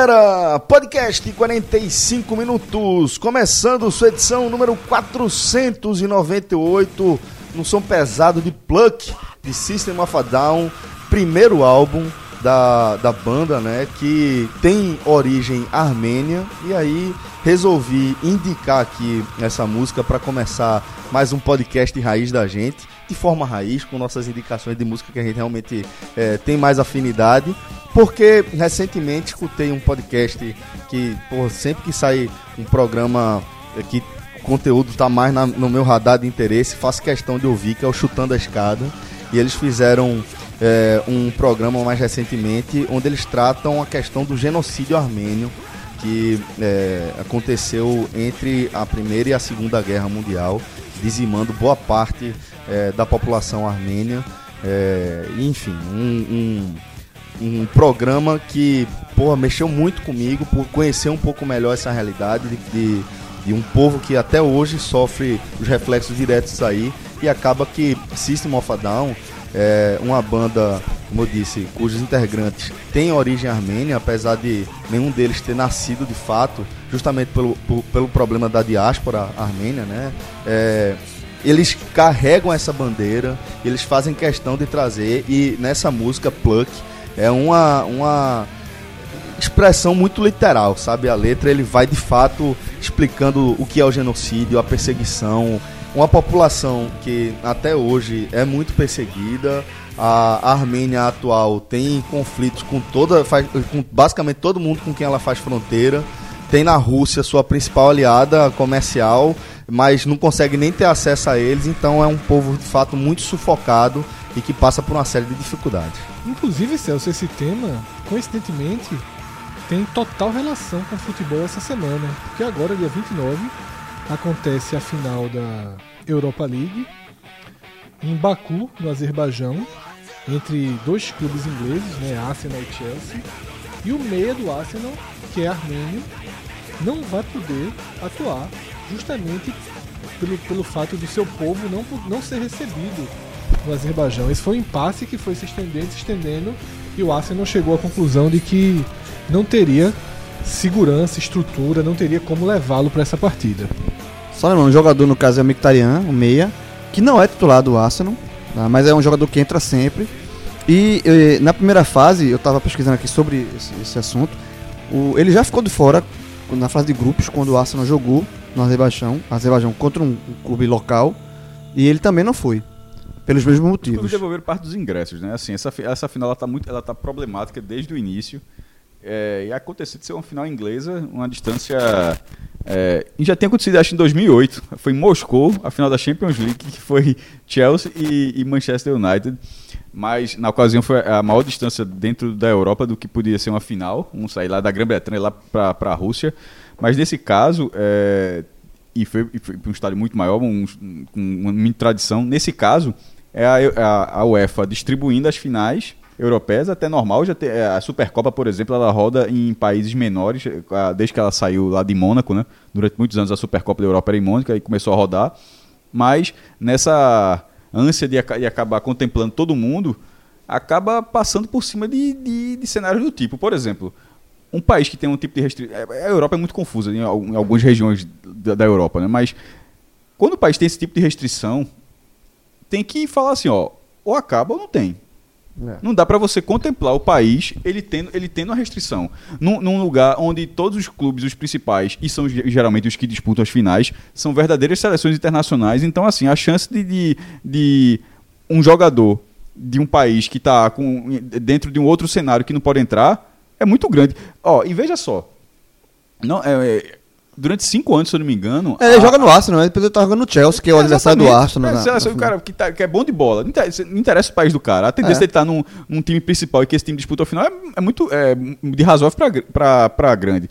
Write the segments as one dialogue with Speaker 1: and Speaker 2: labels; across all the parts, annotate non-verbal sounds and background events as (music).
Speaker 1: Galera! Podcast 45 minutos, começando sua edição número 498 no som pesado de Pluck de System of a Down, primeiro álbum da, da banda, né, que tem origem armênia e aí resolvi indicar aqui essa música para começar mais um podcast raiz da gente, de forma raiz, com nossas indicações de música que a gente realmente é, tem mais afinidade. Porque recentemente escutei um podcast que, por sempre que sai um programa que o conteúdo está mais na, no meu radar de interesse, faço questão de ouvir, que é o Chutando a Escada. E eles fizeram é, um programa mais recentemente onde eles tratam a questão do genocídio armênio que é, aconteceu entre a Primeira e a Segunda Guerra Mundial, dizimando boa parte é, da população armênia. É, enfim, um, um, um, programa que porra, mexeu muito comigo por conhecer um pouco melhor essa realidade de, de, de um povo que até hoje sofre os reflexos diretos aí e acaba que System of a Down é uma banda, como eu disse, cujos integrantes têm origem armênia, apesar de nenhum deles ter nascido de fato, justamente pelo, por, pelo problema da diáspora armênia, né? É, eles carregam essa bandeira, eles fazem questão de trazer, e nessa música, Pluck, é uma, uma expressão muito literal, sabe? A letra ele vai de fato explicando o que é o genocídio, a perseguição, uma população que até hoje é muito perseguida. A Armênia atual tem conflitos com toda, com basicamente todo mundo com quem ela faz fronteira. Tem na Rússia sua principal aliada comercial, mas não consegue nem ter acesso a eles. Então é um povo de fato muito sufocado e que passa por uma série de dificuldades.
Speaker 2: Inclusive, Celso, esse tema, coincidentemente, tem total relação com o futebol essa semana. Porque agora, dia 29, acontece a final da Europa League em Baku, no Azerbaijão, entre dois clubes ingleses, né, Arsenal e Chelsea. E o meia do Arsenal, que é armênio, não vai poder atuar justamente pelo, pelo fato do seu povo não, não ser recebido no Azerbaijão. Esse foi um impasse que foi se estendendo, se estendendo, e o Arsenal chegou à conclusão de que não teria segurança, estrutura, não teria como levá-lo para essa partida.
Speaker 3: Só lembrando, o jogador no caso é o Mictarian, o meia, que não é titular do Arsenal, tá? mas é um jogador que entra sempre. E, e na primeira fase, eu estava pesquisando aqui sobre esse, esse assunto, o, ele já ficou de fora na fase de grupos quando o Arsenal jogou no Azerbaijão, Azerbaijão contra um, um clube local, e ele também não foi pelos mesmos motivos. Os
Speaker 4: devolveram parte dos ingressos, né? Assim, essa, essa final ela tá muito, ela tá problemática desde o início. É, e aconteceu de ser uma final inglesa, uma distância. É, e já tinha acontecido, acho, em 2008. Foi em Moscou, a final da Champions League, que foi Chelsea e, e Manchester United. Mas na ocasião foi a maior distância dentro da Europa do que podia ser uma final. Um sair lá da Grã-Bretanha lá para a Rússia. Mas nesse caso, é, e foi, foi um estádio muito maior, um, com uma tradição. Nesse caso, é a, a, a UEFA distribuindo as finais europeias, até normal. Já tem, é, a Supercopa, por exemplo, ela roda em países menores, desde que ela saiu lá de Mônaco, né? Durante muitos anos a Supercopa da Europa era em Mônaco e começou a rodar. Mas nessa ânsia de, de acabar contemplando todo mundo, acaba passando por cima de, de, de, cenários do tipo. Por exemplo, um país que tem um tipo de restrição. É, a Europa é muito confusa em, em algumas regiões da, da Europa, né? Mas quando o país tem esse tipo de restrição, tem que falar assim, ó, ou acaba ou não tem. É. Não dá para você contemplar o país ele tendo, ele tendo a restrição. Num, num, lugar onde todos os clubes, os principais, e são geralmente os que disputam as finais, são verdadeiras seleções internacionais. Então, assim, a chance de, de, de um jogador de um país que está dentro de um outro cenário que não pode entrar é muito grande. Ó, e veja só. Não, é, é durante cinco anos, se eu não me engano.
Speaker 3: É, ele a... joga no Arsenal, né? depois ele tá jogando no Chelsea, que é o adversário do Arsenal. É,
Speaker 4: na, na, o cara que, tá, que é bom de bola. Não interessa, o país do cara. A tendência é. dele estar tá num, num, time principal e que esse time disputa o final é, é muito é, de razoável para grande.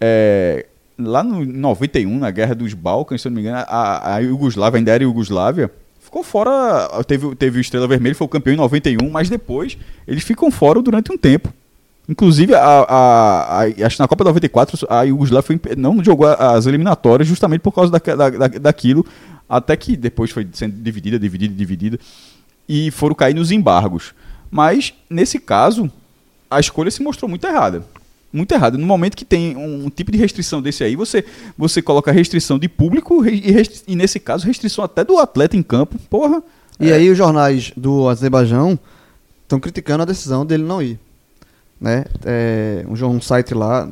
Speaker 4: É, lá no 91, na Guerra dos Balcãs, se eu não me engano, a, a Iugoslávia, ainda era Iugoslávia, ficou fora. Teve, teve o Estrela Vermelha, foi o campeão em 91, mas depois eles ficam fora durante um tempo. Inclusive, a, a, a, acho que na Copa 94, a Yugoslávia não jogou as eliminatórias justamente por causa da, da, daquilo, até que depois foi sendo dividida, dividida, dividida, e foram cair nos embargos. Mas, nesse caso, a escolha se mostrou muito errada. muito errado. No momento que tem um, um tipo de restrição desse aí, você, você coloca restrição de público e, restri- e nesse caso restrição até do atleta em campo. Porra.
Speaker 3: E aí os jornais do Azerbaijão estão criticando a decisão dele não ir. Né? É, um, um site lá,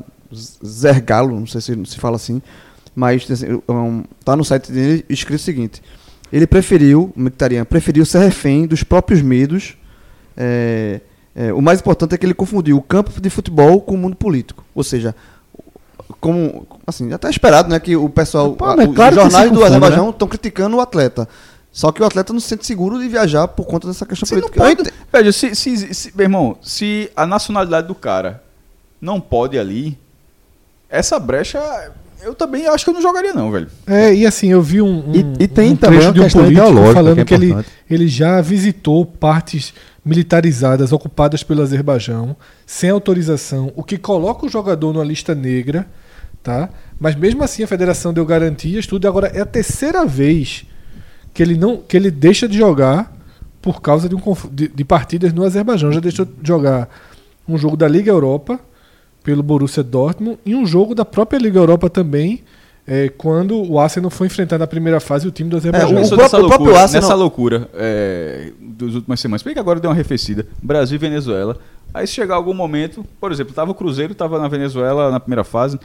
Speaker 3: Zergalo, não sei se se fala assim, mas assim, um, tá no site dele escrito o seguinte: ele preferiu, o Mkhitaryan preferiu ser refém dos próprios medos. é, é, o mais importante é que ele confundiu o campo de futebol com o mundo político. Ou seja, como assim, já tá esperado, né, que o pessoal,
Speaker 1: Pô,
Speaker 3: os
Speaker 1: claro se
Speaker 3: jornais do
Speaker 1: confunde,
Speaker 3: Azerbaijão estão criticando o atleta. Só que o atleta não se sente seguro de viajar por conta dessa questão
Speaker 4: Você não
Speaker 3: política. Eu
Speaker 4: pode,
Speaker 3: ente-
Speaker 4: veja, se, se, se- meu irmão, se a nacionalidade do cara não pode ali, essa brecha, eu também acho que eu não jogaria não, velho.
Speaker 2: É, e assim, eu vi um, um,
Speaker 5: E- e tem
Speaker 2: um
Speaker 5: também
Speaker 2: trecho de um político
Speaker 5: ideológica
Speaker 2: falando
Speaker 5: que é
Speaker 2: que, ele, ele já visitou partes militarizadas ocupadas pelo Azerbaijão sem autorização, o que coloca o jogador numa lista negra, tá? Mas mesmo assim a federação deu garantias, tudo e agora é a terceira vez que ele não que ele deixa de jogar por causa de, um, de, de partidas no Azerbaijão. Já deixou de jogar um jogo da Liga Europa pelo Borussia Dortmund e um jogo da própria Liga Europa também, é, quando o Arsenal foi enfrentar na primeira fase o time do Azerbaijão.
Speaker 3: o
Speaker 4: Pensou
Speaker 3: próprio-
Speaker 4: nessa
Speaker 3: o próprio
Speaker 4: loucura,
Speaker 3: Arsenal-
Speaker 4: nessa loucura é, dos últimas semanas. Bem que agora deu uma arrefecida. Brasil e Venezuela. Aí se chegar algum momento, por exemplo, tava o Cruzeiro, tava na Venezuela na primeira fase.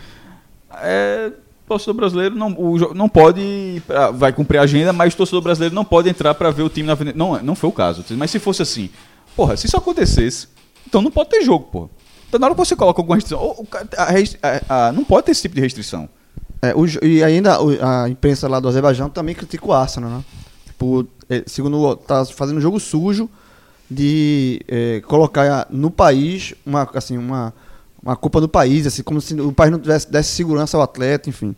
Speaker 4: É, o torcedor brasileiro não, o não pode. Vai cumprir a agenda, mas o torcedor brasileiro não pode entrar para ver o time na Venezuela. Não, não foi o caso. Mas se fosse assim, porra, se isso acontecesse, então não pode ter jogo, porra. Então na hora que você coloca alguma restrição, a a- a- não pode ter esse tipo de restrição.
Speaker 3: É, o e ainda a imprensa lá do Azerbaijão também critica o Arsenal, né? Por, é, segundo tá fazendo jogo sujo de é, colocar no país uma assim uma uma culpa do país, assim como se o país não tivesse desse segurança ao atleta, enfim.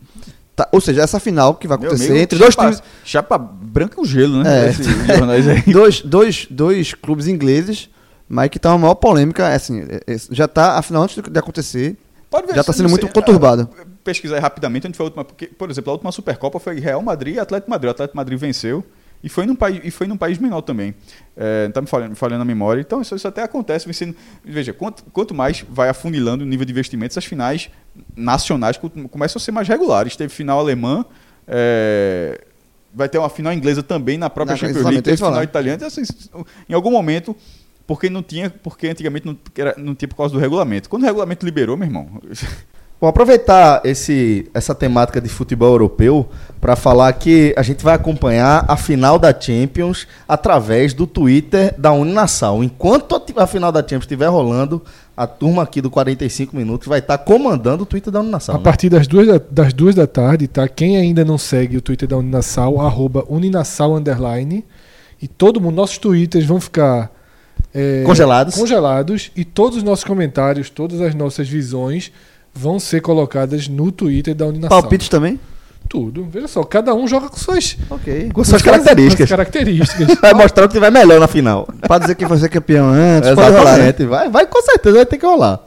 Speaker 3: Tá, ou seja, essa final que vai acontecer
Speaker 4: amigo,
Speaker 3: entre dois
Speaker 4: chapa,
Speaker 3: times,
Speaker 4: Chapa branca o gelo, né?
Speaker 3: É.
Speaker 4: Aí. (laughs)
Speaker 3: dois, dois, dois clubes ingleses, mas que tá uma maior polêmica, é assim, é- é- já tá a final antes de acontecer,
Speaker 4: Pode ver,
Speaker 3: já tá
Speaker 4: se
Speaker 3: sendo muito conturbada.
Speaker 4: Pesquisar rapidamente onde foi a última. Porque, por exemplo, a última Supercopa foi Real Madrid e Atlético Madrid. O Atlético Madrid venceu e foi num país, e foi num país menor também. É, não tá me falhando, me falhando a memória. Então, isso, isso até acontece. Vencendo, veja, quanto, quanto mais vai afunilando o nível de investimentos, as finais nacionais co- começam a ser mais regulares. Teve final alemã. é, vai ter uma final inglesa também na própria
Speaker 3: Na-
Speaker 4: Champions League, teve final italiana. Então, assim, em algum momento, porque não tinha, porque antigamente não, era- não tinha por causa do regulamento. Quando o regulamento liberou, meu irmão,
Speaker 1: Vou aproveitar esse, essa temática de futebol europeu para falar que a gente vai acompanhar a final da Champions através do Twitter da Uninassal. Enquanto a, final da Champions estiver rolando, a turma aqui do 45 Minutos vai estar comandando o Twitter da Uninassal.
Speaker 2: A
Speaker 1: né?
Speaker 2: partir das duas, da, das duas da tarde, tá? Quem ainda não segue o Twitter da Uninassal, arroba Uninassal Underline. E todo mundo, nossos Twitters vão ficar é,
Speaker 1: Congelados.
Speaker 2: congelados e todos os nossos comentários, todas as nossas visões vão ser colocadas no Twitter da Uninassal.
Speaker 3: Palpites também?
Speaker 2: Tudo. Veja só, cada um joga com suas,
Speaker 3: Ok.
Speaker 1: Com suas características.
Speaker 2: características. (laughs)
Speaker 1: Vai mostrar o que tiver melhor na final.
Speaker 3: Pra dizer quem vai ser campeão antes, pode rolar, né?
Speaker 1: Vai, vai com certeza, vai ter que rolar.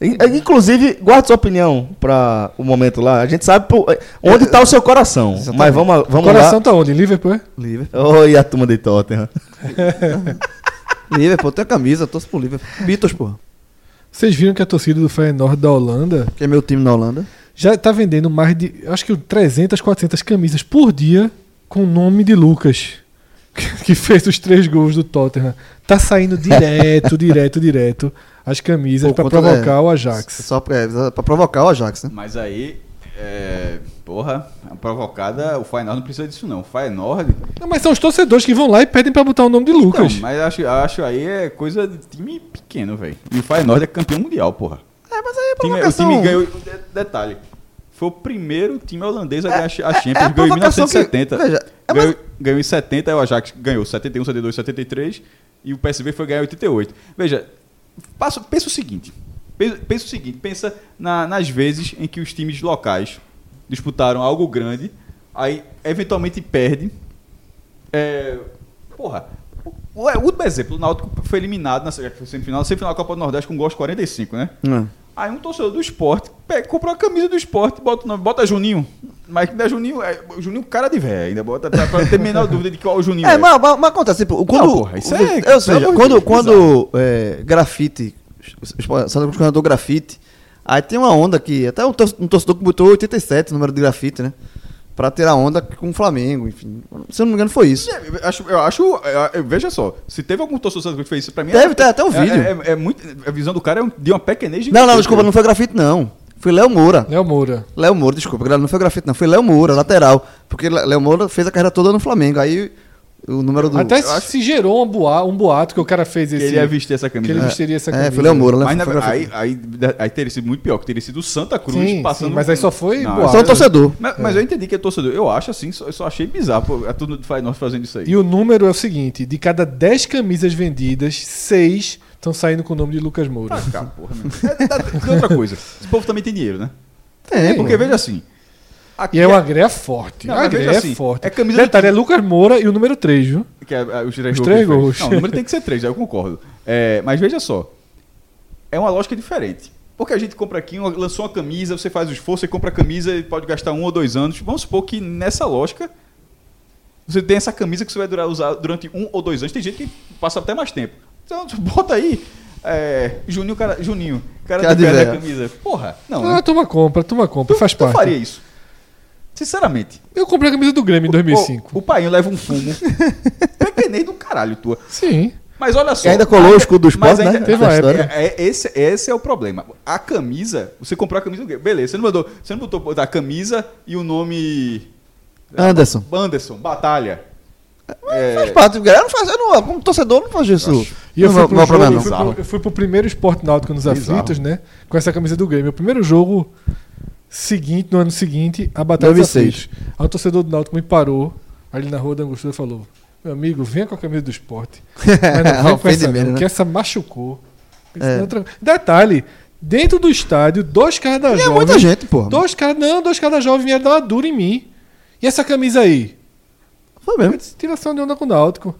Speaker 1: In- Inclusive, guarde sua opinião para o momento lá. A gente sabe pô, onde está o seu coração.
Speaker 3: Exatamente.
Speaker 1: Mas vamos, vamos
Speaker 2: coração
Speaker 1: lá.
Speaker 2: tá onde? Em Liverpool? é?
Speaker 3: Liverpool.
Speaker 1: Oi, a turma de Tottenham. (laughs)
Speaker 3: Liverpool, tem a camisa, torço pro Liverpool. Beatles, porra.
Speaker 2: Vocês viram que a torcida do Feyenoord da Holanda
Speaker 3: Que é meu time na Holanda.
Speaker 2: já tá vendendo mais de, acho que 300, 400 camisas por dia com o nome de Lucas, (laughs) que fez os três gols do Tottenham. Tá saindo direto, (laughs) direto, direto as camisas para
Speaker 3: conta
Speaker 2: provocar
Speaker 3: da-
Speaker 2: o Ajax.
Speaker 3: Só pra, é, provocar o Ajax, né?
Speaker 4: Mas aí, é, porra, a provocada, o Feyenoord não precisa disso não. O Feyenoord,
Speaker 2: Não, mas são os torcedores que vão lá e pedem para botar o nome de Lucas.
Speaker 4: não, mas acho, acho aí é coisa de time pequeno, velho. E o Feyenoord é campeão mundial, porra.
Speaker 3: É, mas aí é
Speaker 4: O time, o
Speaker 3: provocação.
Speaker 4: time ganhou, de- detalhe, foi o primeiro time holandês a ganhar a Champions,
Speaker 3: é a
Speaker 4: ganhou em
Speaker 3: provocação que-
Speaker 4: 1970.
Speaker 3: veja, é
Speaker 4: ganhou, ganhou em 70, aí o Ajax ganhou 71, 72, 73 e o PSV foi ganhar em 88. Veja, passa, pensa o seguinte, pensa, pensa o seguinte, pensa na- nas vezes em que os times locais disputaram algo grande, aí eventualmente perde. É, porra, o, o último exemplo, o Náutico foi eliminado na semifinal, semifinal da Copa do Nordeste com gols 45, né?
Speaker 3: Não.
Speaker 4: Aí um torcedor do esporte pega, comprou a camisa do esporte, bota o nome, bota Juninho. Mas que não é Juninho, é o Juninho cara de velho, ainda bota pra, pra ter menor dúvida de qual é o Juninho. (laughs)
Speaker 3: É, mas, mas, mas acontece, tipo, quando.
Speaker 4: porra, isso é-
Speaker 3: Eu, seja, quando, quando é, grafite, Santa Cruz do grafite, Aí tem uma onda que. Até um, tor- torcedor que botou 87, número de grafite, né? Pra tirar onda com o Flamengo, enfim. Se eu não me engano, foi isso.
Speaker 4: É, Eu acho, eu acho eu- eu- veja só, se teve algum torcedor que fez isso pra mim. É,
Speaker 3: tem até um
Speaker 4: é-
Speaker 3: vídeo.
Speaker 4: É, é muito, a visão do cara é de uma pequenez
Speaker 3: Não, não, desculpa, não foi grafite, não. Foi Léo Moura.
Speaker 2: Léo Moura.
Speaker 3: Léo Moura, desculpa, galera, não foi grafite, não. Foi Léo Moura, lateral. Porque Lé- Léo Moura fez a carreira toda no Flamengo. Aí o número do.
Speaker 2: Até
Speaker 3: acho-
Speaker 2: se gerou um boato, um boato que o cara fez
Speaker 4: Que
Speaker 2: esse.
Speaker 4: ele ia vestir essa
Speaker 2: que
Speaker 4: camisa.
Speaker 2: ele
Speaker 4: É.
Speaker 2: vestiria essa
Speaker 3: É,
Speaker 2: camisa.
Speaker 3: foi Léo Moura, né?
Speaker 4: Mas na aí, aí, aí teria sido muito pior, que teria sido o Santa Cruz
Speaker 2: Sim,
Speaker 4: passando.
Speaker 2: sim, mas aí só foi
Speaker 4: Não,
Speaker 2: boato.
Speaker 3: Só o torcedor.
Speaker 4: Mas, mas eu entendi que é torcedor. Eu acho assim, só- eu só achei bizarro pô, é tudo nós fazendo isso aí.
Speaker 2: E o número é o seguinte: de cada 10 camisas vendidas, 6 estão saindo com o nome de Lucas Moura.
Speaker 4: Pra cá, porra. É, tá- tem outra coisa. Esse povo também tem dinheiro, né?
Speaker 3: Tem,
Speaker 4: Porque veja assim. Aqui
Speaker 2: E é uma greia forte.
Speaker 4: Não,
Speaker 2: a greia
Speaker 4: veja
Speaker 2: é
Speaker 4: assim,
Speaker 2: forte.
Speaker 4: é camisa do
Speaker 2: Detalhe, é
Speaker 4: time.
Speaker 2: Lucas Moura e o número 3, viu?
Speaker 4: Que é, é, os três
Speaker 2: Os
Speaker 4: gols.
Speaker 2: três gols.
Speaker 4: Não, o número tem que ser três, aí eu concordo. É, mas veja só. É uma lógica diferente. Porque a gente compra aqui, lançou uma camisa, você faz o esforço, você compra a camisa e pode gastar um ou dois anos. Vamos supor que nessa lógica, você tem essa camisa que você vai durar, usar durante um ou dois anos. Tem gente que passa até mais tempo. Então, (laughs) bota aí. É, Juninho, cara, Juninho, cara do
Speaker 3: de
Speaker 4: pé da camisa. Porra, não.
Speaker 2: Ah,
Speaker 4: né?
Speaker 2: toma compra, toma compra, faz
Speaker 4: Tu
Speaker 2: parte.
Speaker 4: faria isso. Sinceramente.
Speaker 2: Eu comprei a camisa do Grêmio em 2005.
Speaker 4: O, o pai leva um fumo. (laughs) Pequenei do caralho, tua.
Speaker 2: Sim.
Speaker 4: Mas olha só.
Speaker 1: E ainda colou o escudo do
Speaker 4: mas
Speaker 1: esporte, né?
Speaker 2: Teve uma época.
Speaker 4: É, é- esse, esse é o problema. A camisa, você comprou a camisa do quê? Beleza, você não mandou. Você não botou a camisa e o nome.
Speaker 3: Anderson.
Speaker 4: Anderson, Batalha. É,
Speaker 3: Faz parte, galera. Não faz, eu não, como torcedor, não faz isso.
Speaker 2: E eu
Speaker 3: não,
Speaker 2: fui,
Speaker 3: não,
Speaker 2: pro
Speaker 3: não é
Speaker 2: jogo,
Speaker 3: problema,
Speaker 2: eu,
Speaker 3: não.
Speaker 2: fui pro, eu fui pro primeiro Esporte Náutico nos
Speaker 4: Bizarro.
Speaker 2: aflitos, né? Com essa camisa do Grêmio. O primeiro jogo seguinte, no ano seguinte, a Batalha dos
Speaker 3: 2006.
Speaker 2: Aflitos. Aí o torcedor do Náutico me parou ali na rua da Angostura e falou: Meu amigo, venha com a camisa do esporte. (laughs) Mas não vem com essa, não,
Speaker 3: menos, né?
Speaker 2: que essa machucou.
Speaker 3: É.
Speaker 2: é Detalhe, dentro do estádio, dois caras da
Speaker 3: E é
Speaker 2: jovem.
Speaker 3: muita gente, porra.
Speaker 2: Dois caras, não, dois caras da jovem vieram dar uma dura em mim. E essa camisa aí?
Speaker 3: Foi mesmo.
Speaker 2: Tiração de onda com o Náutico.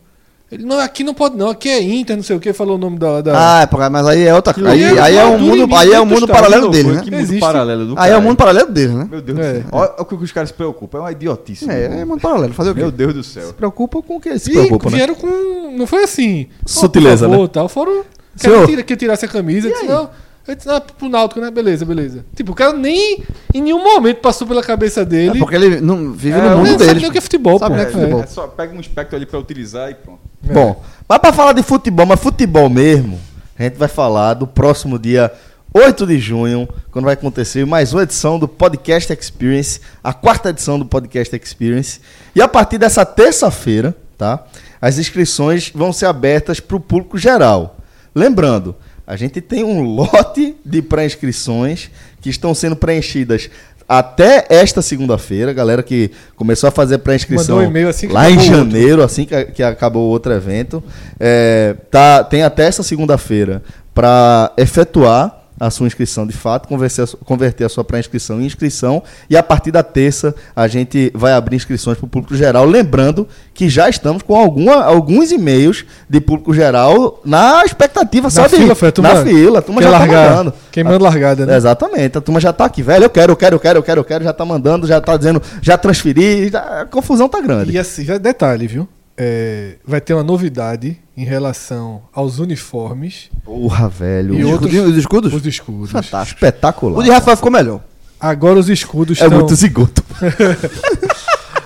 Speaker 2: Ele, não, aqui não pode não, aqui é Inter, não sei o que, falou o nome da... da...
Speaker 3: Ah, é, mas aí é outra coisa. Aí,
Speaker 2: E
Speaker 3: aí é um mundo, aí é um mundo
Speaker 2: estádio,
Speaker 3: paralelo dele,
Speaker 4: que
Speaker 3: né?
Speaker 4: mundo
Speaker 2: Existe.
Speaker 4: paralelo do
Speaker 3: Aí é o mundo paralelo dele, né?
Speaker 4: Meu Deus
Speaker 2: É.
Speaker 4: do céu. Olha o que os caras se preocupam. É uma idiotice.
Speaker 3: É, é mundo paralelo. Fazer o quê?
Speaker 4: Meu Deus do céu.
Speaker 1: Preocupa com o que se
Speaker 2: E
Speaker 1: preocupa, né?
Speaker 2: vieram com... Não foi assim.
Speaker 1: Sutileza,
Speaker 2: por favor,
Speaker 1: né?
Speaker 2: Tal, foram...
Speaker 1: Senhor.
Speaker 2: Quero tira, que eu tirasse a camisa. Eu disse, não, eu disse, não, pro Náutico, né? Beleza, beleza. Tipo, o cara nem em nenhum momento passou pela cabeça
Speaker 3: É
Speaker 2: dele.
Speaker 3: porque ele não vive
Speaker 4: É,
Speaker 3: no mundo
Speaker 2: não sabe
Speaker 3: dele.
Speaker 2: nem o que é futebol,
Speaker 3: Sabe
Speaker 2: pô.
Speaker 3: o que é futebol.
Speaker 4: É só pega um espectro ali pra utilizar e pronto.
Speaker 2: É.
Speaker 1: Bom, mas pra falar de futebol, mas futebol mesmo, a gente vai falar do próximo dia 8 de junho, quando vai acontecer mais uma edição do Podcast Experience, a quarta edição do Podcast Experience. E a partir dessa terça-feira, tá? As inscrições vão ser abertas para o público geral. Lembrando, a gente tem um lote de pré-inscrições que estão sendo preenchidas até esta segunda-feira, galera que começou a fazer pré-inscrição
Speaker 2: um assim
Speaker 1: lá em
Speaker 2: acabou o outro.
Speaker 1: janeiro, assim que, que acabou o outro evento. É, tá, tem até essa segunda-feira para efetuar a sua inscrição de fato, converter a, su- converter a sua pré-inscrição em inscrição e a partir da terça a gente vai abrir inscrições para o público geral. Lembrando que já estamos com alguma, alguns e-mails de público geral na expectativa só
Speaker 2: Na
Speaker 1: de
Speaker 2: fila, foi a turma
Speaker 1: na fila, a turma já
Speaker 2: largar,
Speaker 1: tá mandando.
Speaker 2: queimando largada, né?
Speaker 1: Exatamente, a turma já tá aqui, velho, eu quero, eu quero, eu quero, eu quero, eu quero, já tá mandando, já tá dizendo, já transferi, já- a confusão tá grande.
Speaker 2: E assim, já detalhe, viu? É, vai ter uma novidade em relação aos uniformes
Speaker 1: Porra, velho.
Speaker 2: e
Speaker 3: Os
Speaker 2: outros
Speaker 3: escudinhos- os escudos?
Speaker 2: os escudos.
Speaker 3: Fantástico.
Speaker 1: Espetacular.
Speaker 3: O de Rafael ficou melhor.
Speaker 2: Agora os escudos
Speaker 1: É
Speaker 2: estão.
Speaker 1: muito zigoto. (laughs)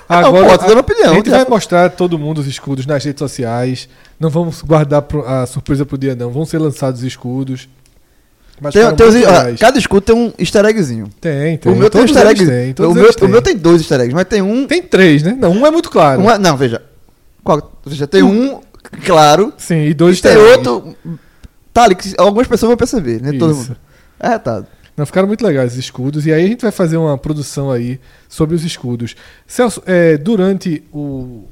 Speaker 2: Agora,
Speaker 3: Não, pô, dando
Speaker 2: a-
Speaker 3: opinião,
Speaker 2: A gente vai mostrar todo mundo os escudos nas redes sociais. Não vamos guardar pro- a surpresa pro dia, não. Vão ser lançados os escudos. Mas
Speaker 3: Tem, tem os- cada escudo tem um easter eggzinho.
Speaker 2: Tem, tem.
Speaker 3: o meu tem um easter egg.
Speaker 2: têm,
Speaker 3: o, meu,
Speaker 2: eles
Speaker 3: o meu tem dois easter eggs, mas tem um.
Speaker 2: Tem três, né? Não, um é muito claro.
Speaker 3: um é- não, veja. Qual, veja, tem um claro.
Speaker 2: Sim, e dois
Speaker 3: E tem outro. Tá ali, que algumas pessoas vão perceber, né? Todo
Speaker 2: Isso.
Speaker 3: mundo. É retado.
Speaker 2: Não, ficaram muito legais os escudos. E aí a gente vai fazer uma produção aí sobre os escudos. Celso, é, durante o,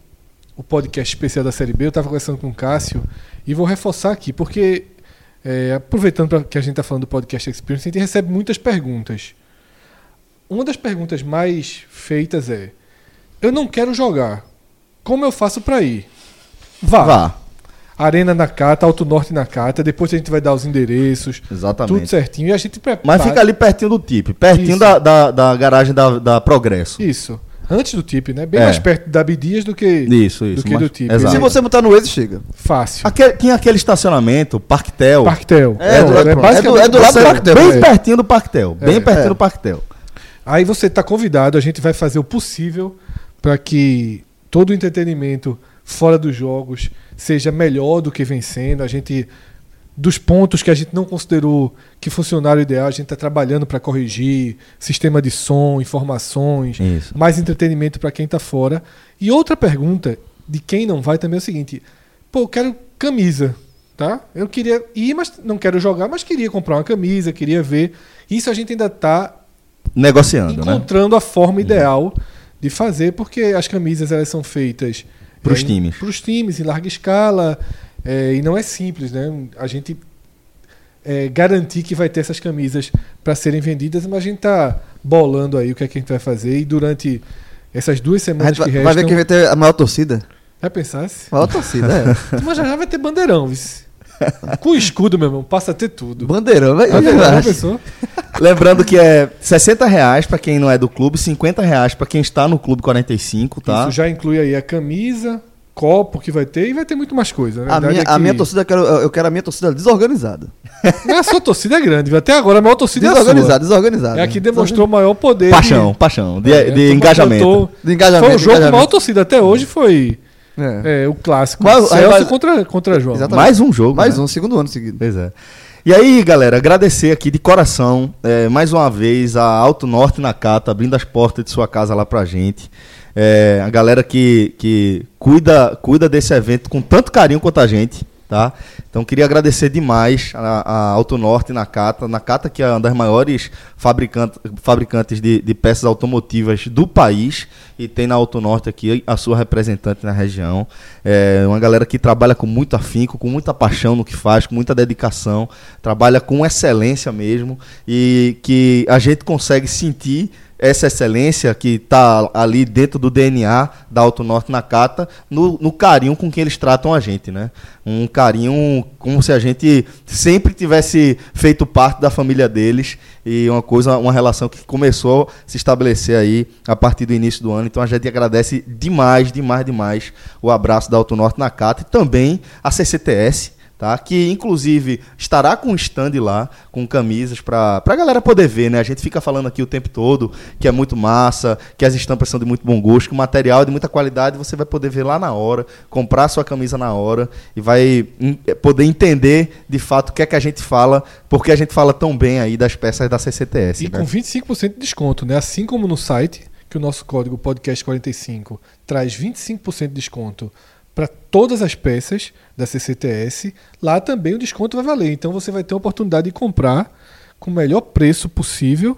Speaker 2: o podcast especial da Série B, eu estava conversando com o Cássio e vou reforçar aqui, porque é, aproveitando pra, que a gente está falando do podcast Experience, a gente recebe muitas perguntas. Uma das perguntas mais feitas é: Eu não quero jogar. Como eu faço para ir? Vá.
Speaker 1: Vá.
Speaker 2: Arena na Cata, Alto Norte na Cata. Depois a gente vai dar os endereços.
Speaker 1: Exatamente.
Speaker 2: Tudo certinho. E a gente prepara.
Speaker 1: Mas fica ali pertinho do TIP, pertinho da, da, da garagem da, da Progresso.
Speaker 2: Isso. Antes do tip, né? Bem
Speaker 1: É.
Speaker 2: mais perto da Abdias do que,
Speaker 1: Isso, isso.
Speaker 2: do, que
Speaker 1: mas-
Speaker 2: do tip.
Speaker 1: Exato.
Speaker 3: Se você botar no Waze, chega.
Speaker 2: Fácil.
Speaker 1: Aquele- tinha aquele estacionamento, Parquetel.
Speaker 2: Parquetel.
Speaker 3: É,
Speaker 2: Pronto,
Speaker 3: do- é do-
Speaker 2: basicamente
Speaker 3: é do lado do Parquetel.
Speaker 1: Bem
Speaker 2: É.
Speaker 1: pertinho do Parquetel. Bem
Speaker 2: É.
Speaker 1: pertinho
Speaker 3: É.
Speaker 1: do Parquetel.
Speaker 2: Aí você está convidado, a gente vai fazer o possível para que todo o entretenimento fora dos jogos seja melhor do que vem sendo. A gente dos pontos que a gente não considerou que funcionaram ideal, a gente está trabalhando para corrigir, sistema de som, informações,
Speaker 1: Isso.
Speaker 2: mais entretenimento para quem está fora. E outra pergunta de quem não vai também é o seguinte: pô, eu quero camisa, tá? Eu queria ir, mas não quero jogar, mas queria comprar uma camisa, queria ver. Isso a gente ainda está
Speaker 1: Negociando, né?
Speaker 2: encontrando a forma ideal de fazer, porque as camisas elas são feitas
Speaker 1: Pros
Speaker 2: em-
Speaker 1: times.
Speaker 2: pros times em larga escala é, e não é simples, né? A gente é, garantir que vai ter essas camisas para serem vendidas, mas a gente tá bolando aí o que é que a gente vai fazer e durante essas duas semanas que
Speaker 3: vai,
Speaker 2: restam,
Speaker 3: vai ver quem vai ter a maior torcida.
Speaker 2: já pensasse?
Speaker 3: Maior torcida, é. (laughs)
Speaker 2: Mas já já vai ter bandeirão, vice. (laughs) Com escudo, meu irmão, passa a ter tudo.
Speaker 3: Bandeirão, vai? (laughs)
Speaker 1: Lembrando que é 60 reais pra quem não é do clube, 50 reais pra quem está no clube 45, tá?
Speaker 2: Isso já inclui aí a camisa, copo que vai ter e vai ter muito mais coisa. Na
Speaker 3: A
Speaker 2: verdade
Speaker 3: minha,
Speaker 2: é
Speaker 3: a
Speaker 2: que-
Speaker 3: minha torcida, eu quero, eu quero a minha torcida desorganizada. (laughs)
Speaker 2: Mas a sua torcida é grande, até agora a maior torcida é a
Speaker 3: Desorganizada,
Speaker 2: sua.
Speaker 3: desorganizada.
Speaker 2: É a que demonstrou maior poder.
Speaker 1: Paixão,
Speaker 2: de-
Speaker 1: paixão, de,
Speaker 2: É,
Speaker 1: de engajamento.
Speaker 2: tô-
Speaker 3: De engajamento.
Speaker 2: Foi o jogo com a maior torcida até hoje, foi
Speaker 3: É.
Speaker 2: é, o clássico.
Speaker 3: Mas-
Speaker 2: Celso
Speaker 3: mas-
Speaker 2: contra, contra João.
Speaker 3: Exatamente.
Speaker 1: Mais um jogo.
Speaker 3: Mais
Speaker 1: né?
Speaker 3: um, segundo ano seguido.
Speaker 1: Pois é. E aí, galera, agradecer aqui de coração, é, mais uma vez, a Alto Norte Nakata, abrindo as portas de sua casa lá pra gente. É, a galera que, que cuida, cuida desse evento com tanto carinho quanto a gente, tá? Então, queria agradecer demais a, a Alto Norte Nakata. Nakata, que é uma das maiores fabricante, fabricantes de, de peças automotivas do país. E tem na Auto Norte aqui a sua representante na região. É uma galera que trabalha com muito afinco, com muita paixão no que faz, com muita dedicação, trabalha com excelência mesmo e que a gente consegue sentir essa excelência que está ali dentro do DNA da Auto Norte Nakata no, no carinho com que eles tratam a gente, né? Um carinho como se a gente sempre tivesse feito parte da família deles e uma coisa, uma relação que começou a se estabelecer aí a partir do início do ano. Então a gente agradece demais, demais, demais o abraço da Auto Norte Nakata e também a CCTS, tá? Que inclusive estará com um stand lá com camisas para a galera poder ver, né? A gente fica falando aqui o tempo todo que é muito massa, que as estampas são de muito bom gosto, que o material é de muita qualidade, você vai poder ver lá na hora, comprar sua camisa na hora e vai hum, poder entender de fato o que é que a gente fala, porque a gente fala tão bem aí das peças da CCTS.
Speaker 2: E
Speaker 1: né?
Speaker 2: com 25% de desconto, né? Assim como no site, que o nosso código podcast45 traz 25% de desconto para todas as peças da CCTS, lá também o desconto vai valer. Então você vai ter a oportunidade de comprar com o melhor preço possível.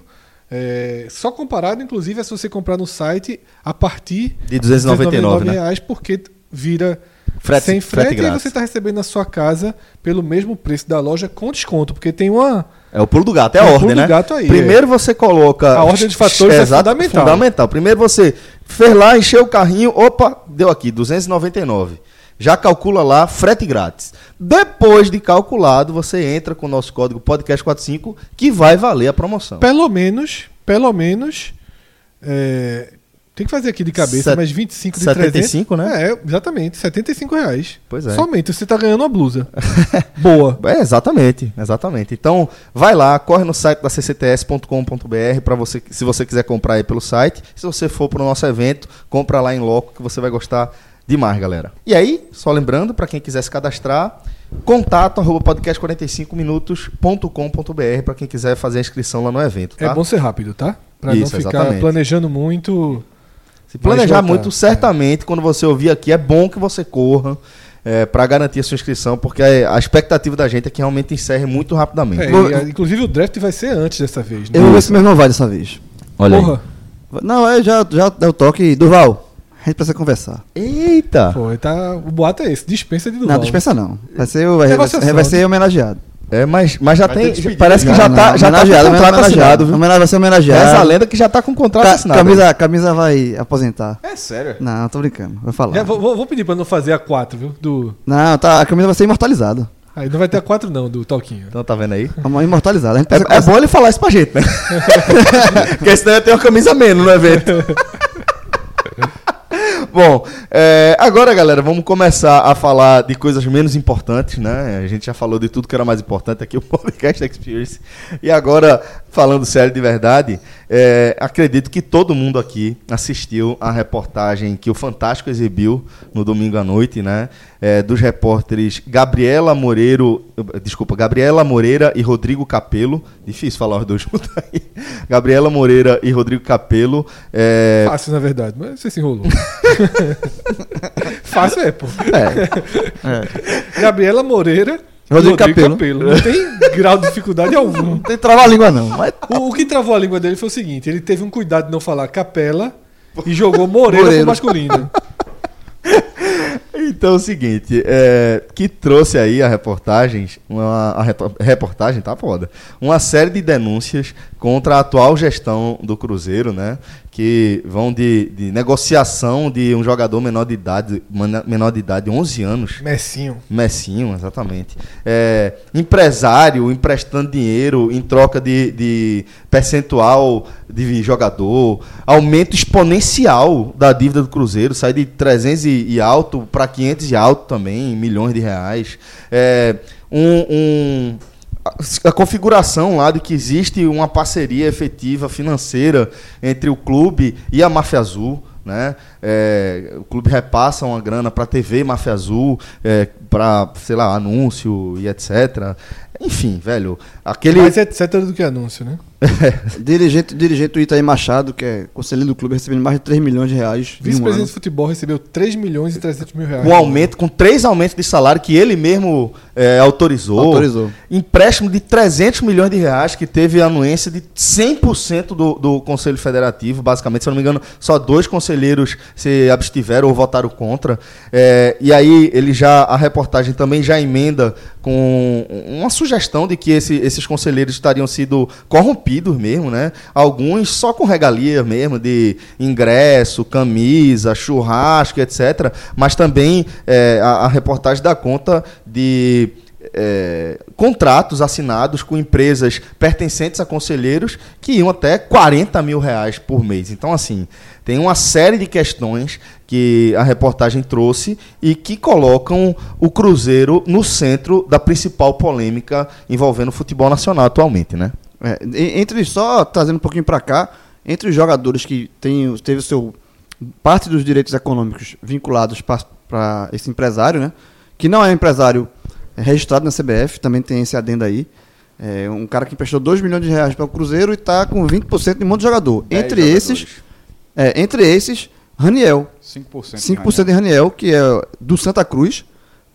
Speaker 2: É, só comparado, inclusive, é se você comprar no site a partir
Speaker 1: De 299, né?
Speaker 2: reais, porque vira
Speaker 1: Frete-
Speaker 2: sem frete,
Speaker 1: frete
Speaker 2: e você está recebendo na sua casa pelo mesmo preço da loja com desconto, porque tem uma
Speaker 1: É o pulo do gato, é a
Speaker 2: É o
Speaker 1: ordem,
Speaker 2: pulo do
Speaker 1: né?
Speaker 2: gato aí,
Speaker 1: Primeiro você coloca.
Speaker 2: A ordem de fatores é
Speaker 1: Exato,
Speaker 2: fundamental.
Speaker 1: fundamental. Primeiro você fez lá, encheu o carrinho, opa, deu aqui, 299. Já calcula lá, frete grátis. Depois de calculado, você entra com o nosso código podcast45 que vai valer a promoção.
Speaker 2: Pelo menos, pelo menos. é, tem que fazer aqui de cabeça,
Speaker 1: Set-
Speaker 2: mas 25 de
Speaker 1: 75,
Speaker 2: 300,
Speaker 1: né?
Speaker 2: É, exatamente, 75 reais.
Speaker 1: Pois é.
Speaker 2: Somente, você tá ganhando uma blusa. (laughs) Boa.
Speaker 1: É, exatamente, exatamente. Então, vai lá, corre no site da ccts.com.br para você, se você quiser comprar aí pelo site. Se você for para o nosso evento, compra lá em loco que você vai gostar demais, galera. E aí, só lembrando, para quem quiser se cadastrar, contato arroba podcast45minutos.com.br para quem quiser fazer a inscrição lá no evento, tá?
Speaker 2: É bom ser rápido, tá? Pra não ficar
Speaker 1: exatamente.
Speaker 2: planejando muito.
Speaker 1: Se planejar muito,
Speaker 2: é.
Speaker 1: certamente, quando você ouvir aqui, é bom que você corra para garantir a sua inscrição, porque a, a expectativa da gente é que realmente encerre muito rapidamente.
Speaker 2: É, e, a- inclusive o draft vai ser antes dessa vez, né?
Speaker 3: Eu vou ver se meu irmão vai dessa vez.
Speaker 1: Olha aí.
Speaker 2: Porra.
Speaker 3: Não, eu já, já deu o toque. Durval, a gente precisa conversar.
Speaker 1: Eita!
Speaker 2: Pô, tá, o boato é esse, dispensa de
Speaker 3: Não,
Speaker 2: Duval.
Speaker 3: dispensa não. Vai ser, vai, vai, vai ser homenageado.
Speaker 1: É, mas, mas já
Speaker 4: Vai
Speaker 1: tem.
Speaker 4: despedida
Speaker 1: Parece que
Speaker 4: já.
Speaker 1: já, tá,
Speaker 3: Não,
Speaker 1: já tá com contrato
Speaker 3: homenageado.
Speaker 1: assinado, viu?
Speaker 3: Vai ser homenageado.
Speaker 1: Reza a lenda que já tá com o contrato
Speaker 3: Ca-
Speaker 1: assinado.
Speaker 3: camisa, camisa vai aposentar.
Speaker 4: É sério?
Speaker 3: Não, tô brincando. Vou falar.
Speaker 2: É, vou, vou- pedir pra não fazer a 4, viu? Do...
Speaker 3: Não, tá, a camisa vai ser imortalizada.
Speaker 2: Aí não vai ter a 4 não, do Talquinho.
Speaker 1: Então tá vendo aí?
Speaker 3: Vamos imortalizada. A gente
Speaker 1: É, é bom ele falar isso pra gente, né? (laughs) Porque senão ia ter uma camisa menos no evento. (laughs) (laughs) Bom, é, agora, galera, vamos começar a falar de coisas menos importantes, né? A gente já falou de tudo que era mais importante aqui, o (laughs) Podcast Experience. E agora, falando sério de verdade, é, acredito que todo mundo aqui assistiu a reportagem que o Fantástico exibiu no domingo à noite, né? É, dos repórteres Gabriela Moreiro, desculpa, Gabriela Moreira e Rodrigo Capelo. Difícil falar os dois (laughs) juntos aí. Gabriela Moreira e Rodrigo Capelo. É,
Speaker 2: Fácil, na verdade, mas você se enrolou. (laughs) Fácil é, pô.
Speaker 3: É.
Speaker 2: Gabriela Moreira. E
Speaker 3: Rodrigo Capello.
Speaker 2: Não tem grau de dificuldade (laughs) algum.
Speaker 3: Não tem trava-língua, não. Mas
Speaker 2: O, o que travou a língua dele foi o seguinte: ele teve um cuidado de não falar capela e jogou (laughs) Moreira
Speaker 3: Moreira.
Speaker 2: pro masculino. (laughs)
Speaker 1: Então é o seguinte, é, que trouxe aí a reportagem, uma a repo- reportagem tá foda, uma série de denúncias contra a atual gestão do Cruzeiro, né? Que vão de, de negociação de um jogador menor de idade, menor de idade, 11 anos,
Speaker 2: Messinho.
Speaker 1: Messinho, exatamente. É, empresário emprestando dinheiro em troca de, de percentual de jogador, aumento exponencial da dívida do Cruzeiro, sai de 300 e, e alto para 500 e alto também, milhões de reais. É, um, um- a- configuração lá de que existe uma parceria efetiva financeira entre o clube e a Máfia Azul. Né? É, o clube repassa uma grana para TV Máfia Azul, é, para, sei lá, anúncio e etc. Enfim, velho, aquele.
Speaker 2: Mais etc do que anúncio, né? (laughs)
Speaker 3: dirigente, dirigente do Itaí Machado, que é conselheiro do clube, recebendo mais de 3 milhões de reais. um
Speaker 2: Vice-presidente
Speaker 3: ano.
Speaker 2: de futebol recebeu 3 milhões e 300 mil reais.
Speaker 1: com aumento, com três aumentos de salário que ele mesmo é, autorizou.
Speaker 3: Autorizou.
Speaker 1: Empréstimo de 300 milhões de reais, que teve anuência de 100% do, do Conselho Federativo, basicamente. Se eu não me engano, só dois conselheiros se abstiveram ou votaram contra. É, e aí, ele já, a reportagem também já emenda com uma sugestão de que esse- esses conselheiros estariam sido corrompidos mesmo, né? Alguns só com regalia mesmo, de ingresso, camisa, churrasco, etc. Mas também é, a, a reportagem dá conta de é, contratos assinados com empresas pertencentes a conselheiros que iam até 40 mil reais por mês. Então, assim, tem uma série de questões que a reportagem trouxe e que colocam o Cruzeiro no centro da principal polêmica envolvendo o futebol nacional atualmente, né?
Speaker 3: É, entre só trazendo um pouquinho pra cá, entre os jogadores que tem, teve o seu parte dos direitos econômicos vinculados para esse empresário, né? Que não é um empresário é, registrado na CBF, também tem esse adendo aí. É um cara que emprestou 2 milhões de reais para o Cruzeiro e está com 20% de um monte de jogador. Entre
Speaker 1: jogadores.
Speaker 3: esses, é, entre esses, Raniel,
Speaker 4: 5%.
Speaker 3: 5% de Raniel, que é do Santa Cruz,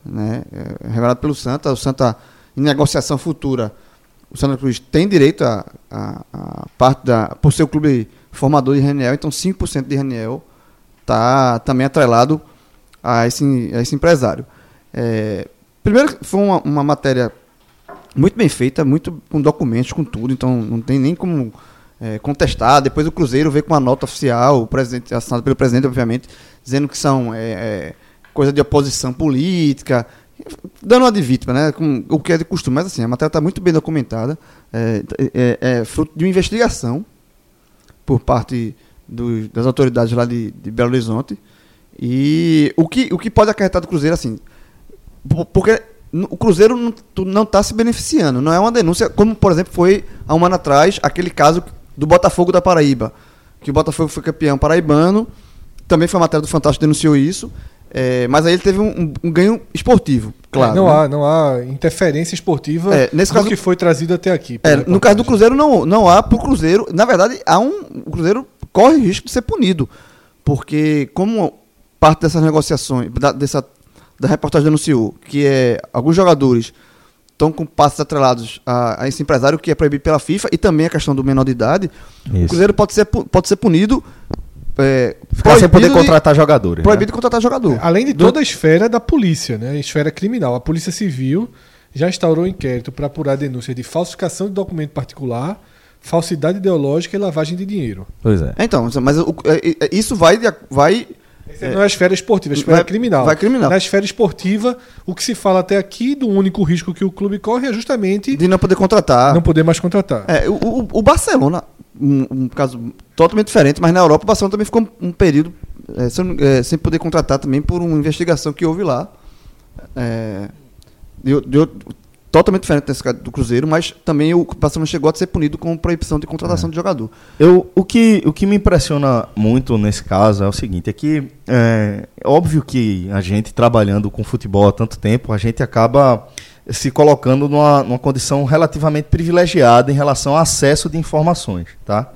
Speaker 3: né, é revelado pelo Santa. O Santa, em negociação futura, o Santa Cruz tem direito a, a, a parte da. por ser o clube formador de Raniel, então 5% de Raniel está também atrelado a esse, a esse empresário. É, primeiro, foi uma, uma matéria muito bem feita, muito com documentos, com tudo, então não tem nem como é, contestar. Depois o Cruzeiro veio com uma nota oficial, o presidente, assinada pelo presidente, obviamente, dizendo que são é, é, coisa de oposição política, dando uma de vítima, né? Com, o que é de costume. Mas assim, a matéria está muito bem documentada, é, é- é fruto de uma investigação por parte do- das autoridades lá de, de Belo Horizonte. E o que, o que pode acarretar do Cruzeiro, assim, po- porque o Cruzeiro não está se beneficiando. Não é uma denúncia, como por exemplo foi há um ano atrás, aquele caso do Botafogo da Paraíba. Que o Botafogo foi campeão paraibano. Também foi a matéria do Fantástico denunciou isso. é, mas aí ele teve um, um- ganho esportivo, claro.
Speaker 2: não,
Speaker 3: né?
Speaker 2: há, não há interferência esportiva
Speaker 3: É, nesse caso-
Speaker 2: que foi trazido até aqui.
Speaker 3: É, no caso do. Cruzeiro não, não há pro Cruzeiro. Na verdade, há um. O Cruzeiro corre risco de ser punido. Porque como parte dessas negociações, da, dessa, da reportagem denunciou, que é alguns jogadores estão com passos atrelados a, a esse empresário que é proibido pela FIFA e também a questão do menor de idade, o Cruzeiro pode ser, pode ser punido. É,
Speaker 1: Ficar sem poder
Speaker 3: de-
Speaker 1: contratar jogadores. né?
Speaker 3: Proibido de contratar jogador.
Speaker 2: Além de toda a esfera da polícia, né? A esfera criminal. A Polícia Civil já instaurou um inquérito para apurar denúncias de falsificação de documento particular, falsidade ideológica e lavagem de dinheiro.
Speaker 5: Pois é.
Speaker 3: É, Então, mas o- é- é- isso vai, vai
Speaker 2: Essa não é a esfera esportiva, a esfera
Speaker 3: Vai-
Speaker 2: criminal.
Speaker 3: vai criminal.
Speaker 2: Na esfera esportiva, o que se fala até aqui do único risco que o clube corre é justamente
Speaker 3: de não poder contratar.
Speaker 2: não poder mais contratar.
Speaker 3: É, o, o- o Barcelona, um, um caso totalmente diferente, mas na Europa o Barcelona também ficou um, um período é, sem, é, sem poder contratar também por uma investigação que houve lá. É, de, de, totalmente diferente desse caso do Cruzeiro, mas também o Barcelona chegou a ser punido com proibição de contratação é. de jogador.
Speaker 1: Eu, o, que, o que me impressiona muito nesse caso é o seguinte, é que é óbvio que a gente trabalhando com futebol há tanto tempo, a gente acaba se colocando numa, numa condição relativamente privilegiada em relação ao acesso de informações, tá?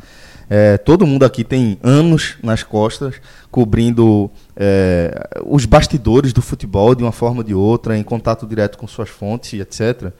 Speaker 1: É, todo mundo aqui tem anos nas costas cobrindo é, os bastidores do futebol de uma forma ou de outra, em contato direto com suas fontes, etc.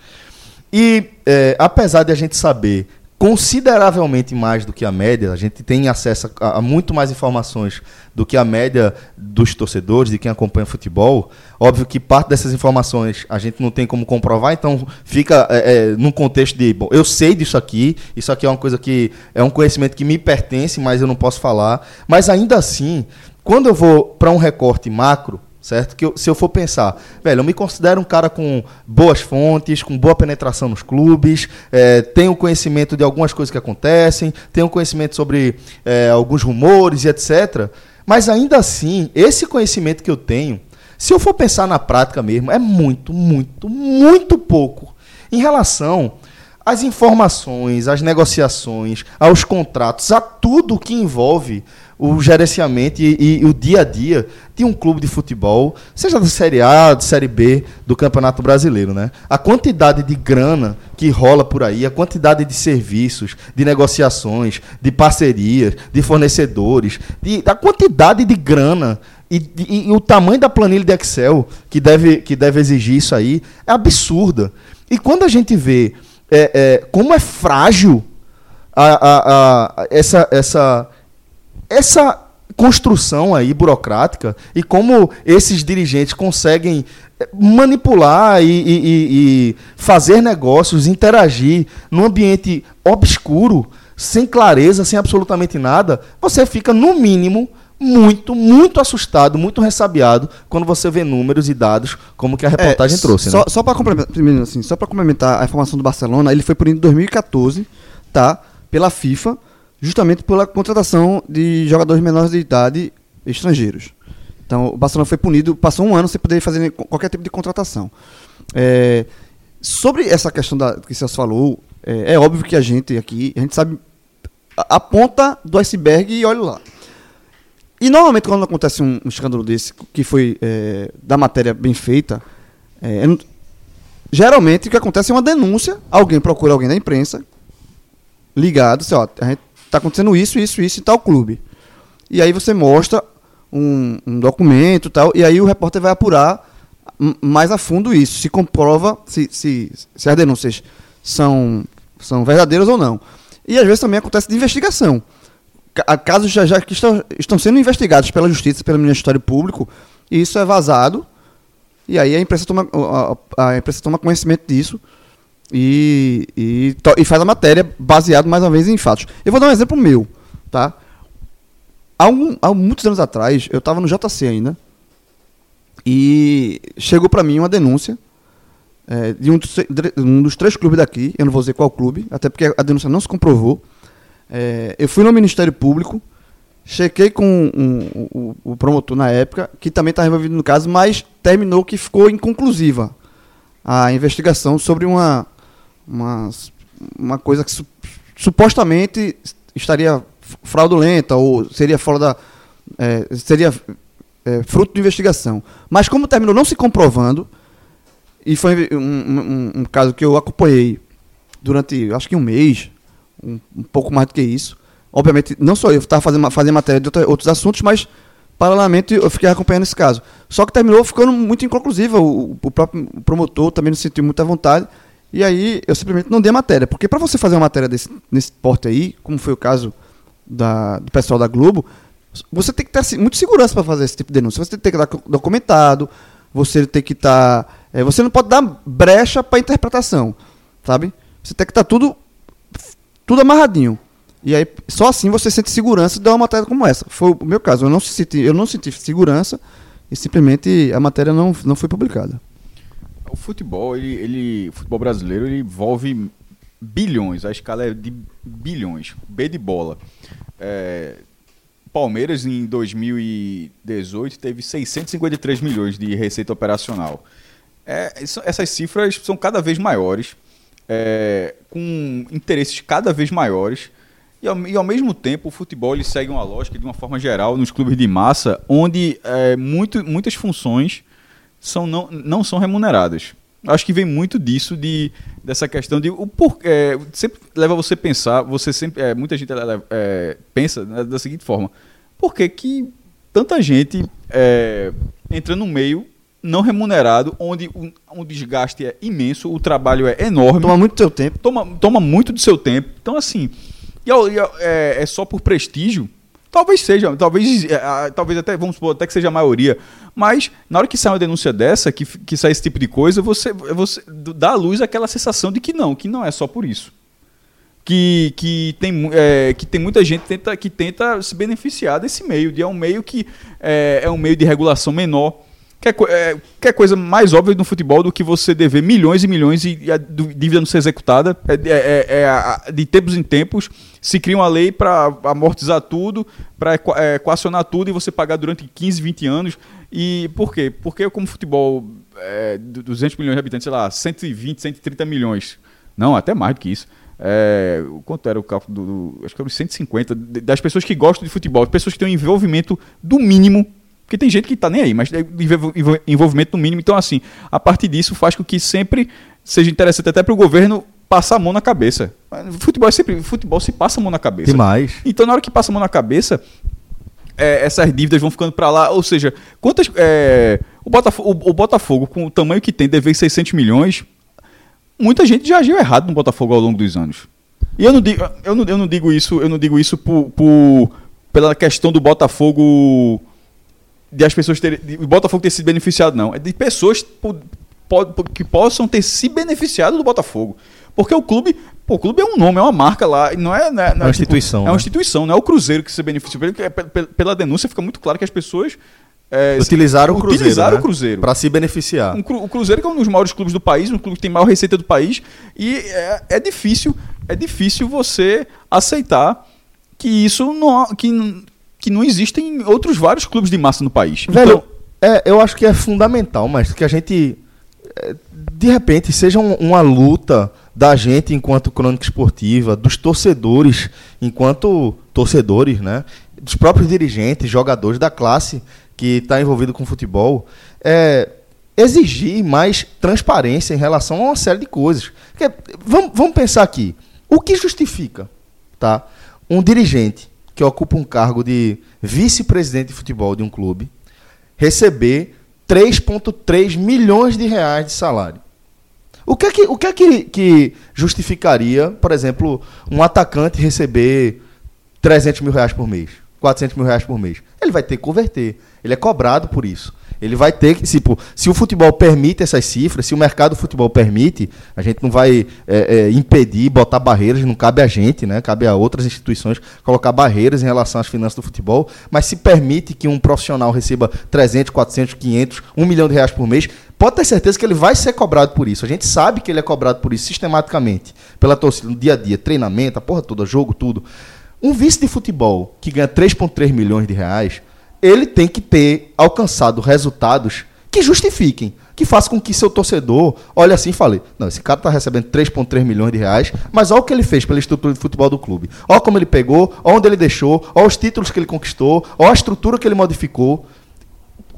Speaker 1: E é, apesar de a gente saber consideravelmente mais do que a média, a gente tem acesso a, a, muito mais informações do que a média dos torcedores, de quem acompanha futebol. Óbvio que parte dessas informações a gente não tem como comprovar, então fica é, é, num contexto de, bom, eu sei disso aqui, isso aqui é uma coisa que é um conhecimento que me pertence, mas eu não posso falar. Mas ainda assim, quando eu vou para um recorte macro, certo? Que eu, se eu for pensar, velho, eu me considero um cara com boas fontes, com boa penetração nos clubes, é, tenho conhecimento de algumas coisas que acontecem, tenho conhecimento sobre é, alguns rumores e etc. Mas ainda assim, esse conhecimento que eu tenho, se eu for pensar na prática mesmo, é muito, muito, muito pouco em relação às informações, às negociações, aos contratos, a tudo que envolve o gerenciamento e, e, o dia a dia de um clube de futebol, seja da Série A, de Série B do Campeonato Brasileiro. Né? A quantidade de grana que rola por aí, a quantidade de serviços, de negociações, de parcerias, de fornecedores, de, a quantidade de grana e, e, e, o tamanho da planilha de Excel que deve, que deve exigir isso aí é absurda. E quando a gente vê é, é, como é frágil a, a, a, essa, essa essa construção aí burocrática e como esses dirigentes conseguem eh, manipular e, e, e, fazer negócios, interagir num ambiente obscuro, sem clareza, sem absolutamente nada, você fica, no mínimo, muito, muito assustado, muito ressabiado quando você vê números e dados como que a reportagem é, trouxe.
Speaker 3: Só, né? só para complementar, assim, só complementar a informação do Barcelona, ele foi punido em 2014, tá? Pela FIFA justamente pela contratação de jogadores menores de idade estrangeiros. Então, o Barcelona foi punido, passou um ano sem poder fazer qualquer tipo de contratação. É, sobre essa questão da, que Celso falou, é, é, óbvio que a gente aqui, a gente sabe a, a ponta do iceberg e olha lá. E normalmente quando acontece um, um escândalo desse, que foi é, da matéria bem feita, é, geralmente o que acontece é uma denúncia, alguém procura alguém da imprensa, ligado, assim, ó, a gente está acontecendo isso, isso, isso em tal clube. E aí você mostra um, um documento tal, e aí o repórter vai apurar mais a fundo isso, se comprova se, se, se as denúncias são, são verdadeiras ou não. E às vezes também acontece de investigação. Casos já, já que estão, estão sendo investigados pela justiça, pelo Ministério Público, e isso é vazado, e aí a imprensa toma, a, a imprensa toma conhecimento disso e, e, e, faz a matéria baseado mais uma vez em fatos. Eu vou dar um exemplo meu, tá? Há, um, há muitos anos atrás, eu estava no JC ainda, e chegou para mim uma denúncia é, de, um dos, um dos, três clubes daqui, eu não vou dizer qual clube, até porque a denúncia não se comprovou. É, eu fui no Ministério Público, chequei com um, um, o promotor na época, que também estava envolvido no caso, mas terminou que ficou inconclusiva a investigação sobre uma, uma, uma coisa que su, supostamente estaria fraudulenta ou seria fora da. É, seria é, fruto de investigação. Mas como terminou não se comprovando, e foi um, um, um caso que eu acompanhei durante acho que um mês, um, um pouco mais do que isso. Obviamente, não só eu estava fazendo, fazendo matéria de outros assuntos, mas paralelamente eu fiquei acompanhando esse caso. Só que terminou ficando muito inconclusiva. O, o próprio promotor também não sentiu muita vontade. E aí eu simplesmente não dei a matéria. Porque para você fazer uma matéria desse, nesse porte aí, como foi o caso da, do pessoal da Globo, você tem que ter assim, muita segurança para fazer esse tipo de denúncia. Você tem que estar documentado, você tem que estar. É, você não pode dar brecha para interpretação, sabe? Você tem que estar tudo, tudo amarradinho. E aí, só assim você sente segurança de dar uma matéria como essa. Foi o meu caso. Eu não senti, eu não senti segurança e simplesmente a matéria não, não foi publicada.
Speaker 4: O futebol, ele, ele, o futebol brasileiro, ele envolve bilhões, a escala é de bilhões, B de bola. É, Palmeiras, em 2018, teve 653 milhões de receita operacional. É, isso- essas cifras são cada vez maiores, é, com interesses cada vez maiores. E ao, e ao mesmo tempo, o futebol ele segue uma lógica, de uma forma geral, nos clubes de massa, onde é, muito, muitas funções são, não, não são remuneradas. Acho que vem muito disso, de, dessa questão de. O por, é, sempre leva você a pensar, você sempre. é, muita gente é, pensa né, da seguinte forma: por que, que tanta gente é, entra no meio não remunerado, onde o, um desgaste é imenso, o trabalho é enorme
Speaker 3: Toma muito teu tempo.
Speaker 4: toma, toma muito do seu tempo. Então, assim, e e é, é só por prestígio? Talvez seja, talvez, é, talvez até, vamos supor, até que seja a maioria. Mas, na hora que sai uma denúncia dessa, que, que sai esse tipo de coisa, você, você dá à luz aquela sensação de que não, que não é só por isso. Que, que, tem, é, que tem muita gente tenta, que tenta se beneficiar desse meio. de- É um meio que é, é um meio de regulação menor. Quer, co- é, quer coisa mais óbvia no futebol do que você dever milhões e milhões e, e a dívida não ser executada? É, é- é- é a- de tempos em tempos se cria uma lei para amortizar tudo, para equacionar tudo e você pagar durante 15, 20 anos. E por quê? Porque como futebol é, de 200 milhões de habitantes, sei lá, 120, 130 milhões. Não, até mais do que isso. É, quanto era o cálculo do, do- Acho que era uns 150 de- das pessoas que gostam de futebol, pessoas que têm um envolvimento do mínimo. Porque tem gente que tá nem aí, mas envol- envol- envolvimento no mínimo. Então, assim, a partir disso faz com que sempre seja interessante até para o governo passar a mão na cabeça. Futebol é sempre. Futebol se passa a mão na cabeça.
Speaker 1: Demais.
Speaker 4: Então, na hora que passa a mão na cabeça, é, essas dívidas vão ficando para lá. Ou seja, quantas. é, o, Botafogo, o, o Botafogo, com o tamanho que tem, dever 600 milhões, muita gente já agiu errado no Botafogo ao longo dos anos. E eu não digo, eu não, eu não digo isso, eu não digo isso por, por- pela questão do Botafogo. De as pessoas terem. o Botafogo ter sido beneficiado, não. É de pessoas po- po- que possam ter se beneficiado do Botafogo. Porque o clube. Pô, o clube é um nome, é uma marca lá. Não é, não é, não
Speaker 1: uma instituição,
Speaker 4: É
Speaker 1: né?
Speaker 4: uma instituição, não é o Cruzeiro que se beneficiou. Pe- Pela denúncia fica muito claro que as pessoas. é,
Speaker 1: Utilizaram o Cruzeiro.
Speaker 4: Utilizaram
Speaker 1: né?
Speaker 4: o Cruzeiro.
Speaker 1: Pra se beneficiar.
Speaker 4: Um o Cruzeiro que é um dos maiores clubes do país, um clube que tem maior receita do país, e é, é difícil, é difícil você aceitar que isso não que, que não existem outros vários clubes de massa no país.
Speaker 1: Velho,
Speaker 4: Então,
Speaker 1: é, eu acho que é fundamental, mas que a gente, é, de repente, seja um- uma luta da gente enquanto crônica esportiva, dos torcedores enquanto torcedores, né? Dos próprios dirigentes, jogadores da classe que está envolvido com futebol, é, exigir mais transparência em relação a uma série de coisas. Porque, vamos, vamos pensar aqui. O que justifica tá, um dirigente que ocupa um cargo de vice-presidente de futebol de um clube receber 3,3 milhões de reais de salário. O que é, que, o que, é que, que justificaria, por exemplo, um atacante receber 300 mil reais por mês, 400 mil reais por mês? Ele vai ter que converter. Ele é cobrado por isso. Ele vai ter que, tipo, se o futebol permite essas cifras, se o mercado do futebol permite, a gente não vai é, é, impedir, botar barreiras, não cabe a gente, né? Cabe a outras instituições colocar barreiras em relação às finanças do futebol, mas se permite que um profissional receba 300, 400, 500, 1 milhão de reais por mês, pode ter certeza que ele vai ser cobrado por isso. A gente sabe que ele é cobrado por isso sistematicamente, pela torcida, no dia a dia, treinamento, a porra toda, jogo, tudo. Um vice de futebol que ganha 3,3 milhões de reais, ele tem que ter alcançado resultados que justifiquem, que façam com que seu torcedor olhe assim e fale: não, esse cara está recebendo 3,3 milhões de reais, mas olha o que ele fez pela estrutura de futebol do clube. Olha como ele pegou, olha onde ele deixou, olha os títulos que ele conquistou, olha a estrutura que ele modificou.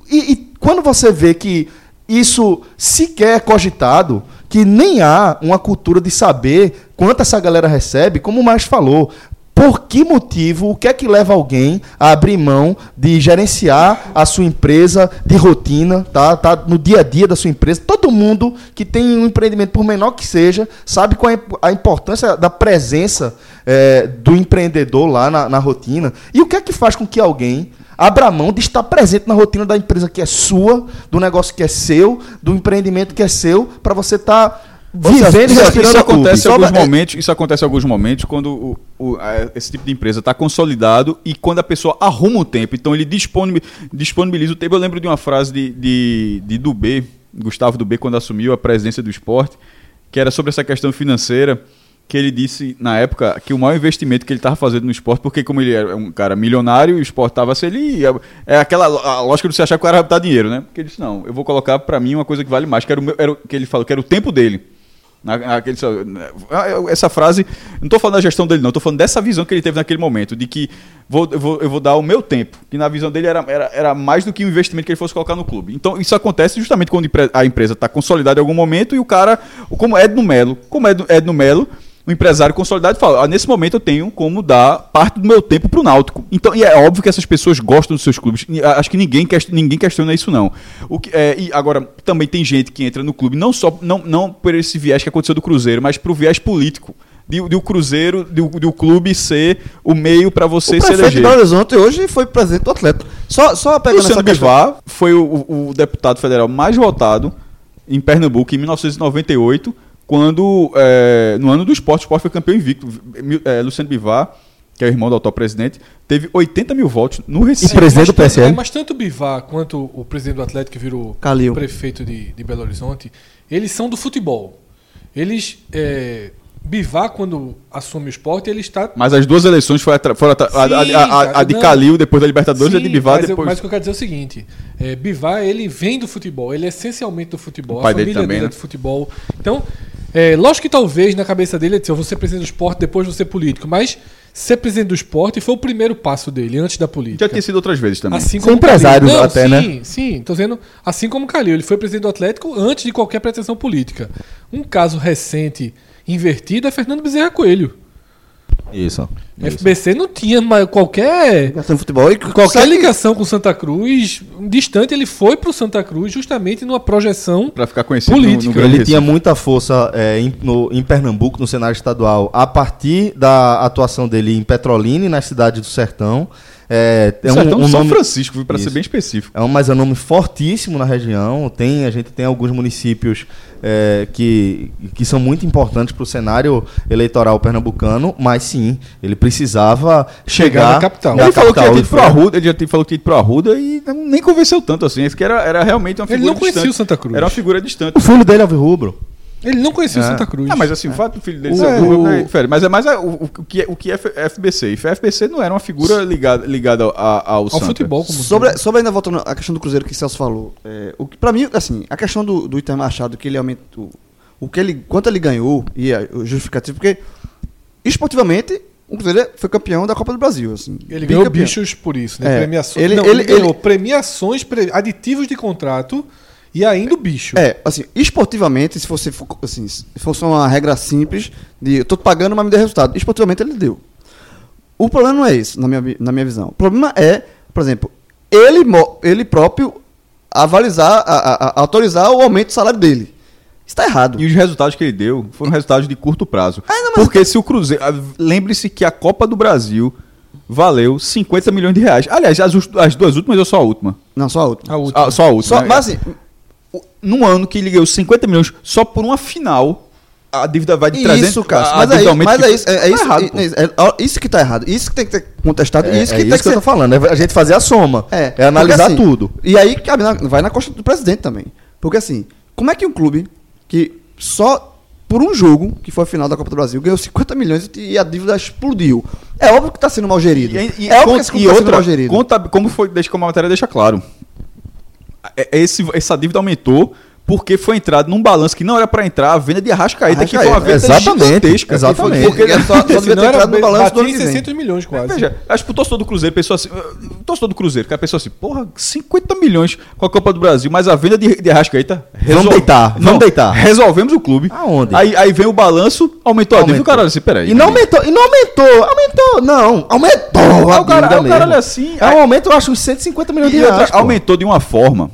Speaker 1: E, e quando você vê que isso sequer é cogitado, que nem há uma cultura de saber quanto essa galera recebe, como o mais falou. Por que motivo, o que é que leva alguém a abrir mão de gerenciar a sua empresa de rotina, tá? tá no dia a dia da sua empresa? Todo mundo que tem um empreendimento, por menor que seja, sabe qual é a importância da presença eh, do empreendedor lá na, na rotina. E o que é que faz com que alguém abra mão de estar presente na rotina da empresa que é sua, do negócio que é seu, do empreendimento que é seu, para você estar vivendo
Speaker 4: isso,
Speaker 1: respirando
Speaker 4: isso acontece alguns momentos. Isso acontece em alguns momentos quando o- o- a- esse tipo de empresa está consolidado e quando a pessoa arruma o tempo. Então ele disponibi- disponibiliza o tempo. Eu lembro de uma frase de, de, de Dubé, Gustavo Dubé, quando assumiu a presidência do esporte, que era sobre essa questão financeira. que ele disse na época que o maior investimento que ele estava fazendo no esporte, porque como ele era um cara milionário e o esporte estava se ele ia, é aquela a lógica de você achar que o cara vai dinheiro, né? Porque ele disse não, eu vou colocar para mim uma coisa que vale mais, que era o meu, era que ele falou, que era o tempo dele. Naquele, essa frase, não estou falando da gestão dele, não, estou falando dessa visão que ele teve naquele momento, de que vou, eu, vou, eu vou dar o meu tempo, que na visão dele era, era, era mais do que o investimento que ele fosse colocar no clube. Então isso acontece justamente quando a empresa está consolidada em algum momento e o cara, como Edno Melo, como Edno, Edno Melo, o empresário consolidado fala: ah, nesse momento eu tenho como dar parte do meu tempo para o Náutico. Então, e é óbvio que essas pessoas gostam dos seus clubes. Acho que ninguém, ninguém questiona isso, não. O que, é, e agora, também tem gente que entra no clube, não só não, não por esse viés que aconteceu do Cruzeiro, mas para o viés político. De, de o Cruzeiro, de, de o clube ser o meio para você
Speaker 3: o
Speaker 4: se eleger.
Speaker 3: O Belo Horizonte hoje foi presidente do Atlético. Só, só pegando
Speaker 4: Luciano Bivar foi o, o deputado federal mais votado em Pernambuco em 1998 quando, é, no ano do esporte, o esporte foi campeão invicto. É, Luciano Bivar, que é o irmão do atual presidente, teve 80 mil votos no Recife.
Speaker 2: E presidente do PSL. Mas tanto o Bivar quanto o presidente do Atlético, que virou
Speaker 3: Calil.
Speaker 2: prefeito de, de Belo Horizonte, eles são do futebol. Eles é, Bivar, quando assume o esporte, ele está.
Speaker 4: Mas as duas eleições foram, foram a, a, a, a, de Calil depois da Libertadores sim, e a de Bivar
Speaker 2: mas
Speaker 4: depois.
Speaker 2: Eu, mas o que eu quero dizer é o seguinte: é, Bivar, ele vem do futebol, ele é essencialmente do futebol.
Speaker 4: O pai a família dele, também, dele
Speaker 2: é né? do futebol. Então, é, lógico que talvez na cabeça dele é dizer, eu vou ser presidente do esporte, depois vou ser político, mas ser presidente do esporte foi o primeiro passo dele, antes da política.
Speaker 4: Já tinha sido outras vezes também.
Speaker 2: Assim como
Speaker 1: empresário Não, até,
Speaker 2: sim,
Speaker 1: né?
Speaker 2: Sim, sim. Tô dizendo, assim como Calil, ele foi presidente do Atlético antes de qualquer pretensão política. Um caso recente invertido é Fernando Bezerra Coelho.
Speaker 1: Isso.
Speaker 2: FBC não tinha qualquer
Speaker 3: ligação futebol e
Speaker 2: qualquer ligação com Santa Cruz. Distante ele foi para o Santa Cruz justamente numa projeção
Speaker 4: para ficar conhecido
Speaker 1: política. No, no ele tinha muita força é, em, no, em Pernambuco no cenário estadual a partir da atuação dele em Petrolina e na cidade do Sertão. É,
Speaker 4: é um, um São nome... Francisco, para ser bem específico.
Speaker 1: É um, mas é um nome fortíssimo na região. Tem, a gente tem alguns municípios é, que, que são muito importantes para o cenário eleitoral pernambucano, mas sim, ele precisava chegar, chegar na
Speaker 4: capital.
Speaker 1: Na
Speaker 4: ele,
Speaker 1: capital,
Speaker 4: falou que ia pro Arruda, ele já falou que ia pro Arruda e nem convenceu tanto assim. Esse que era, era realmente uma figura
Speaker 2: Ele não conhecia
Speaker 4: distante.
Speaker 2: o Santa Cruz.
Speaker 4: Era uma figura distante.
Speaker 1: O filho dele é Rubro.
Speaker 2: Ele não conhecia é. o Santa Cruz.
Speaker 4: Ah, mas assim, o fato do filho dele ser é, o... é diferente. Mas é mais a, o, o, que é, o que é FBC. E FBC não era uma figura ligada, ligada ao, ao,
Speaker 2: ao Santa. futebol. Como
Speaker 3: sobre, sobre ainda voltando à questão do Cruzeiro que o Celso falou. É, o que, pra mim, assim, a questão do, do Itamar Machado, que ele aumentou... O que ele, quanto ele ganhou, e a, o justificativo, porque esportivamente o Cruzeiro foi campeão da Copa do Brasil. Assim,
Speaker 2: ele ganhou campeão. bichos por isso, né?
Speaker 3: É,
Speaker 2: premiações.
Speaker 3: Ele, não, ele, ele ganhou
Speaker 2: ele, premiações, pre, aditivos de contrato e ainda o bicho.
Speaker 3: É, assim, esportivamente, se fosse, assim, se fosse uma regra simples, de eu tô pagando, mas me deu resultado. Esportivamente ele deu. O problema não é isso, na minha, na minha visão. O problema é, por exemplo, ele, ele próprio avalizar, a, a, a, autorizar o aumento do salário dele. Isso tá errado.
Speaker 4: E os resultados que ele deu foram resultados de curto prazo.
Speaker 3: Ah, não,
Speaker 4: Porque se o Cruzeiro. Lembre-se que a Copa do Brasil valeu 50 milhões de reais. Aliás, as, as duas últimas ou só a última?
Speaker 3: Não, só a última.
Speaker 4: A última. Ah, só a última. Só,
Speaker 3: né? Mas assim,
Speaker 4: num ano que ele ganhou 50 milhões só por uma final, a dívida vai de 300...
Speaker 3: Isso, Cássio. Mas, é, mas é isso, é, é, isso, errado, é, é, isso que tá errado. Isso que tem que ser contestado.
Speaker 1: É,
Speaker 3: isso
Speaker 1: que,
Speaker 3: é
Speaker 1: isso que, que eu tô falando. É a gente fazer a soma.
Speaker 3: É,
Speaker 1: é analisar assim, tudo.
Speaker 3: E aí vai na costa do presidente também. Porque assim, como é que um clube que só por um jogo, que foi a final da Copa do Brasil, ganhou 50 milhões e a dívida explodiu. É óbvio que está sendo mal gerido.
Speaker 4: E, e,
Speaker 3: é
Speaker 4: óbvio conta, que e tá outra, mal gerido. Conta, como foi, deixa como a matéria deixa claro. Esse, essa dívida aumentou porque foi entrado num balanço que não era para entrar a venda de Arrascaeta, Arrascaeta. que foi uma venda
Speaker 1: exatamente, gigantesca.
Speaker 3: Exatamente.
Speaker 1: Porque
Speaker 3: é só, só devia ter entrado no balanço do ano
Speaker 2: 60 milhões quase.
Speaker 4: Veja, acho que o torcedor do Cruzeiro pensou assim, o torcedor do Cruzeiro, que a pessoa assim, porra, 50 milhões com a Copa do Brasil, mas a venda de, de Arrascaeta...
Speaker 1: Resol... Vamos deitar, vamos não, deitar.
Speaker 4: Resolvemos o clube.
Speaker 1: Aonde?
Speaker 4: Aí, aí vem o balanço, aumentou, aumentou. a dívida, o cara assim, peraí.
Speaker 1: E não aumentou, e não aumentou, aumentou, não, aumentou a
Speaker 4: o cara, o cara assim...
Speaker 1: É um aumento, eu acho, uns 150 milhões de reais.
Speaker 4: Aumentou de uma forma,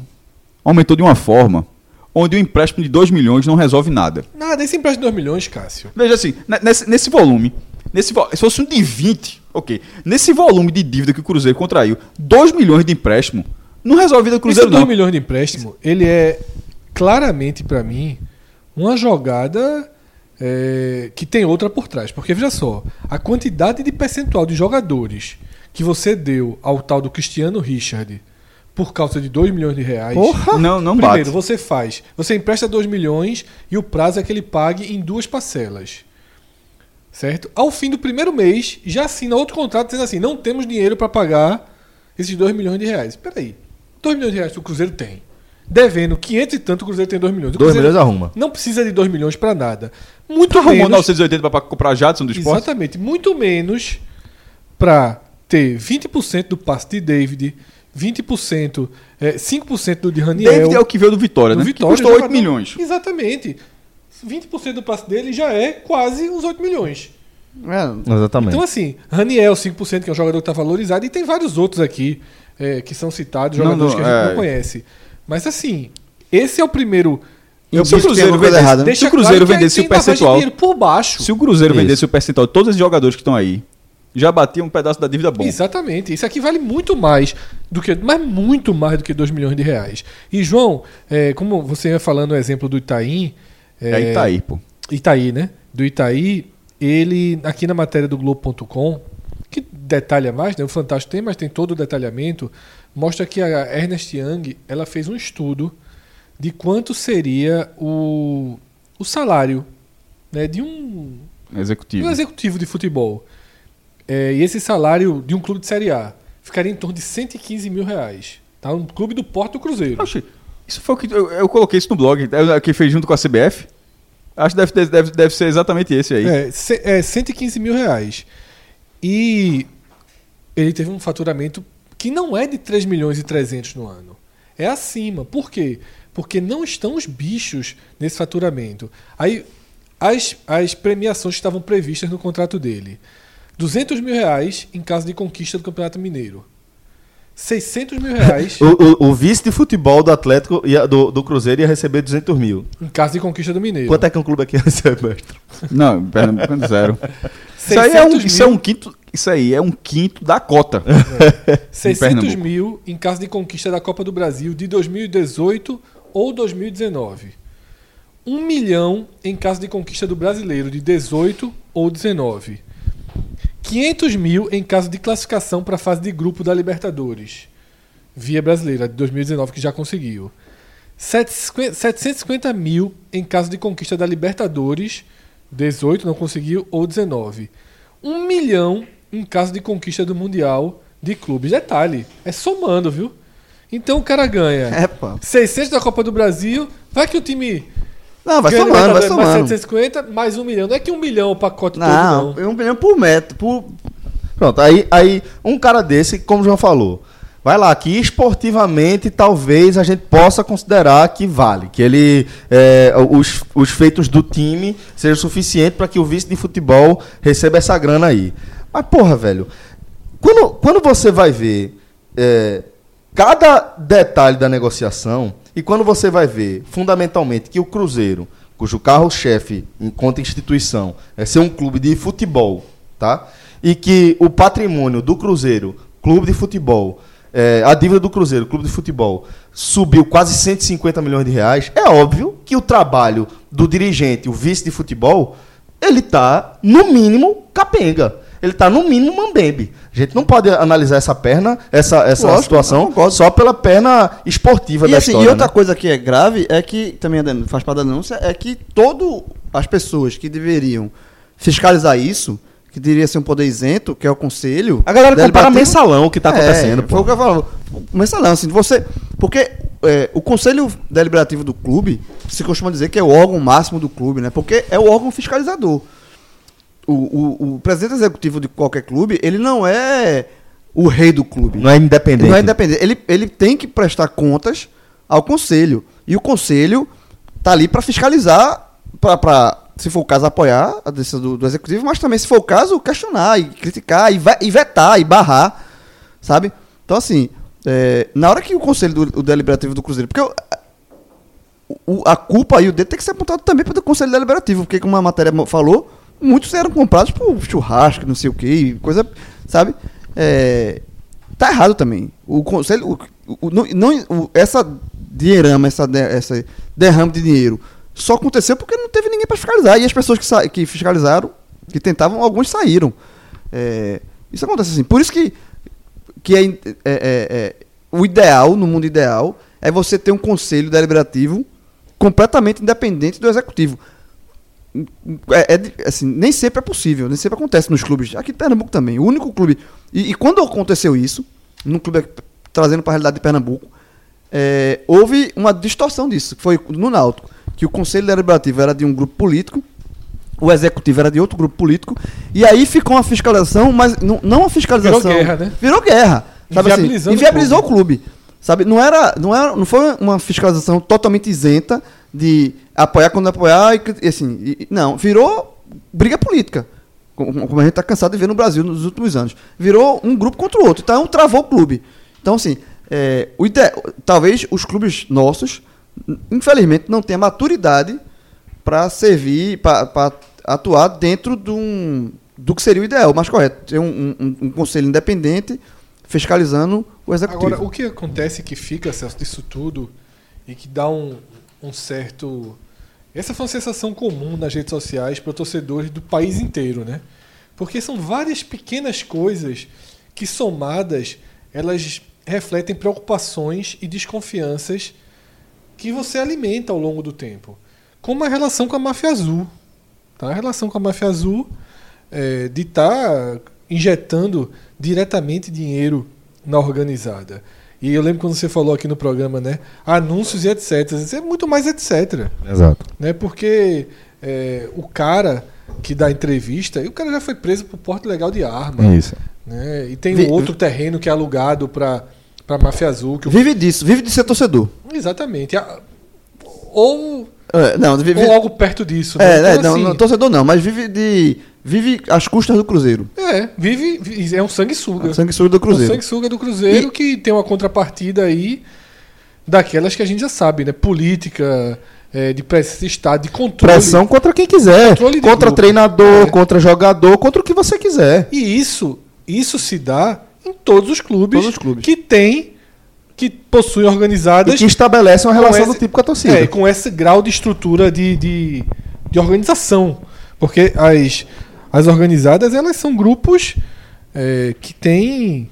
Speaker 4: aumentou de uma forma onde o empréstimo de 2 milhões não resolve nada.
Speaker 2: Nada, esse empréstimo de 2 milhões, Cássio.
Speaker 4: Veja assim, nesse, nesse volume, nesse, se fosse um de 20, ok. Nesse volume de dívida que o Cruzeiro contraiu, 2 milhões de empréstimo não resolve a vida do Cruzeiro,
Speaker 2: esse 2 milhões de empréstimo, ele é claramente, para mim, uma jogada é, que tem outra por trás. Porque, veja só, a quantidade de percentual de jogadores que você deu ao tal do Cristiano Richard por causa de 2 milhões de reais.
Speaker 4: Porra! Não, não
Speaker 2: Primeiro,
Speaker 4: bate.
Speaker 2: você faz. Você empresta 2 milhões e o prazo é que ele pague em duas parcelas. certo? Ao fim do primeiro mês, já assina outro contrato dizendo assim: não temos dinheiro para pagar esses 2 milhões de reais. Peraí, 2 milhões de reais que o Cruzeiro tem. Devendo 500 e tanto, o Cruzeiro tem 2 milhões. O
Speaker 1: 2
Speaker 2: Cruzeiro
Speaker 1: milhões arruma.
Speaker 2: Não precisa de 2 milhões para nada. Muito
Speaker 4: Tá arrumando
Speaker 2: menos.
Speaker 4: 980 pra comprar Jadson do esporte?
Speaker 2: Exatamente. Muito menos para ter 20% do passe de David, 20%, é, 5% do de Raniel.
Speaker 4: David é o que veio do Vitória,
Speaker 2: do
Speaker 4: né?
Speaker 2: Vitória,
Speaker 4: que custou 8
Speaker 2: jogador-
Speaker 4: milhões.
Speaker 2: Exatamente. 20% do passe dele já é quase os 8 milhões.
Speaker 3: É,
Speaker 1: Exatamente.
Speaker 2: Então, assim, Raniel, 5%, que é um jogador que está valorizado, e tem vários outros aqui é, que são citados,
Speaker 4: Não,
Speaker 2: jogadores
Speaker 4: não,
Speaker 2: que a gente
Speaker 4: é.
Speaker 2: não conhece. Mas, assim, esse é o primeiro.
Speaker 3: eu
Speaker 4: Se o Cruzeiro vendesse-
Speaker 3: errada. né?
Speaker 4: Deixa- o Cruzeiro vendesse
Speaker 2: tem
Speaker 4: o percentual-
Speaker 2: por baixo.
Speaker 4: Se o Cruzeiro
Speaker 1: Isso.
Speaker 4: vendesse o percentual de todos esses jogadores que estão aí, já batia um pedaço da dívida bom.
Speaker 2: Exatamente. Isso aqui vale muito mais do que, mas muito mais do que 2 milhões de reais. E, João, é, como você ia falando o exemplo do Itaim.
Speaker 4: É aí tá aí, pô.
Speaker 2: Itaí, né? Do Itaí, ele, aqui na matéria do Globo.com, que detalha mais, né? O Fantástico tem, mas tem todo o detalhamento, mostra que a Ernest Young, ela fez um estudo de quanto seria o, o salário né, de um,
Speaker 4: Executivo.
Speaker 2: um executivo de futebol. É, e esse salário de um clube de Série A ficaria em torno de 115 mil reais. Tá? Um clube do Porto Cruzeiro.
Speaker 4: Oxi, isso foi o que. Eu, eu coloquei isso no blog, é, que fez junto com a CBF. Acho que deve, deve, deve ser exatamente esse aí.
Speaker 2: É, é 115 mil reais. E ele teve um faturamento que não é de 3 milhões e 300 no ano. É acima. Por quê? Porque não estão os bichos nesse faturamento. Aí, as, as premiações que estavam previstas no contrato dele. 200 mil reais em caso de conquista do Campeonato Mineiro. 600 mil reais
Speaker 1: O, o- o vice de futebol do Atlético, ia, do, do Cruzeiro, ia receber 200 mil.
Speaker 2: em caso de conquista do Mineiro.
Speaker 1: Quanto é que um clube aqui (laughs) recebe, mestre?
Speaker 4: Não, Pernambuco é zero. (laughs) Isso aí, é um,
Speaker 2: 600
Speaker 4: isso é um quinto. Isso aí é um quinto da cota. (laughs)
Speaker 2: 600
Speaker 4: Pernambuco.
Speaker 2: mil em caso de conquista da Copa do Brasil de 2018 ou 2019. 1 milhão em caso de conquista do Brasileiro de 18 ou 19. 500 mil em caso de classificação para a fase de grupo da Libertadores. Via Brasileira de 2019, que já conseguiu. 750 750 mil em caso de conquista da Libertadores, 18 não conseguiu, ou 19. 1 milhão em caso de conquista do Mundial de clubes. Detalhe, é somando, viu? Então o cara ganha
Speaker 3: É, pô.
Speaker 2: 600 da Copa do Brasil, vai que o time
Speaker 3: Não, vai
Speaker 2: ganha
Speaker 3: somando, vai
Speaker 2: Libertadores mais
Speaker 3: somando.
Speaker 2: 750, mais 1 milhão. Não é que 1 milhão o pacote
Speaker 3: Não,
Speaker 2: todo,
Speaker 3: é um milhão por metro. Por...
Speaker 1: Pronto, aí, aí um cara desse, como o João falou, vai lá, que esportivamente talvez a gente possa considerar que vale, que ele é, os, os feitos do time sejam suficientes para que o vice de futebol receba essa grana aí. Mas, porra, velho, quando, quando você vai ver é, cada detalhe da negociação e quando você vai ver, fundamentalmente, que o Cruzeiro, cujo carro-chefe, enquanto instituição, é ser um clube de futebol, tá? E que o patrimônio do Cruzeiro, clube de futebol, é, a dívida do Cruzeiro, clube de futebol, subiu quase 150 milhões de reais, é óbvio que o trabalho do dirigente, o vice de futebol, ele tá, no mínimo, capenga. Ele tá, no mínimo, mambembe. A gente não pode analisar essa perna, essa, essa
Speaker 3: Lógico,
Speaker 1: situação, só pela perna esportiva
Speaker 3: E,
Speaker 1: da
Speaker 3: assim,
Speaker 1: história.
Speaker 3: e outra
Speaker 1: né?
Speaker 3: coisa que é grave é que também faz parte da denúncia é que todas as pessoas que deveriam fiscalizar isso, que deveria ser um poder isento, que é o conselho.
Speaker 1: A galera compara
Speaker 3: deliberativo-
Speaker 1: mensalão o que tá
Speaker 3: É,
Speaker 1: acontecendo,
Speaker 3: Foi o que eu falo. Mensalão, assim, você. Porque é, o conselho deliberativo do clube se costuma dizer que é o órgão máximo do clube, né? Porque é o órgão fiscalizador. O, o, o presidente executivo de qualquer clube, ele não é o rei do clube.
Speaker 1: Não é independente.
Speaker 3: Ele não é independente. Ele, ele tem que prestar contas ao conselho. E o conselho tá ali para fiscalizar, para, se for o caso, apoiar a decisão do, do executivo, mas também, se for o caso, questionar e criticar e, e vetar e barrar, sabe? Então, assim, é, na hora que o conselho do, o deliberativo do Cruzeiro. Porque o- o- a culpa e o dedo tem que ser apontado também para o conselho deliberativo, porque, como a matéria falou, muitos eram comprados por churrasco, não sei o que, coisa, sabe? É, tá errado também. O conselho, o, o- não, não- essa dinheirama, essa, de- essa derrame de dinheiro, só aconteceu porque não teve ninguém para fiscalizar. E as pessoas que, que fiscalizaram, que tentavam, alguns saíram. É, isso acontece assim. Por isso que, que é, é- é- é- o ideal, no mundo ideal, é você ter um conselho deliberativo completamente independente do executivo. É, é assim, nem sempre é possível, nem sempre acontece nos clubes. Aqui em Pernambuco também. O único clube. E, e quando aconteceu isso, num clube trazendo para a realidade de Pernambuco, é, houve uma distorção disso. Foi no Náutico, que o Conselho Deliberativo era de um grupo político, o executivo era de outro grupo político, e aí ficou uma fiscalização, mas não, não uma fiscalização.
Speaker 2: Virou guerra, né?
Speaker 3: Virou guerra. Sabe assim,
Speaker 2: Inviabilizando o
Speaker 3: inviabilizou o clube. Sabe, não era, não era, não foi uma fiscalização totalmente isenta de apoiar quando apoiar e assim, e- não, virou briga política. Como como a gente está cansado de ver no Brasil nos últimos anos. Virou um grupo contra o outro. Então travou o clube. Então, assim, é, o ide- talvez os clubes nossos, infelizmente, não tenham maturidade para servir, para atuar dentro de um, do que seria o ideal, o mais correto. Ter um, um- um conselho independente fiscalizando o executivo.
Speaker 2: Agora, o que acontece que fica, Celso, disso tudo e que dá um, um certo. Essa foi uma sensação comum nas redes sociais para torcedores do país inteiro, né? Porque são várias pequenas coisas que, somadas, elas refletem preocupações e desconfianças que você alimenta ao longo do tempo. Como a relação com a máfia azul. Tá? A relação com a máfia azul é, de estar injetando diretamente dinheiro na organizada. E eu lembro quando você falou aqui no programa, né? Anúncios e etc. Isso é muito mais etc.
Speaker 5: Exato.
Speaker 2: Né? Porque é, o cara que dá entrevista, e o cara já foi preso por porte legal de arma.
Speaker 5: Isso.
Speaker 2: Né? E tem
Speaker 3: Vi-
Speaker 2: outro terreno que é alugado para para máfia azul. Que o-
Speaker 3: Vive disso, vive de ser torcedor.
Speaker 2: Exatamente. Ou,
Speaker 3: É, não, vive,
Speaker 2: ou algo perto disso.
Speaker 3: é,
Speaker 2: né?
Speaker 3: é,
Speaker 2: Então,
Speaker 3: não,
Speaker 2: assim,
Speaker 3: não, torcedor não, mas vive de. Vive às custas do Cruzeiro.
Speaker 2: É, vive, vi- é um sanguessuga.
Speaker 3: Sanguessuga do
Speaker 2: Um
Speaker 3: Cruzeiro.
Speaker 2: sanguessuga do Cruzeiro
Speaker 3: E-
Speaker 2: que tem uma contrapartida aí daquelas que a gente já sabe, né? Política, é, de pressa estado, de controle.
Speaker 5: Pressão contra quem quiser. Contra
Speaker 2: grupo.
Speaker 5: treinador,
Speaker 2: É.
Speaker 5: contra jogador, contra o que você quiser.
Speaker 2: E isso, isso se dá em todos os clubes,
Speaker 3: Todos os clubes.
Speaker 2: que tem, que possuem organizadas
Speaker 5: E que estabelece uma relação
Speaker 2: com
Speaker 5: do
Speaker 2: esse-
Speaker 5: tipo com a torcida.
Speaker 2: É, com esse grau de estrutura de, de, de organização. Porque as, as organizadas, elas são grupos é, que têm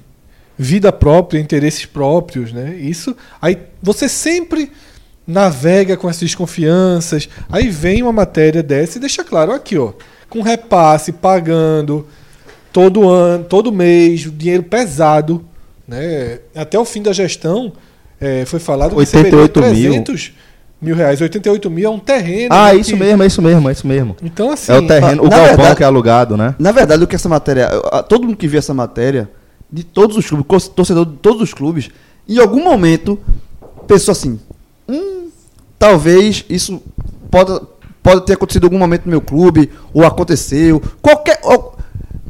Speaker 2: vida própria, interesses próprios, né? Isso, aí você sempre navega com essas desconfianças, aí vem uma matéria dessa e deixa claro, aqui ó, com repasse, pagando, todo ano, todo mês, dinheiro pesado, né? Até o fim da gestão é, foi falado que
Speaker 5: 88
Speaker 2: receberia
Speaker 5: mil.
Speaker 2: 300 mil reais. 88 mil é um terreno.
Speaker 5: Ah,
Speaker 2: né,
Speaker 5: isso
Speaker 2: que-
Speaker 5: mesmo, é isso mesmo, é isso mesmo.
Speaker 2: Então, assim.
Speaker 5: É o terreno, o
Speaker 3: na
Speaker 5: galpão
Speaker 3: verdade-
Speaker 5: que é alugado, né?
Speaker 3: Na verdade, o que essa matéria. Todo mundo que viu essa matéria, de todos os clubes, torcedor de todos os clubes, em algum momento pensou assim: hum, talvez isso pode, pode ter acontecido em algum momento no meu clube, ou aconteceu. Qualquer. ó,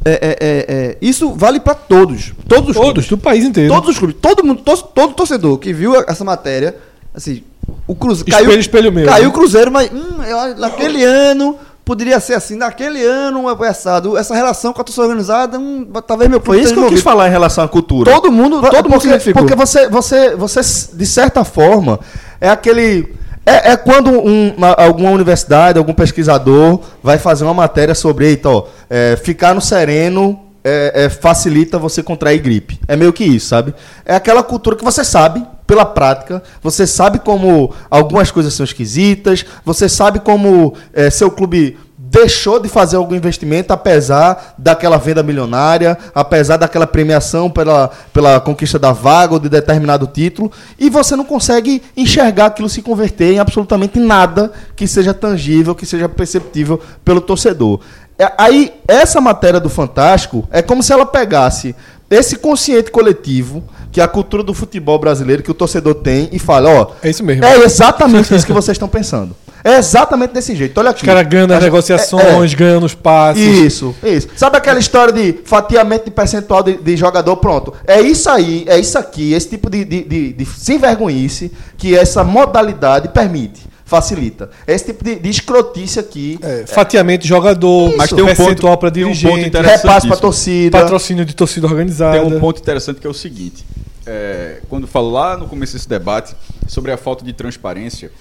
Speaker 3: é, é, é, é, isso vale para todos. Todos os
Speaker 2: Todos,
Speaker 3: clubes.
Speaker 2: do país inteiro.
Speaker 3: Todos os clubes. Todo mundo, todo torcedor que viu essa matéria, assim, o Cruzeiro.
Speaker 2: Espelho, espelho meu.
Speaker 3: Caiu
Speaker 2: né?
Speaker 3: o Cruzeiro, mas hum, eu- naquele ano poderia ser assim, naquele ano, um passado, essa relação com a torcida organizada, hum, talvez meu
Speaker 1: Foi isso que eu quis falar em relação à cultura.
Speaker 3: Todo mundo, todo mundo se
Speaker 1: porque,
Speaker 3: identificou.
Speaker 1: porque você, você, você, de certa forma, é aquele. É, é quando um- uma- alguma universidade, algum pesquisador vai fazer uma matéria sobre, eita, ó, é, ficar no sereno é, é, facilita você contrair gripe. É meio que isso, sabe? É aquela cultura que você sabe, pela prática, você sabe como algumas coisas são esquisitas, você sabe como é, seu clube deixou de fazer algum investimento apesar daquela venda milionária, apesar daquela premiação pela, pela conquista da vaga ou de determinado título, e você não consegue enxergar aquilo se converter em absolutamente nada que seja tangível, que seja perceptível pelo torcedor. É, Aí, essa matéria do Fantástico é como se ela pegasse esse consciente coletivo que é a cultura do futebol brasileiro, que o torcedor tem, e fala, ó,
Speaker 2: É isso mesmo.
Speaker 1: é exatamente isso que vocês estão pensando. É exatamente desse jeito. Olha aqui.
Speaker 2: Os caras ganham nas
Speaker 1: gente-
Speaker 2: negociações, ganham nos
Speaker 1: é,
Speaker 2: passes.
Speaker 1: isso, isso. Sabe aquela história de fatiamento de percentual de, de jogador? Pronto. É isso aí, é isso aqui, esse tipo de, de, de, de sem vergonhice que essa modalidade permite, facilita. É esse tipo de, de escrotice aqui.
Speaker 2: É, fatiamento de jogador,
Speaker 4: Mas tem um ponto-
Speaker 2: para
Speaker 4: tem um ponto
Speaker 2: dirigente,
Speaker 4: interessante.
Speaker 1: Repasse
Speaker 4: interessantíssimo.
Speaker 1: torcida.
Speaker 2: patrocínio de torcida organizada.
Speaker 4: Tem um ponto interessante que é o seguinte: é, quando eu falo lá no começo desse debate sobre a falta de transparência,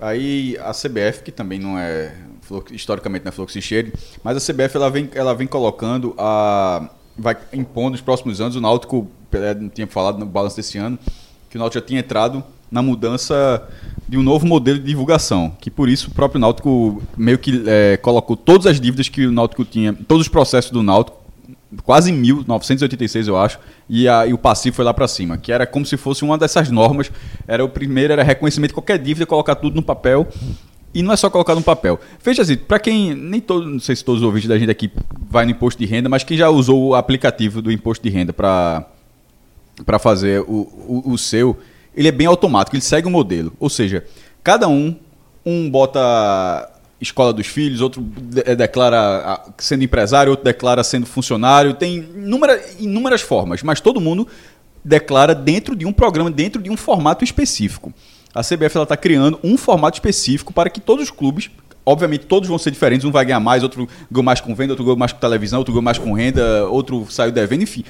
Speaker 4: aí a CBF, que também não é historicamente não é fluxo e cheiro, mas a CBF ela vem, ela vem colocando a. vai impondo nos próximos anos. O Náutico, Pelé tinha falado no balanço desse ano, que o Náutico já tinha entrado na mudança de um novo modelo de divulgação, que por isso o próprio Náutico meio que é, colocou todas as dívidas que o Náutico tinha, todos os processos do Náutico, quase mil, 986 eu acho, e, a, e o passivo foi lá para cima, que era como se fosse uma dessas normas, era o primeiro, era reconhecimento de qualquer dívida, colocar tudo no papel, e não é só colocar no papel. Veja assim, para quem, nem todo, não sei se todos os ouvintes da gente aqui vai no imposto de renda, mas quem já usou o aplicativo do imposto de renda para para fazer o, o, o seu, ele é bem automático, ele segue o modelo. Ou seja, cada um, um bota escola dos filhos, outro de- eh, declara sendo empresário, outro declara sendo funcionário, tem inúmera, inúmeras formas, mas todo mundo declara dentro de um programa, dentro de um formato específico. A CBF está criando um formato específico para que todos os clubes, obviamente todos vão ser diferentes, um vai ganhar mais, outro ganhou mais com venda, outro ganhou mais com televisão, outro ganhou mais com renda, outro saiu devendo, enfim.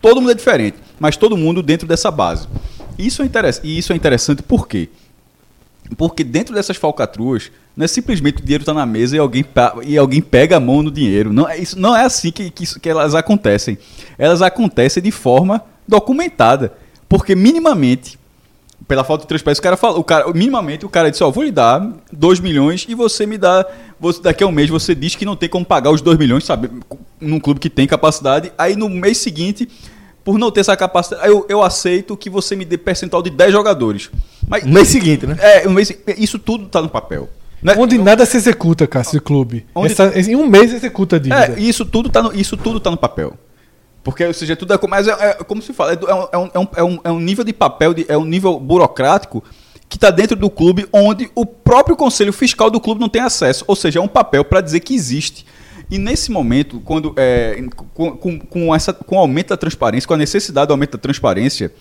Speaker 4: Todo mundo é diferente, mas todo mundo dentro dessa base. Isso é interessante, e isso é interessante por quê? Porque dentro dessas falcatruas, não é simplesmente o dinheiro está na mesa e alguém, e alguém pega a mão no dinheiro. Não, é- isso não é assim que, que, que elas acontecem. Elas acontecem de forma documentada. Porque minimamente, pela falta de transparência, o cara fala, o cara, minimamente o cara disse, ó, vou lhe dar 2 milhões e você me dá, você, daqui a um mês você diz que não tem como pagar os 2 milhões, sabe, num clube que tem capacidade, aí no mês seguinte, por não ter essa capacidade, eu, eu aceito que você me dê percentual de 10 jogadores. Mas
Speaker 5: No mês seguinte, né?
Speaker 4: é, um mês, isso tudo tá no papel. Não é-
Speaker 2: Onde nada se executa, Cássio, de clube.
Speaker 4: Onde-
Speaker 2: Essa- em um mês executa a dívida.
Speaker 4: É, isso tudo tá no, isso tudo tá no papel. Porque, ou seja, tudo é como, mas é, é como se fala, é, do- é um, é, um, é, um, é um nível de papel, de- é um nível burocrático que está dentro do clube, onde o próprio conselho fiscal do clube não tem acesso. Ou seja, é um papel para dizer que existe. E nesse momento, quando é, com, com, com, essa, com o aumento da transparência, com a necessidade do aumento da transparência,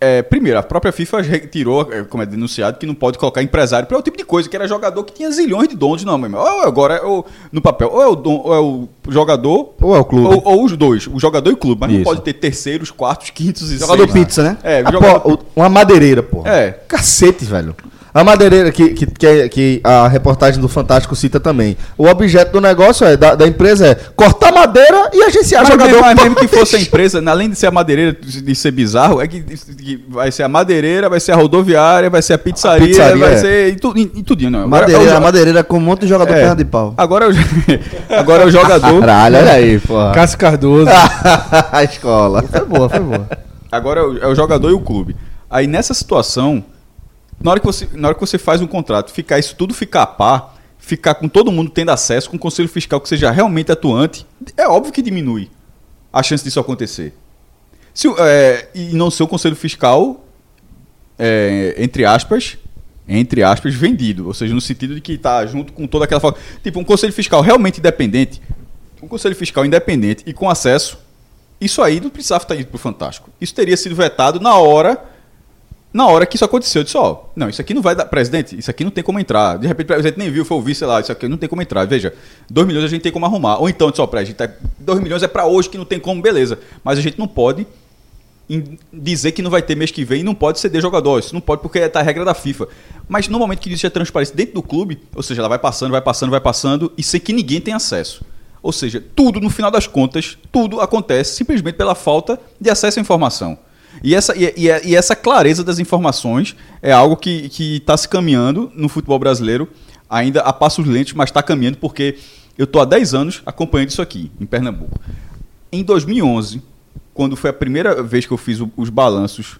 Speaker 4: é, primeiro, a própria FIFA retirou, é, como é denunciado, que não pode colocar empresário para o tipo de coisa, que era jogador que tinha zilhões de donos. Não, meu irmão. Ou agora é o, no papel, ou é o, don- ou é o jogador,
Speaker 5: Ou é o clube.
Speaker 4: ou, ou os dois, o jogador e o clube. Mas não
Speaker 5: Isso.
Speaker 4: pode ter terceiros, quartos, quintos e
Speaker 3: Jogador
Speaker 4: seis.
Speaker 3: pizza, né?
Speaker 4: É,
Speaker 5: Ah,
Speaker 4: jogador,
Speaker 5: pô, uma madeireira, pô.
Speaker 4: É.
Speaker 5: Cacete, velho. A madeireira que, que, que, que a reportagem do Fantástico cita também. O objeto do negócio é da, da empresa é cortar madeira e agenciar
Speaker 4: Mas
Speaker 5: jogador.
Speaker 4: mesmo, mas mesmo que fosse a (laughs) empresa, né, além de ser a madeireira, de ser bizarro, é que, que vai ser a madeireira, vai ser a rodoviária, vai ser a pizzaria,
Speaker 5: A pizzaria,
Speaker 4: vai
Speaker 5: é.
Speaker 4: ser. E, tu, e, e tudinho, não. Agora é o
Speaker 3: Madeireira, madeireira com um monte de jogador
Speaker 4: É.
Speaker 3: perna de pau.
Speaker 4: Agora é o, (laughs) agora é o jogador.
Speaker 5: Caralho, olha aí, porra.
Speaker 2: Cássio Cardoso. (laughs)
Speaker 5: a escola.
Speaker 3: Foi boa, foi boa.
Speaker 4: Agora é o, é o jogador e o clube. Aí nessa situação, na hora que você, na hora que você faz um contrato, ficar isso tudo ficar a par, ficar com todo mundo tendo acesso, com um conselho fiscal que seja realmente atuante, é óbvio que diminui a chance disso acontecer. Se, é, e não ser o conselho fiscal, é, entre aspas, entre aspas, vendido. Ou seja, no sentido de que está junto com toda aquela. Tipo, um conselho fiscal realmente independente, um conselho fiscal independente e com acesso, isso aí não precisava estar indo para o Fantástico. Isso teria sido vetado na hora. Na hora que isso aconteceu, eu disse, ó, não, isso aqui não vai dar, presidente, isso aqui não tem como entrar. De repente o presidente nem viu, foi ouvir, sei lá, isso aqui não tem como entrar. Veja, 2 milhões a gente tem como arrumar. Ou então, disse, ó, presidente, 2 milhões é para hoje que não tem como, beleza. Mas a gente não pode dizer que não vai ter mês que vem e não pode ceder jogador. Isso não pode porque tá a regra da FIFA. Mas no momento que existe a transparência dentro do clube, ou seja, ela vai passando, vai passando, vai passando e sem que ninguém tenha acesso. Ou seja, tudo no final das contas, tudo acontece simplesmente pela falta de acesso à informação. E essa, e, e- e essa clareza das informações é algo que está se caminhando no futebol brasileiro, ainda a passos lentos, mas está caminhando porque eu estou há 10 anos acompanhando isso aqui, em Pernambuco. Em 2011, quando foi a primeira vez que eu fiz o- os balanços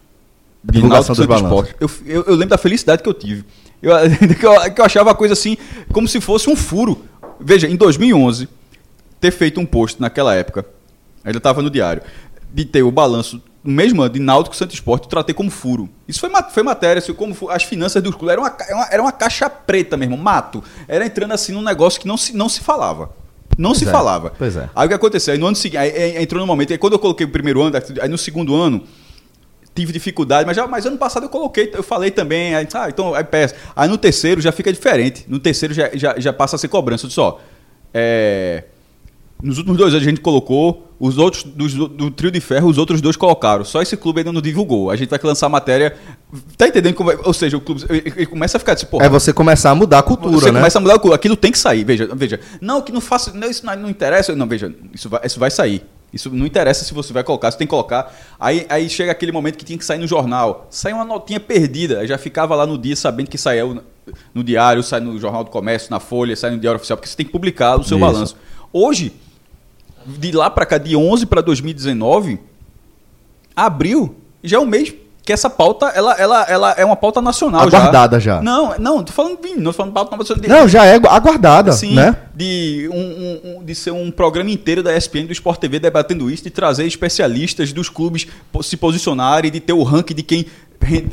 Speaker 4: de Náutico
Speaker 5: dos
Speaker 4: Santo
Speaker 5: balanços.
Speaker 4: Esporte, eu, eu- eu lembro da felicidade que eu tive. Eu, (laughs) que, eu, que eu achava a coisa assim, como se fosse um furo. Veja, em 2011, ter feito um post naquela época, ainda estava no diário, de ter o balanço mesmo de Náutico Santo Esporte, eu tratei como furo. Isso foi, foi matéria, assim, como as finanças do clube, era uma, era uma, caixa preta mesmo, mato. Era entrando assim num negócio que não se, não se falava. Não se
Speaker 5: é,
Speaker 4: falava.
Speaker 5: pois é.
Speaker 4: Aí o que aconteceu? Aí no ano seguinte, aí, aí entrou no momento, aí quando eu coloquei o primeiro ano, aí no segundo ano, tive dificuldade, mas, já, mas ano passado eu coloquei, eu falei também, aí, ah, então aí peça. Aí no terceiro já fica diferente. No terceiro já, já, já passa a ser cobrança. Eu disse, ó, é, nos últimos dois anos a gente colocou, os outros dos- do, trio de ferro, os outros dois colocaram. Só esse clube ainda não divulgou. A gente vai lançar a matéria. Tá entendendo como vai- Ou seja, o clube ele, ele começa a ficar assim, porra.
Speaker 5: É você começar a mudar a cultura,
Speaker 4: Você
Speaker 5: né?
Speaker 4: começa a mudar o cu. Aquilo tem que sair. Veja, veja. Não, que não faça. Não, isso não, não interessa. Não, veja, isso vai, isso vai sair. Isso não interessa se você vai colocar, você tem que colocar. Aí, aí chega aquele momento que tinha que sair no jornal. Sai uma notinha perdida. Já ficava lá no dia sabendo que saiu no, no diário, sai no Jornal do Comércio, na Folha, sai no Diário Oficial, porque você tem que publicar o seu
Speaker 1: Isso.
Speaker 4: balanço. Hoje, de lá para cá, de 11 para 2019, abril já é um mês que essa pauta ela, ela, ela é uma pauta nacional
Speaker 1: Aguardada já.
Speaker 4: Não, não, tô falando de, não tô falando pauta nacional. de-
Speaker 1: Não, já é aguardada,
Speaker 4: Sim,
Speaker 1: né?
Speaker 4: de, um, um- de ser um programa inteiro da ESPN, do Sport TV, debatendo isso, de trazer especialistas dos clubes se posicionarem, de ter o ranking de quem,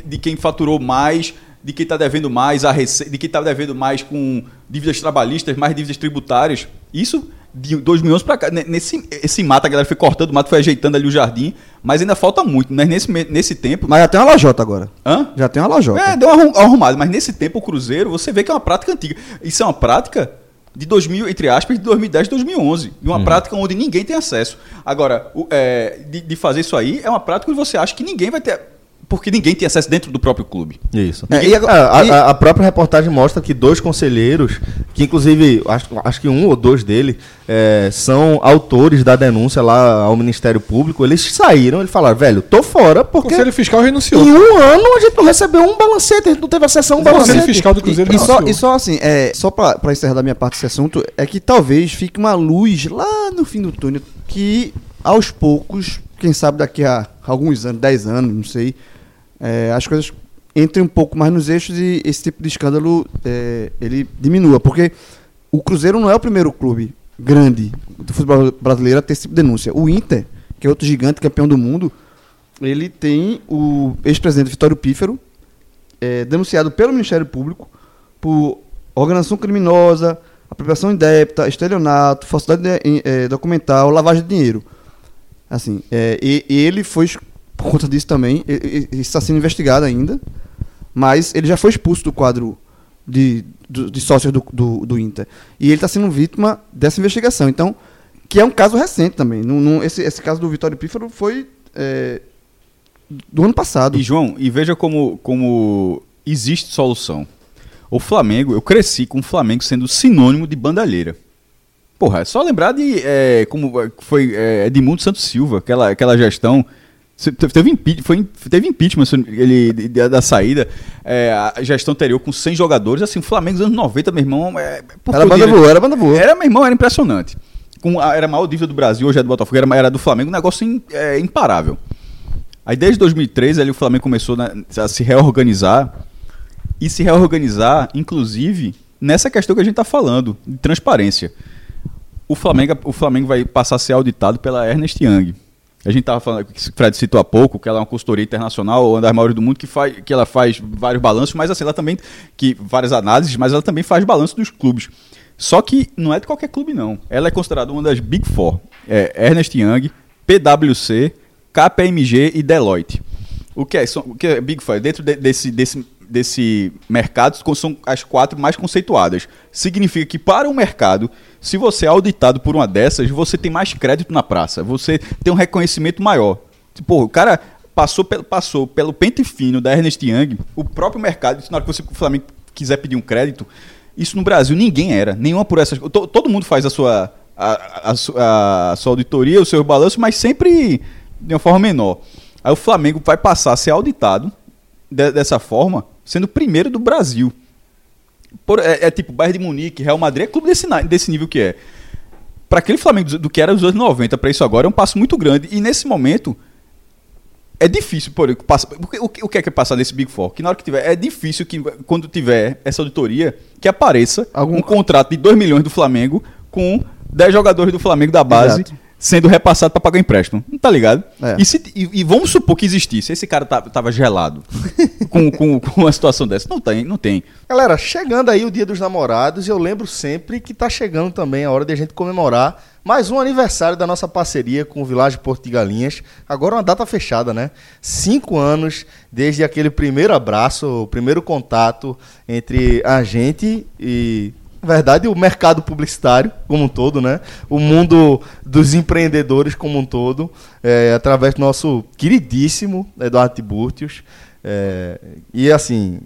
Speaker 4: de quem faturou mais, de quem está devendo mais, a rece... de quem está devendo mais com dívidas trabalhistas, mais dívidas tributárias. Isso de 2011 para cá. Ne- Nesse esse mato, a galera foi cortando o mato, foi ajeitando ali o jardim, mas ainda falta muito. Mas nesse, nesse tempo.
Speaker 3: Mas já tem uma lajota agora.
Speaker 4: Hã?
Speaker 3: Já tem uma lajota.
Speaker 4: É, deu uma arrum- arrumada, mas nesse tempo o Cruzeiro, você vê que é uma prática antiga. Isso é uma prática de 2000, entre aspas, de 2010 2011. E uma prática onde ninguém tem acesso. Agora, o- é, de, de fazer isso aí é uma prática onde você acha que ninguém vai ter. Porque ninguém tem acesso dentro do próprio clube.
Speaker 1: Isso.
Speaker 3: É, e agora-
Speaker 1: a,
Speaker 3: e-
Speaker 1: a- a própria reportagem mostra que dois conselheiros, que inclusive acho, acho que um ou dois dele é, são autores da denúncia lá ao Ministério Público, eles saíram, eles falaram, velho, tô fora
Speaker 2: O
Speaker 1: porque
Speaker 2: Conselho Fiscal renunciou.
Speaker 1: em um ano a gente não recebeu um balancete, a gente não teve acesso a um
Speaker 2: O Conselho
Speaker 1: balancete.
Speaker 2: Fiscal do Cruzeiro
Speaker 3: E, e só, e só assim, é, só pra, pra encerrar da minha parte esse assunto, é que talvez fique uma luz lá no fim do túnel que aos poucos, quem sabe daqui a alguns anos, 10 anos, não sei, é, as coisas entrem um pouco mais nos eixos e esse tipo de escândalo é, ele diminua. Porque o Cruzeiro não é o primeiro clube grande do futebol brasileiro a ter esse tipo de denúncia. O Inter, que é outro gigante campeão do mundo, ele tem o ex-presidente Vitório Pífero, é, denunciado pelo Ministério Público por organização criminosa, apropriação indébita, estelionato, falsidade de- eh, documental, lavagem de dinheiro. Assim, é, e ele foi, por conta disso também, e- e- e está sendo investigado ainda, mas ele já foi expulso do quadro de, do- de sócios do, do, do Inter. E ele está sendo vítima dessa investigação. Então, que é um caso recente também. Não- esse, esse caso do Vitório Pífaro foi é, do ano passado.
Speaker 4: E João, e veja como, como existe solução. O Flamengo, eu cresci com o Flamengo sendo sinônimo de bandalheira. Porra, é só lembrar de é, como foi é, Edmundo Santos Silva, aquela, aquela gestão. Teve, teve, impe- foi, teve impeachment ele, da saída, é, a gestão anterior com 100 jogadores. Assim, o Flamengo dos anos 90, meu irmão. É, por
Speaker 3: Era banda boa, era banda boa.
Speaker 4: Era, meu irmão, era impressionante. Com a, era a maior dívida do Brasil, hoje é do Botafogo, era, era do Flamengo, um negócio im- é, imparável. Aí desde 2013 ali, o Flamengo começou né, a se reorganizar e se reorganizar, inclusive, nessa questão que a gente está falando, de transparência. O Flamengo, o Flamengo vai passar a ser auditado pela Ernest Young. A gente estava falando, que o Fred citou há pouco, que ela é uma consultoria internacional, uma das maiores do mundo, que, faz, que ela faz vários balanços, mas assim, ela também, que várias análises, mas ela também faz balanço dos clubes. Só que não é de qualquer clube, não. Ela é considerada uma das Big Four. É Ernest Young, PwC, KPMG e Deloitte. O que é, são, o que é Big Four? Dentro de- desse, desse, desse mercado, são as quatro mais conceituadas. Significa que para o mercado, se você é auditado por uma dessas, você tem mais crédito na praça. Você tem um reconhecimento maior. Pô, o cara passou pelo, passou pelo pente fino da Ernest Young, o próprio mercado, na hora que você, o Flamengo quiser pedir um crédito, isso no Brasil ninguém era. Nenhuma por essas. to- todo mundo faz a sua, a, a a sua auditoria, o seu balanço, mas sempre de uma forma menor. Aí o Flamengo vai passar a ser auditado de- dessa forma, sendo o primeiro do Brasil. Por- é, é tipo Bayern de Munique, Real Madrid, é clube desse, desse nível que é. Para aquele Flamengo do, do que era dos anos 90 para isso agora é um passo muito grande. E nesse momento é difícil, por passa, o, que- o que é que é passar nesse Big Four? Que na hora que tiver, é difícil que quando tiver essa auditoria, que apareça
Speaker 3: Algum-
Speaker 4: um contrato de 2 milhões do Flamengo com 10 jogadores do Flamengo da base
Speaker 3: Exato.
Speaker 4: Sendo repassado para pagar empréstimo. Não tá ligado?
Speaker 3: É.
Speaker 4: E, se- e- e vamos supor que existisse, esse cara tá- tava gelado (laughs) com, com, com uma situação dessa. Não tem, não tem.
Speaker 1: Galera, chegando aí o Dia dos Namorados, eu lembro sempre que tá chegando também a hora de a gente comemorar mais um aniversário da nossa parceria com o Vilagem Porto de Galinhas. Agora uma data fechada, né? Cinco anos desde aquele primeiro abraço, o primeiro contato entre a gente e verdade, o mercado publicitário como um todo, né? O mundo dos empreendedores como um todo, é, através do nosso queridíssimo Eduardo Tiburtius. É, e assim,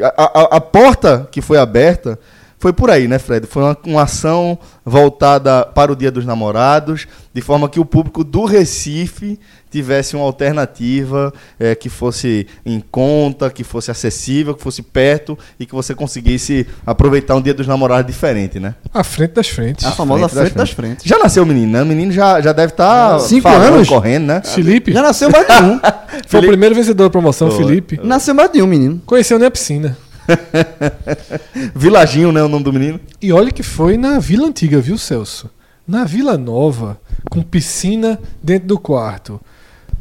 Speaker 1: a, a- a porta que foi aberta foi por aí, né, Fred? Foi uma, uma, ação voltada para o Dia dos Namorados, de forma que o público do Recife tivesse uma alternativa é, que fosse em conta, que fosse acessível, que fosse perto e que você conseguisse aproveitar um Dia dos Namorados diferente, né?
Speaker 2: A frente das frentes.
Speaker 3: A famosa frente, frente das, frentes.
Speaker 1: Já nasceu o menino, né? O menino já, já deve estar tá
Speaker 3: Cinco anos
Speaker 1: correndo, né?
Speaker 2: Felipe?
Speaker 3: Já nasceu mais de um. (laughs)
Speaker 2: Foi o primeiro vencedor da promoção, Foi. Felipe.
Speaker 3: Nasceu mais de um, menino.
Speaker 2: Conheceu nem a piscina. (laughs)
Speaker 1: Vilaginho, né? O nome do menino.
Speaker 2: E olha que foi na Vila Antiga, viu, Celso? Na Vila Nova, com piscina dentro do quarto,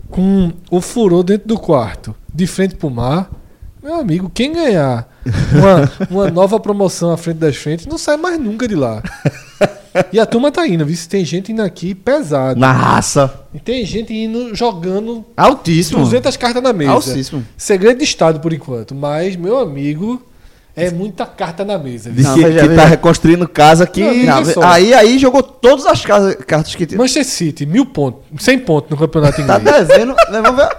Speaker 2: com o furor dentro do quarto, de frente pro mar. Meu amigo, quem ganhar uma, uma nova promoção à frente das frentes não sai mais nunca de lá. (laughs) E a turma tá indo, viu? Tem gente indo aqui pesado.
Speaker 1: Na raça.
Speaker 2: E tem gente indo jogando.
Speaker 3: Altíssimo.
Speaker 2: 200 cartas na mesa.
Speaker 3: Altíssimo.
Speaker 2: Segredo de Estado por enquanto. Mas, meu amigo. É muita carta na mesa.
Speaker 1: Viu? Não, que, veja, que veja. tá reconstruindo casa que.
Speaker 3: Não, aí, aí jogou todas as casas, cartas que
Speaker 2: tinha. Manchester City, mil pontos. 100 pontos no campeonato
Speaker 3: tá inglês. Tá devendo. Né, vamos ver.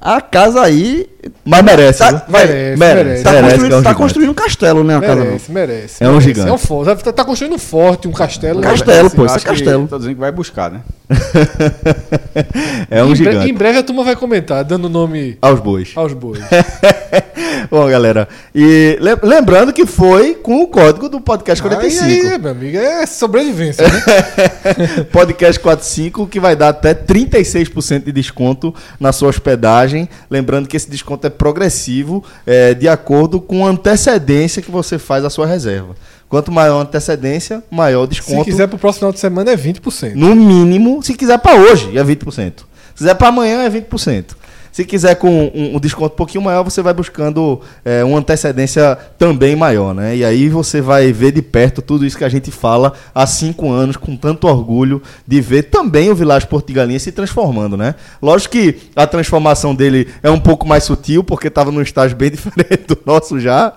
Speaker 3: A casa aí.
Speaker 1: Mas merece.
Speaker 2: Tá, merece, merece.
Speaker 3: Tá, merece, construindo, é um tá construindo um castelo, né? A
Speaker 2: merece, casa merece.
Speaker 1: É um gigante.
Speaker 2: É um forte. Tá, tá construindo um forte, um castelo.
Speaker 3: Castelo, pô, isso é castelo.
Speaker 4: Tô dizendo que vai buscar, né? (laughs)
Speaker 1: é um
Speaker 2: em
Speaker 1: gigante.
Speaker 2: em breve a turma vai comentar, dando nome.
Speaker 1: Aos bois.
Speaker 2: Aos bois. (laughs)
Speaker 1: Bom, galera. E lembrando que foi com o código do podcast 45. Aí,
Speaker 2: aí meu amigo, é sobrevivência, né? (laughs)
Speaker 1: podcast 45 que vai dar até 36% de desconto na sua hospedagem. Lembrando que esse desconto é progressivo, é, de acordo com a antecedência que você faz a sua reserva. Quanto maior a antecedência, maior o desconto.
Speaker 2: Se quiser para o próximo final de semana é 20%.
Speaker 1: No mínimo, se quiser para hoje, é 20%. Se quiser para amanhã, é 20%. Se quiser com um, um desconto um pouquinho maior, você vai buscando é, uma antecedência também maior, né? E aí você vai ver de perto tudo isso que a gente fala há cinco anos, com tanto orgulho de ver também o Village Portigalinha se transformando, né? Lógico que a transformação dele é um pouco mais sutil, porque estava num estágio bem (laughs) diferente do nosso já,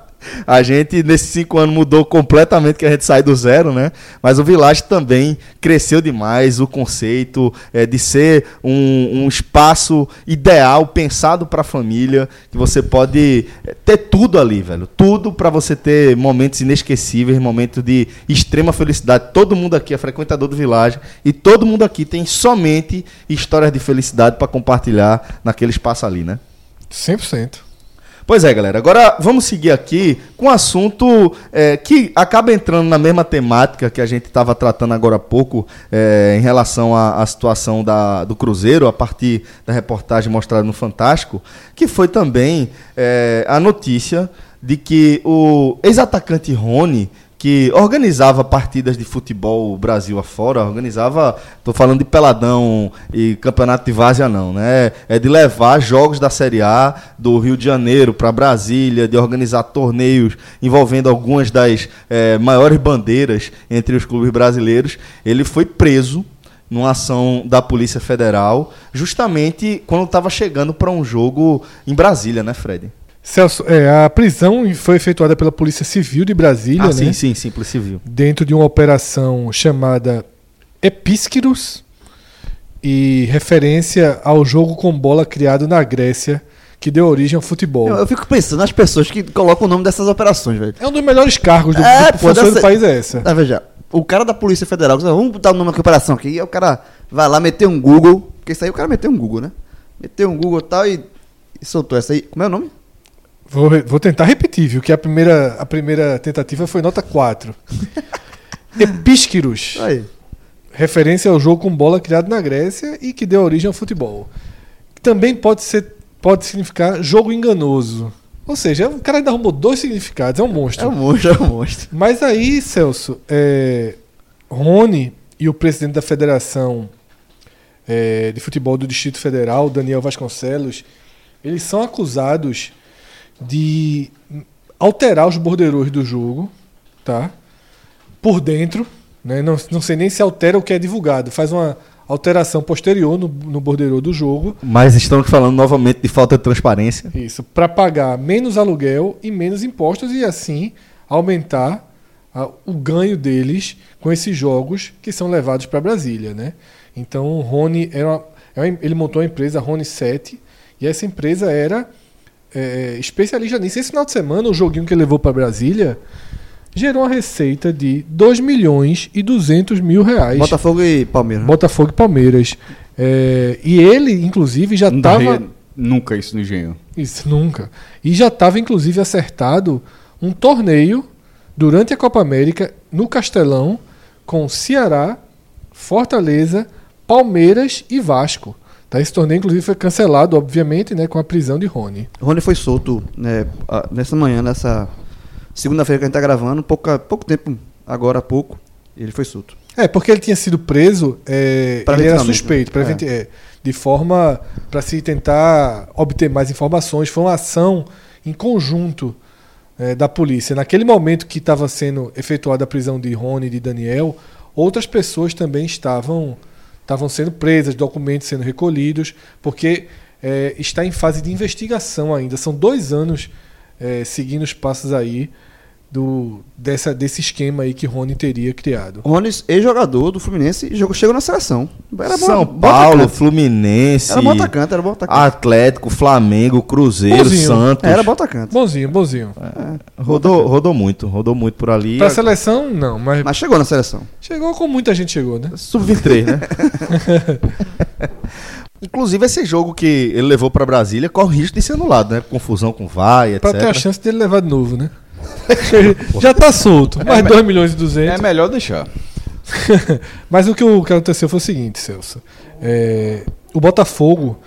Speaker 1: a gente, nesses cinco anos, mudou completamente que a gente sai do zero, né? Mas o Village também cresceu demais. O conceito é, de ser um, um espaço ideal, pensado para a família, que você pode é, ter tudo ali, velho. Tudo para você ter momentos inesquecíveis, momentos de extrema felicidade. Todo mundo aqui é frequentador do Village e todo mundo aqui tem somente histórias de felicidade para compartilhar naquele espaço ali, né?
Speaker 2: 100%.
Speaker 1: Pois é, galera. Agora vamos seguir aqui com um assunto é, que acaba entrando na mesma temática que a gente estava tratando agora há pouco é, em relação à, à situação da, do Cruzeiro, a partir da reportagem mostrada no Fantástico, que foi também é, a notícia de que o ex-atacante Rony que organizava partidas de futebol Brasil afora, organizava, estou falando de peladão e campeonato de várzea não, né? É de levar jogos da Série A do Rio de Janeiro para Brasília, de organizar torneios envolvendo algumas das é, maiores bandeiras entre os clubes brasileiros. Ele foi preso numa ação da Polícia Federal, justamente quando estava chegando para um jogo em Brasília, né, Fred?
Speaker 2: Celso, é, a prisão foi efetuada pela Polícia Civil de Brasília, ah, né?
Speaker 1: Sim, sim, sim, Polícia Civil.
Speaker 2: Dentro de uma operação chamada Epísquiros e referência ao jogo com bola criado na Grécia que deu origem ao futebol.
Speaker 3: Eu, eu, fico pensando nas pessoas que colocam o nome dessas operações, velho.
Speaker 2: É um dos melhores cargos do, é, do, pô, dessa... do país é essa.
Speaker 3: Ah, veja, o cara da Polícia Federal, vamos botar o nome da operação aqui, e o cara vai lá meter um Google, porque isso aí o cara meteu um Google, né? Meteu um Google e tal e, e soltou essa aí. Como é o nome?
Speaker 2: Vou, vou tentar repetir, viu? Que a primeira, a primeira tentativa foi nota 4. (laughs) Epísquiros.
Speaker 3: Aí.
Speaker 2: Referência ao jogo com bola criado na Grécia e que deu origem ao futebol. Também pode, ser, pode significar jogo enganoso. Ou seja, o cara ainda arrumou dois significados, é um monstro.
Speaker 3: É um monstro, é um monstro.
Speaker 2: Mas aí, Celso, é, Rony e o presidente da Federação é, de Futebol do Distrito Federal, Daniel Vasconcelos, eles são acusados de alterar os borderôs do jogo, tá? Por dentro, né? Não, não sei nem se altera o que é divulgado, faz uma alteração posterior no, no borderô do jogo.
Speaker 1: Mas estamos falando novamente de falta de transparência.
Speaker 2: Isso, para pagar menos aluguel e menos impostos e assim aumentar a, o ganho deles com esses jogos que são levados para Brasília, né? Então, o Rony era, uma, ele montou a empresa Rony 7 e essa empresa era é, especialista nisso. Esse final de semana, o joguinho que ele levou para Brasília gerou uma receita de 2 milhões e 200 mil reais.
Speaker 3: Botafogo e Palmeiras.
Speaker 2: Botafogo e Palmeiras. É, e ele, inclusive, já
Speaker 4: Não
Speaker 2: estava.
Speaker 4: nunca isso no engenho.
Speaker 2: Isso, nunca. E já estava, inclusive, acertado um torneio durante a Copa América no Castelão com Ceará, Fortaleza, Palmeiras e Vasco. Tá? Esse torneio, inclusive, foi cancelado, obviamente, né, com a prisão de Rony.
Speaker 3: Rony foi solto né, nessa manhã, nessa segunda-feira que a gente tá gravando, pouca, pouco tempo, agora há pouco, ele foi solto.
Speaker 2: É, porque ele tinha sido preso, é, ele era
Speaker 3: Preventivamente,
Speaker 2: suspeito,
Speaker 3: né?
Speaker 2: preventi- é, de forma para se tentar obter mais informações. Foi uma ação em conjunto é, da polícia. Naquele momento que estava sendo efetuada a prisão de Rony e de Daniel, outras pessoas também estavam, estavam sendo presas, documentos sendo recolhidos, porque é, está em fase de investigação ainda. São dois anos é, seguindo os passos aí do, dessa, desse esquema aí que Rony teria criado.
Speaker 3: Rony, ex-jogador do Fluminense, jogou, chegou na seleção. Era
Speaker 5: São
Speaker 3: bom
Speaker 5: Paulo. Fluminense,
Speaker 3: Era bom atacante, era bom atacante.
Speaker 5: Atlético, Flamengo, Cruzeiro,
Speaker 2: Bonzinho.
Speaker 5: Santos.
Speaker 3: Era bom atacante.
Speaker 2: Bonzinho, bonzinho.
Speaker 5: Rodou, rodou muito, rodou muito por ali.
Speaker 2: Pra seleção, não, mas
Speaker 3: Mas chegou na seleção.
Speaker 2: chegou como muita gente chegou, né?
Speaker 5: Sub-23, né? (laughs) Inclusive, esse jogo que ele levou pra Brasília corre risco de ser anulado, né? Confusão com vai, etc.
Speaker 2: Pra ter a chance dele levar de novo, né? (laughs) Já tá solto, mais 2 milhões e 200.
Speaker 4: É melhor deixar. (laughs)
Speaker 2: Mas o que, o que aconteceu foi o seguinte, Celso. É, o Botafogo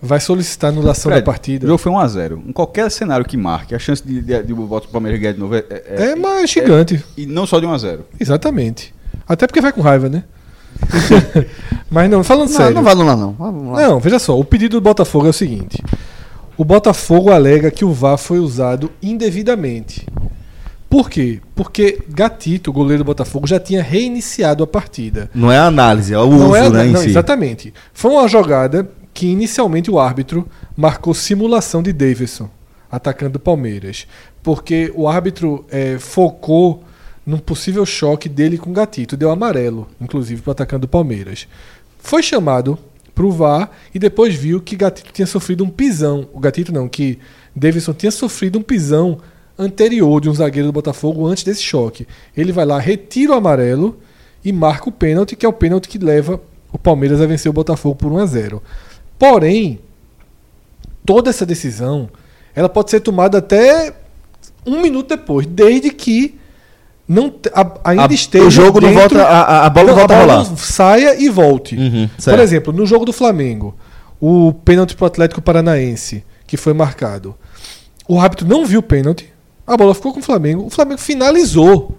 Speaker 2: vai solicitar anulação
Speaker 4: Fred,
Speaker 2: da partida.
Speaker 4: O jogo foi 1x0. Em qualquer cenário que marque, a chance de, de, de o Botafogo Palmeiras ganhar de novo é, é-
Speaker 2: É, mas gigante.
Speaker 4: E não só de 1x0.
Speaker 2: Exatamente. Até porque vai com raiva, né? (laughs) mas não, falando
Speaker 3: Não,
Speaker 2: sério.
Speaker 3: não vai anular, não.
Speaker 2: Não, veja só, o pedido do Botafogo é o seguinte: o Botafogo alega que o VAR foi usado indevidamente. Por quê? Porque Gatito, o goleiro do Botafogo, já tinha reiniciado a partida.
Speaker 5: Não é a análise, é o uso,
Speaker 2: não é,
Speaker 5: né, em
Speaker 2: não,
Speaker 5: si.
Speaker 2: exatamente. Foi uma jogada que inicialmente o árbitro marcou simulação de Davidson atacando o Palmeiras, porque o árbitro eh, focou num possível choque dele com o Gatito, deu amarelo, inclusive para atacando o Palmeiras. Foi chamado pro VAR e depois viu que Gatito tinha sofrido um pisão. O Gatito não, que Davidson tinha sofrido um pisão anterior de um zagueiro do Botafogo antes desse choque. Ele vai lá, retira o amarelo e marca o pênalti, que é o pênalti que leva o Palmeiras a vencer o Botafogo por 1 a 0. Porém, toda essa decisão ela pode ser tomada até um minuto depois, desde que não a- ainda
Speaker 5: A-
Speaker 2: esteja
Speaker 5: o jogo não
Speaker 2: dentro-
Speaker 5: volta, a, a- a bola não volta a rolar.
Speaker 2: não saia e volte.
Speaker 5: Uhum,
Speaker 2: Por exemplo, no jogo do Flamengo, o pênalti pro Atlético Paranaense, que foi marcado. O árbitro não viu o pênalti, a bola ficou com o Flamengo, o Flamengo finalizou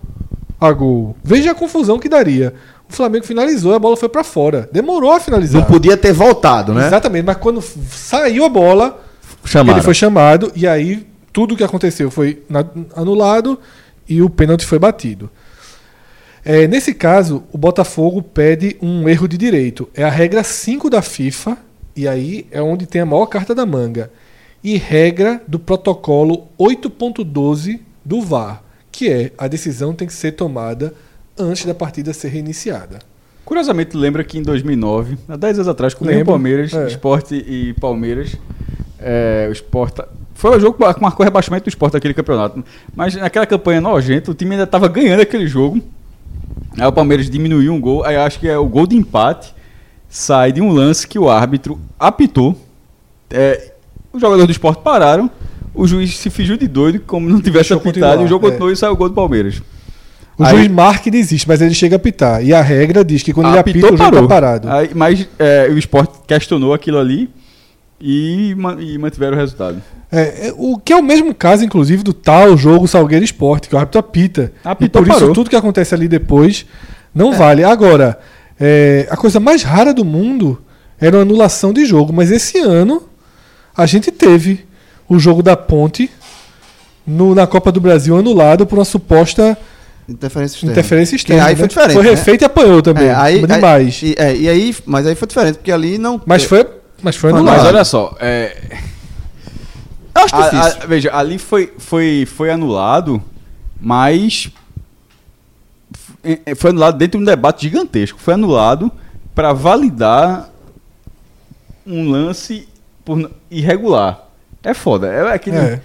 Speaker 2: a gol. Veja a confusão que daria. O Flamengo finalizou, a bola foi pra fora. Demorou a finalizar.
Speaker 5: Não podia ter voltado, né?
Speaker 2: Exatamente, mas quando saiu a bola,
Speaker 5: Chamaram.
Speaker 2: ele foi chamado e aí tudo o que aconteceu foi anulado e o pênalti foi batido. É, nesse caso, o Botafogo pede um erro de direito. É a regra 5 da FIFA, e aí é onde tem a maior carta da manga. E regra do protocolo 8.12 do VAR, que é a decisão tem que ser tomada antes da partida ser reiniciada.
Speaker 4: Curiosamente, lembra que em 2009, há 10 anos atrás, com o Palmeiras,
Speaker 2: é.
Speaker 4: Esporte e Palmeiras, é, o Sport foi o jogo que marcou o rebaixamento do Sport daquele campeonato. Mas naquela campanha nojenta, o time ainda estava ganhando aquele jogo. Aí o Palmeiras diminuiu um gol, aí acho que é o gol de empate sai de um lance que o árbitro apitou. É, os jogadores do Sport pararam, o juiz se fingiu de doido, como não tivesse apitado, e o jogo
Speaker 2: é.
Speaker 4: continuou e saiu o gol do Palmeiras.
Speaker 2: O
Speaker 4: Aí-
Speaker 2: juiz marca e desiste, mas ele chega a apitar. E a regra diz que quando ele apita, o jogo tá parado.
Speaker 4: Aí, mas é, o Sport questionou aquilo ali e, e mantiveram o resultado.
Speaker 2: É, é, o que é o mesmo caso, inclusive, do tal jogo Salgueiro Esporte, que o árbitro apita.
Speaker 4: Apitou,
Speaker 2: e por isso
Speaker 4: parou.
Speaker 2: tudo que acontece ali depois não vale. Agora, é, a coisa mais rara do mundo era a anulação de jogo, mas esse ano a gente teve o jogo da Ponte no- na Copa do Brasil anulado por uma suposta
Speaker 3: Interferência externa.
Speaker 2: interferência externa.
Speaker 3: aí
Speaker 2: né?
Speaker 3: foi diferente.
Speaker 2: Foi
Speaker 3: né?
Speaker 2: refeito e apanhou também.
Speaker 3: É, aí,
Speaker 2: demais.
Speaker 3: Aí, e, é, e aí, mas aí foi diferente, porque ali não.
Speaker 2: mas, foi, mas foi anulado.
Speaker 4: Mas olha só, é,
Speaker 3: Eu acho
Speaker 4: a-
Speaker 3: difícil.
Speaker 4: a- veja, ali foi, foi, foi anulado, mas foi anulado dentro de um debate gigantesco. Foi anulado para validar um lance irregular. É foda. É aquele,
Speaker 2: É.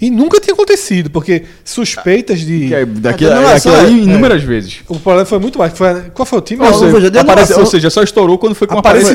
Speaker 2: E nunca tinha acontecido, porque suspeitas de.
Speaker 4: É,
Speaker 3: É, anulação,
Speaker 4: daquilo ali,
Speaker 3: é.
Speaker 4: inúmeras vezes.
Speaker 2: O problema foi muito mais. Foi, qual foi o time?
Speaker 3: Não,
Speaker 2: seja,
Speaker 3: de
Speaker 4: Aparece- ou seja, só estourou quando foi com a
Speaker 2: Aparece-.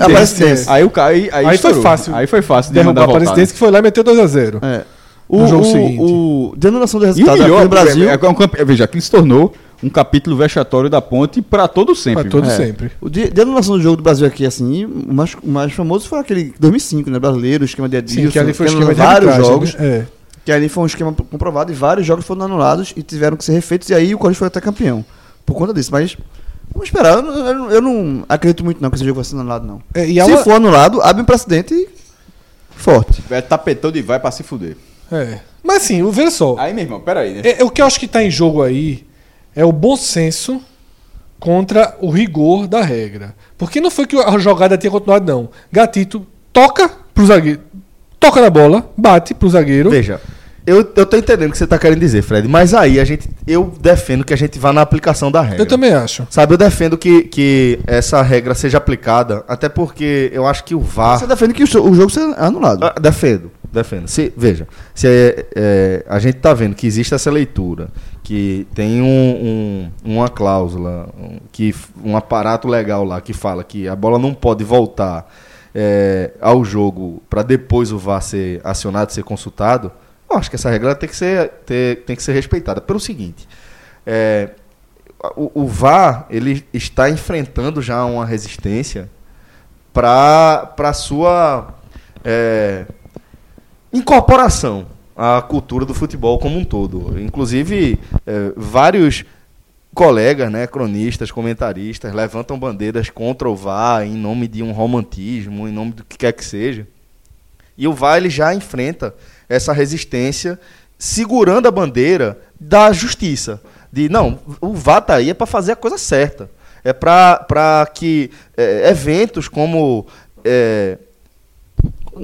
Speaker 4: Aí o aí, aí,
Speaker 2: Aí foi fácil.
Speaker 4: Aí foi fácil de
Speaker 2: derrubar
Speaker 4: mandar
Speaker 2: a
Speaker 4: voltar.
Speaker 2: Aparecidense que foi lá e meteu 2x0.
Speaker 3: É.
Speaker 2: No
Speaker 3: O,
Speaker 2: jogo
Speaker 3: o,
Speaker 2: seguinte.
Speaker 3: o, anulação de
Speaker 4: E
Speaker 3: resultado aqui no Brasil.
Speaker 4: é, é, veja, aquilo se tornou um capítulo vexatório da ponte para todo sempre.
Speaker 2: Pra todo
Speaker 3: É.
Speaker 2: sempre.
Speaker 3: O de, anulação do jogo do Brasil aqui, assim, o mais, o mais famoso foi aquele 2005, né? Brasileiro, esquema de Edilson.
Speaker 2: Sim, que ali foi esquema de
Speaker 3: vários jogos.
Speaker 2: né? É.
Speaker 3: Que ali foi um esquema comprovado e vários jogos foram anulados e tiveram que ser refeitos. E aí o Corinthians foi até campeão. Por conta disso. Mas vamos esperar. Eu, não- eu eu não acredito muito não que esse jogo vai ser anulado, não.
Speaker 2: É, e
Speaker 3: Se
Speaker 2: uma-
Speaker 3: for anulado, abre um precedente forte.
Speaker 4: É tapetão de vai pra se fuder.
Speaker 2: É. Mas assim, o- veja só.
Speaker 4: Aí, meu irmão, peraí, né?
Speaker 2: É, é o que eu acho que está em jogo aí é o bom senso contra o rigor da regra. Porque não foi que a jogada tinha continuado, não. Gatito toca pro zagueiro, toca na bola, bate pro zagueiro.
Speaker 1: Veja, eu, eu tô entendendo o que você tá querendo dizer, Fred, mas aí a gente, eu defendo que a gente vá na aplicação da regra.
Speaker 2: Eu também acho.
Speaker 1: Sabe, eu defendo que, que essa regra seja aplicada, até porque eu acho que o VAR...
Speaker 3: Você defende que o, o jogo seja anulado.
Speaker 1: Ah, defendo, defendo. Se, veja, se é, é, a gente tá vendo que existe essa leitura, que tem um, um- uma cláusula, um, que um aparato legal lá que fala que a bola não pode voltar é, ao jogo para depois o VAR ser acionado, ser consultado, eu acho que essa regra tem que ser, ter- tem que ser respeitada. Pelo seguinte, é, o, o VAR ele está enfrentando já uma resistência para sua é, incorporação à cultura do futebol como um todo. Inclusive, é, vários colegas, né, cronistas, comentaristas, levantam bandeiras contra o VAR em nome de um romantismo, em nome do que quer que seja. E o VAR ele já enfrenta essa resistência segurando a bandeira da justiça. De, não, o VAR tá aí é para fazer a coisa certa. É para que é, eventos como... é,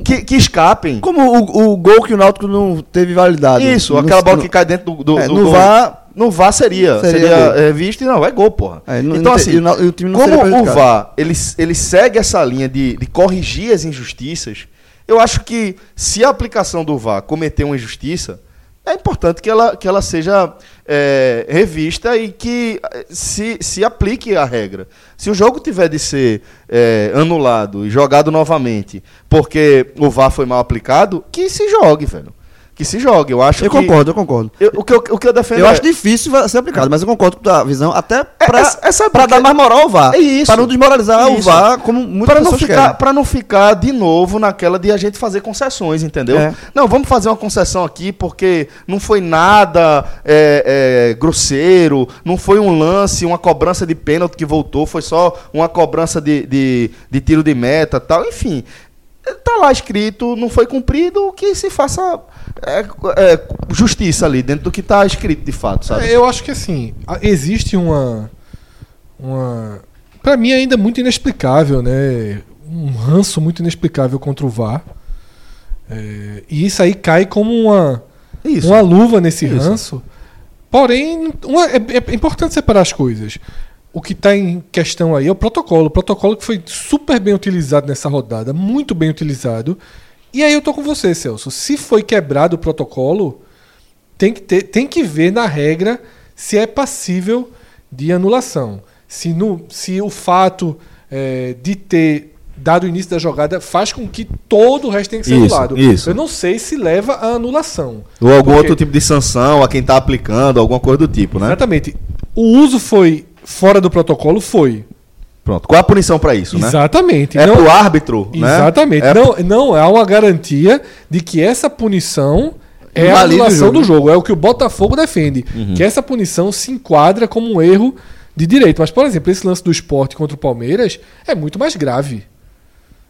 Speaker 1: que, que escapem.
Speaker 3: Como o, o gol que o Náutico não teve validade.
Speaker 1: Isso,
Speaker 3: No-
Speaker 1: aquela bola que cai dentro do, do,
Speaker 3: É,
Speaker 1: do
Speaker 3: no
Speaker 1: gol.
Speaker 3: VAR
Speaker 1: No VAR seria,
Speaker 3: Seria
Speaker 1: seria, é, visto e não, é gol, porra.
Speaker 3: É, não-
Speaker 1: então assim,
Speaker 3: o o
Speaker 1: como o. VAR, ele, ele segue essa linha de, de corrigir as injustiças, eu acho que se a aplicação do VAR cometer uma injustiça, é importante que ela, que ela seja é, revista e que eh, se, se aplique a regra. Se o jogo tiver de ser é, anulado e jogado novamente porque o VAR foi mal aplicado, que se jogue, velho. Que se jogue. Eu acho
Speaker 3: Eu
Speaker 1: que...
Speaker 3: concordo, eu concordo.
Speaker 1: eu- o, que eu, o que eu defendo
Speaker 3: Eu
Speaker 1: é-
Speaker 3: acho difícil ser aplicado, mas eu concordo com a visão, até pra,
Speaker 1: essa
Speaker 3: pra
Speaker 1: porque-
Speaker 3: dar mais moral ao VAR.
Speaker 1: É isso.
Speaker 3: Pra não desmoralizar o. VAR, como muitas
Speaker 1: Para não, ficar, pra não ficar de novo naquela de a gente fazer concessões, entendeu?
Speaker 3: É.
Speaker 1: Não, vamos fazer uma concessão aqui porque não foi nada é, é, grosseiro, não foi um lance, uma cobrança de pênalti que voltou, foi só uma cobrança de, de, de tiro de meta tal, enfim. Tá lá escrito, não foi cumprido, que se faça é, é, justiça ali, dentro do que tá escrito de fato, sabe?
Speaker 2: É, Eu acho que assim, existe uma. uma para mim ainda muito inexplicável, né? Um ranço muito inexplicável contra o VAR. É, e isso aí cai como uma,
Speaker 1: Isso.
Speaker 2: uma luva nesse
Speaker 1: Isso.
Speaker 2: ranço. Porém, uma- é, é importante separar as coisas. O que está em questão aí é o protocolo. O protocolo que foi super bem utilizado nessa rodada, muito bem utilizado. E aí eu tô com você, Celso. Se foi quebrado o protocolo, tem que, ter, tem que ver na regra se é passível de anulação. Se, no, se o fato é, de ter dado o início da jogada faz com que todo o resto tenha que ser
Speaker 1: Isso,
Speaker 2: anulado.
Speaker 1: isso.
Speaker 2: Eu não sei se leva à anulação.
Speaker 1: Ou algum
Speaker 2: Porque-
Speaker 1: outro tipo de sanção a quem tá aplicando, alguma coisa do tipo, né?
Speaker 2: Exatamente. O uso foi fora do protocolo? Foi.
Speaker 1: Pronto. Qual é a punição para isso, né?
Speaker 2: Exatamente.
Speaker 1: É
Speaker 2: não,
Speaker 1: pro árbitro, né?
Speaker 2: Exatamente.
Speaker 1: É
Speaker 2: Não, não há uma garantia de que essa punição é a
Speaker 3: o
Speaker 2: anulação do jogo. É o que o Botafogo defende.
Speaker 1: Uhum.
Speaker 2: Que essa punição se enquadra como um erro de direito. Mas, por exemplo, esse lance do esporte contra o Palmeiras é muito mais grave.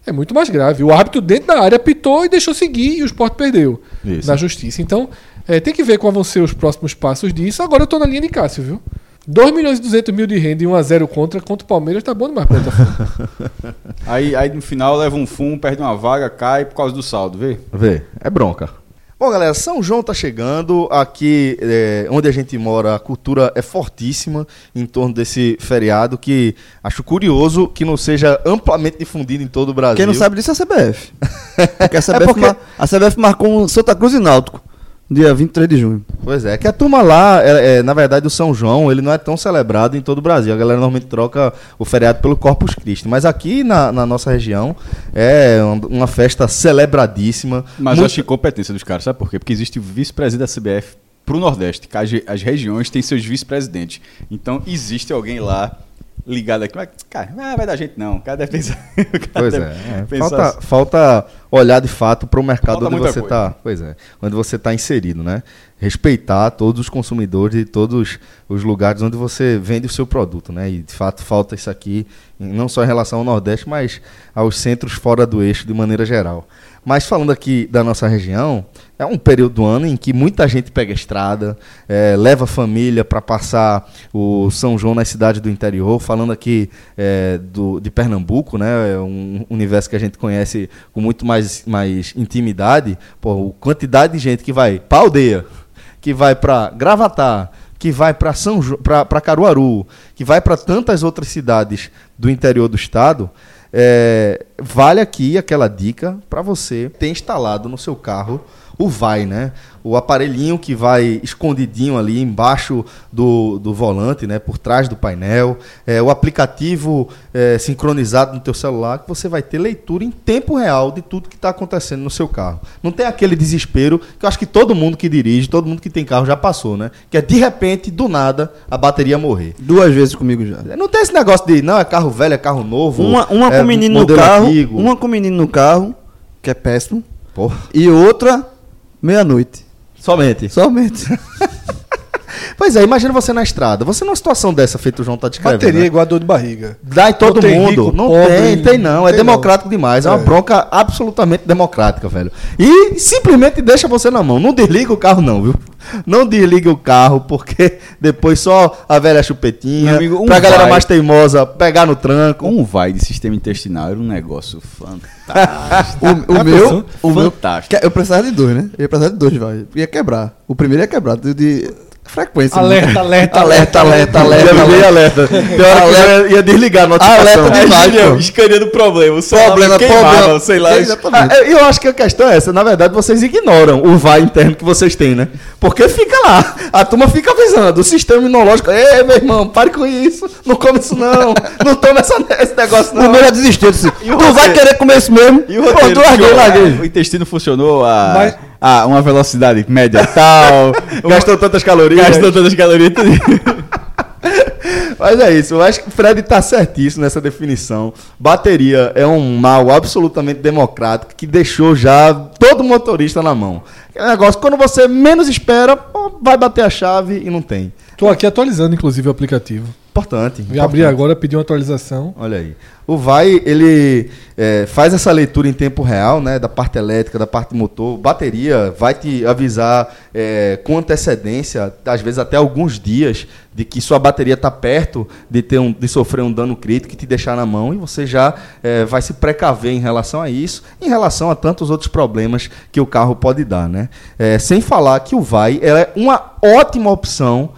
Speaker 2: É muito mais grave. O árbitro dentro da área apitou e deixou seguir e o esporte perdeu
Speaker 1: Isso.
Speaker 2: na justiça. Então, é, tem que ver quais vão ser os próximos passos disso. Agora eu tô na linha de Cássio, viu? 2 milhões e 200 mil de renda e 1 a 0 contra, contra o Palmeiras tá bom demais pro Botafogo. (laughs)
Speaker 4: Aí, aí no final leva um fumo, perde uma vaga, cai por causa do saldo, vê?
Speaker 1: Vê, é bronca. Bom, galera, São João tá chegando. Aqui, é, onde a gente mora, a cultura é fortíssima em torno desse feriado que acho curioso que não seja amplamente difundido em todo o Brasil.
Speaker 3: Quem não sabe disso é a CBF. (laughs) Porque a CBF,
Speaker 1: É porque-
Speaker 3: mar- a CBF marcou um Santa Cruz e Náutico dia 23 de junho.
Speaker 1: Pois é, que a turma lá, é, é, na verdade, o São João, ele não é tão celebrado em todo o Brasil. A galera normalmente troca o feriado pelo Corpus Christi. Mas aqui na, na nossa região é uma, festa celebradíssima.
Speaker 4: Mas
Speaker 1: Muito-
Speaker 4: eu acho incompetência dos caras, sabe por quê? Porque existe o vice-presidente da CBF pro Nordeste, que as, as regiões têm seus vice-presidentes. Então existe alguém lá ligado aqui, mas, cara, ah, vai dar gente não. O cara deve pensar. (laughs) cara
Speaker 1: Pois
Speaker 4: deve
Speaker 1: é, é.
Speaker 4: pensar
Speaker 1: Falta,
Speaker 4: assim.
Speaker 1: falta olhar de fato para o mercado
Speaker 4: Falta
Speaker 1: onde você está. Pois é, onde você está inserido, né? Respeitar todos os consumidores de todos os lugares onde você vende o seu produto, né? E de fato falta isso aqui, não só em relação ao Nordeste, mas aos centros fora do eixo de maneira geral. Mas falando aqui da nossa região, é um período do ano em que muita gente pega estrada, eh, leva família para passar o São João nas cidades do interior. Falando aqui eh, do, de Pernambuco, né, é um universo que a gente conhece com muito mais, mais intimidade. Pô, a quantidade de gente que vai para aldeia, que vai para Gravatar, que vai para São pra Caruaru, que vai para tantas outras cidades do interior do estado, é, vale aqui aquela dica para você ter instalado no seu carro o vai, né? O aparelhinho que vai escondidinho ali embaixo do, do volante, né? Por trás do painel. É, o aplicativo é, sincronizado no teu celular que você vai ter leitura em tempo real de tudo que está acontecendo no seu carro. Não tem aquele desespero que eu acho que todo mundo que dirige, todo mundo que tem carro já passou, né? Que é de repente, do nada, a bateria morrer.
Speaker 3: Duas vezes comigo já.
Speaker 1: Não tem esse negócio de, não, é carro velho, é carro novo.
Speaker 3: Uma, uma
Speaker 1: é
Speaker 3: com o menino no carro,
Speaker 1: antigo.
Speaker 3: uma com o menino no carro, que é péssimo,
Speaker 1: Porra,
Speaker 3: e outra meia-noite.
Speaker 1: somente.
Speaker 3: Somente. (laughs)
Speaker 1: Pois é, imagina você na estrada. Você numa situação dessa, feito o João tá descrevendo.
Speaker 2: Bateria
Speaker 1: né?
Speaker 2: igual a dor de barriga.
Speaker 1: Dá em todo
Speaker 2: Não tem
Speaker 1: mundo.
Speaker 2: rico,
Speaker 1: não
Speaker 2: pobre,
Speaker 1: tem, tem não. É
Speaker 2: tem
Speaker 1: democrático demais. É uma
Speaker 2: É.
Speaker 1: bronca absolutamente democrática, velho. E simplesmente deixa você na mão. Não desliga o carro, não, viu? Não desliga o carro, porque depois só a velha chupetinha.
Speaker 4: Meu amigo, um
Speaker 1: pra galera
Speaker 4: vai.
Speaker 1: mais teimosa pegar no tranco.
Speaker 4: Um vai de sistema intestinal era um negócio fantástico. (laughs)
Speaker 3: O, o
Speaker 2: Já
Speaker 3: meu, o meu,
Speaker 4: Fantástico.
Speaker 3: que- eu precisava de dois, né? Eu ia precisar de dois, vai. Ia quebrar. O primeiro ia quebrar, de, de frequência.
Speaker 2: Alerta, alerta,
Speaker 3: alerta, alerta, alerta,
Speaker 1: veio
Speaker 3: alerta.
Speaker 1: alerta. Tem hora que eu ia, desligar a notificação.
Speaker 3: Alerta demais, pô.
Speaker 4: escaneando o problema. O
Speaker 3: Problema, problema.
Speaker 4: sei lá.
Speaker 3: Exatamente.
Speaker 1: Ah, eu- eu acho que a questão é essa. Na verdade, vocês ignoram o vai interno que vocês têm, né? Porque fica lá. A turma fica avisando. O sistema imunológico. Ei, meu irmão, pare com isso. Não come isso, não. Não toma essa, esse negócio, não.
Speaker 3: O meu
Speaker 4: E o
Speaker 3: tu vai querer comer isso mesmo?
Speaker 4: E o roteiro,
Speaker 3: larguei,
Speaker 4: show,
Speaker 3: larguei.
Speaker 4: O intestino funcionou a,
Speaker 2: Mas-
Speaker 4: a uma velocidade média tal. (laughs)
Speaker 1: Gastou tantas calorias.
Speaker 4: Gastou todas as calorias. (laughs)
Speaker 1: Mas é isso, eu acho que o Fred tá certíssimo nessa definição. Bateria é um mal absolutamente democrático que deixou já todo motorista na mão. É um negócio, quando você menos espera, pô, vai bater a chave e não tem.
Speaker 2: Tô aqui atualizando, inclusive, o aplicativo.
Speaker 1: Importante.
Speaker 2: Vou abrir
Speaker 1: importante.
Speaker 2: agora, pedir uma atualização.
Speaker 1: Olha aí. O Vai, ele é, faz essa leitura em tempo real, né? Da parte elétrica, da parte motor. Bateria vai te avisar é, com antecedência, às vezes até alguns dias, de que sua bateria está perto de, ter um, de sofrer um dano crítico e te deixar na mão. E você já é, vai se precaver em relação a isso, em relação a tantos outros problemas que o carro pode dar, né? É, sem falar que o Vai é uma ótima opção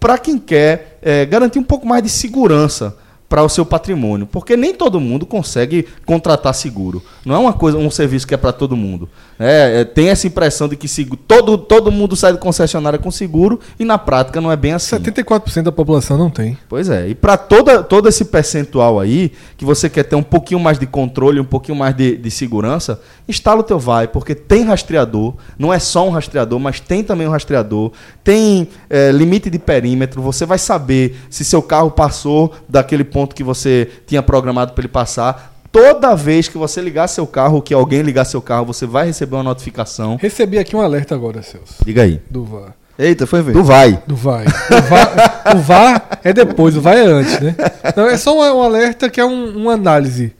Speaker 1: para quem quer é, garantir um pouco mais de segurança para o seu patrimônio, porque nem todo mundo consegue contratar seguro. Não é uma coisa, um serviço que é para todo mundo. É, é, tem essa impressão de que todo, todo mundo sai do concessionária com seguro e na prática não é bem assim.
Speaker 2: 74% da população não tem.
Speaker 1: Pois é, e para todo esse percentual aí, que você quer ter um pouquinho mais de controle, um pouquinho mais de, de segurança, instala o teu Vai, porque tem rastreador, não é só um rastreador, mas tem também um rastreador, tem é, limite de perímetro, você vai saber se seu carro passou daquele ponto que você tinha programado para ele passar. Toda vez que você ligar seu carro, ou que alguém ligar seu carro, você vai receber uma notificação.
Speaker 2: Recebi aqui um alerta agora, Celso.
Speaker 1: Diga aí.
Speaker 2: Do VAR.
Speaker 3: Eita, foi ver.
Speaker 1: Do Vai.
Speaker 2: Do VAR. O VAR, o VAR é depois, o VAR é antes, né? Não, é só um, um alerta que é um- uma análise.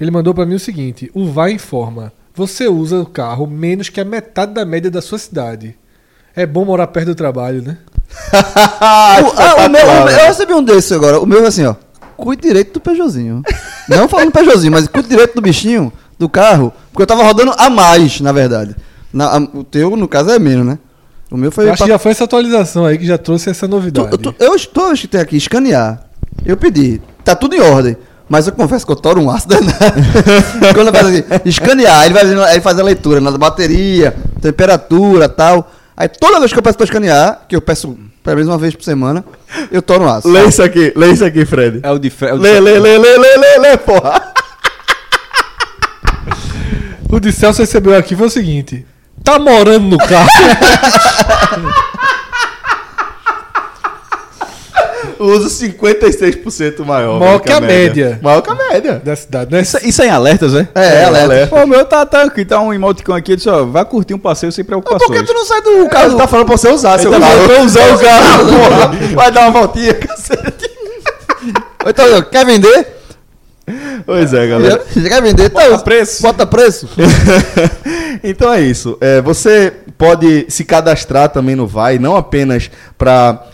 Speaker 2: Ele mandou pra mim o seguinte: o VAR informa. Você usa o carro menos que a metade da média da sua cidade. É bom morar perto do trabalho, né? (laughs)
Speaker 3: O- ah, o meu, o eu recebi um desses agora. O meu é assim, ó. Cuide direito do Peugeotzinho. Não falando Peugeotzinho, mas cuide direito do bichinho, do carro. Porque eu tava rodando a mais, na verdade. Na- a- o teu, no caso, é menos, né? O meu foi.
Speaker 2: Eu acho
Speaker 3: pra-
Speaker 2: que já foi essa atualização aí que já trouxe essa novidade.
Speaker 3: eu, tu- eu, vez que tem aqui, escanear. Eu pedi. Tá tudo em ordem. Mas eu confesso que eu toro um aço danado. (laughs) Quando eu faço assim, escanear, ele, vai, aí faz a leitura na bateria, temperatura tal. Aí toda vez que eu peço pra escanear, que eu peço pelo menos uma vez por semana, eu tô no aço.
Speaker 1: Lê isso aqui, lê isso aqui, Fred.
Speaker 4: É o de. É o de
Speaker 1: Lê, lê, lê, lê, lê, lê, lê, porra.
Speaker 2: O de Celso recebeu aqui foi o seguinte: tá morando no carro. (laughs)
Speaker 1: Uso 56% maior.
Speaker 2: Maior que a média.
Speaker 1: Maior que a média.
Speaker 2: da cidade, né?
Speaker 4: Isso, isso é em alertas, é?
Speaker 3: É, alerta.
Speaker 4: Pô, o meu tá, tá aqui, tá um emoticon aqui, ele disse, ó, vai curtir um passeio sem preocupações.
Speaker 3: Por que tu não sai do
Speaker 1: O cara
Speaker 3: carro?
Speaker 1: tá falando pra você usar seu
Speaker 4: tá
Speaker 1: carro.
Speaker 4: eu usar o carro.
Speaker 1: porra. Vai dar uma voltinha, cacete.
Speaker 3: Então, quer vender?
Speaker 1: Pois é, galera.
Speaker 3: Já quer vender?
Speaker 4: Bota
Speaker 3: Então,
Speaker 4: preço.
Speaker 3: Bota preço. (laughs)
Speaker 1: então é isso. É, você pode se cadastrar também no Vai, não apenas para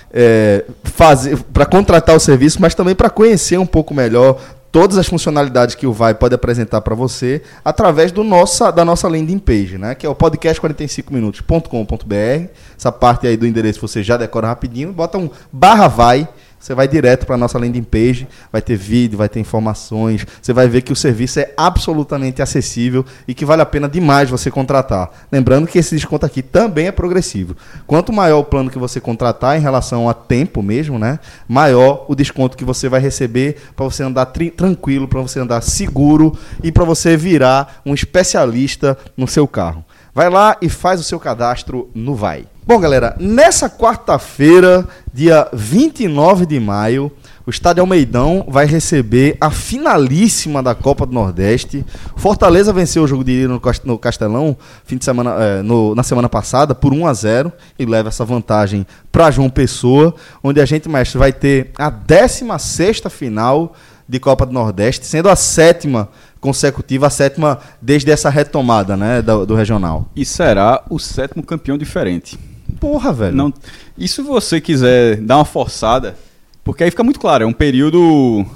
Speaker 1: fazer, para contratar o serviço, mas também para conhecer um pouco melhor todas as funcionalidades que o Vai pode apresentar para você através do nossa, da nossa landing page, né? Que é o podcast45minutos.com.br. Essa parte aí do endereço você já decora rapidinho, bota um barra Vai. Você vai direto para a nossa landing page, vai ter vídeo, vai ter informações. Você vai ver que o serviço é absolutamente acessível e que vale a pena demais você contratar. Lembrando que esse desconto aqui também é progressivo. Quanto maior o plano que você contratar em relação a tempo mesmo, né? Maior o desconto que você vai receber para você andar tranquilo, para você andar seguro e para você virar um especialista no seu carro. Vai lá e faz o seu cadastro no Vai. Bom, galera, nessa quarta-feira, dia 29 de maio, o Estádio Almeidão vai receber a finalíssima da Copa do Nordeste. Fortaleza venceu o jogo de ida no Cas- no Castelão fim de semana, eh, no- na semana passada por 1 a 0 e leva essa vantagem para João Pessoa, onde a gente, mestre, vai ter a 16ª final de Copa do Nordeste, sendo a sétima consecutiva, a sétima desde essa retomada né, do, do regional.
Speaker 4: E será o sétimo campeão diferente.
Speaker 1: Porra, velho.
Speaker 4: Não, e se você quiser dar uma forçada, porque aí fica muito claro, é um período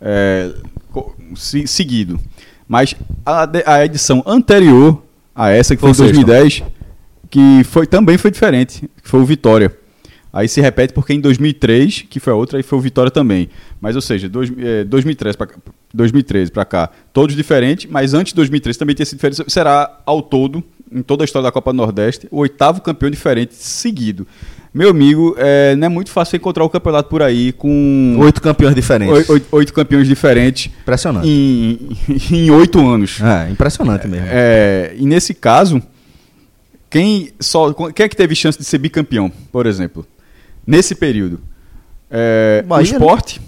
Speaker 4: é, se- seguido. Mas a, a edição anterior a essa, que foi em
Speaker 1: seja,
Speaker 4: 2010, que foi, também foi diferente, foi o Vitória. Aí se repete porque em 2003, que foi a outra, aí foi o Vitória também. Mas, ou seja, dois, é, 2013 para 2013 para cá, todos diferentes, mas antes de 2013 também tinha sido diferente. Será, ao todo, em toda a história da Copa do Nordeste, o oitavo campeão diferente seguido. Meu amigo, é, não é muito fácil encontrar o campeonato por aí com
Speaker 1: Oito campeões diferentes.
Speaker 4: oi- oito, oito campeões diferentes
Speaker 1: Impressionante.
Speaker 4: em, (laughs) em oito anos.
Speaker 1: É, impressionante mesmo.
Speaker 4: É, e nesse caso, quem só quem é que teve chance de ser bicampeão, por exemplo, nesse período? É, o
Speaker 1: Bahia,
Speaker 4: esporte.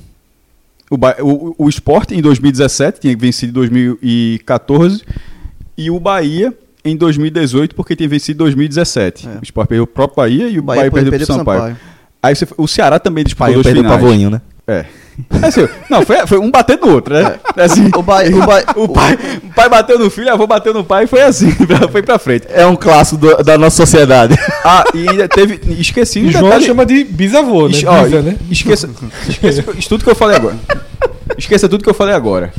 Speaker 4: O, o, o esporte em 2017 tinha vencido em 2014 e o Bahia em 2018 porque tinha vencido em 2017.
Speaker 3: É.
Speaker 4: O esporte perdeu o próprio Bahia e o
Speaker 3: Bahia
Speaker 4: Bahia, perdeu para o
Speaker 3: perdeu pro
Speaker 4: Sampaio.
Speaker 3: Sampaio.
Speaker 4: Aí você, o Ceará também disputou
Speaker 1: eu
Speaker 4: dois
Speaker 1: perdi o
Speaker 4: finais.
Speaker 1: pavoinho, né?
Speaker 4: É. Assim, não, foi, foi um bater no outro, né? Assim,
Speaker 3: O Bahia, o Bahia, (laughs)
Speaker 4: o pai, o pai bateu no filho, a avô bateu no pai e foi assim, (laughs) foi pra frente.
Speaker 1: É um clássico do- da nossa sociedade. (laughs)
Speaker 4: Ah, e ainda teve. Esqueci um
Speaker 2: João
Speaker 4: detalhe.
Speaker 2: chama de bisavô, né?
Speaker 4: Es- ó,
Speaker 2: Bisa, né?
Speaker 4: Esqueça, esqueça isso tudo que eu falei agora. Esqueça tudo que eu falei agora.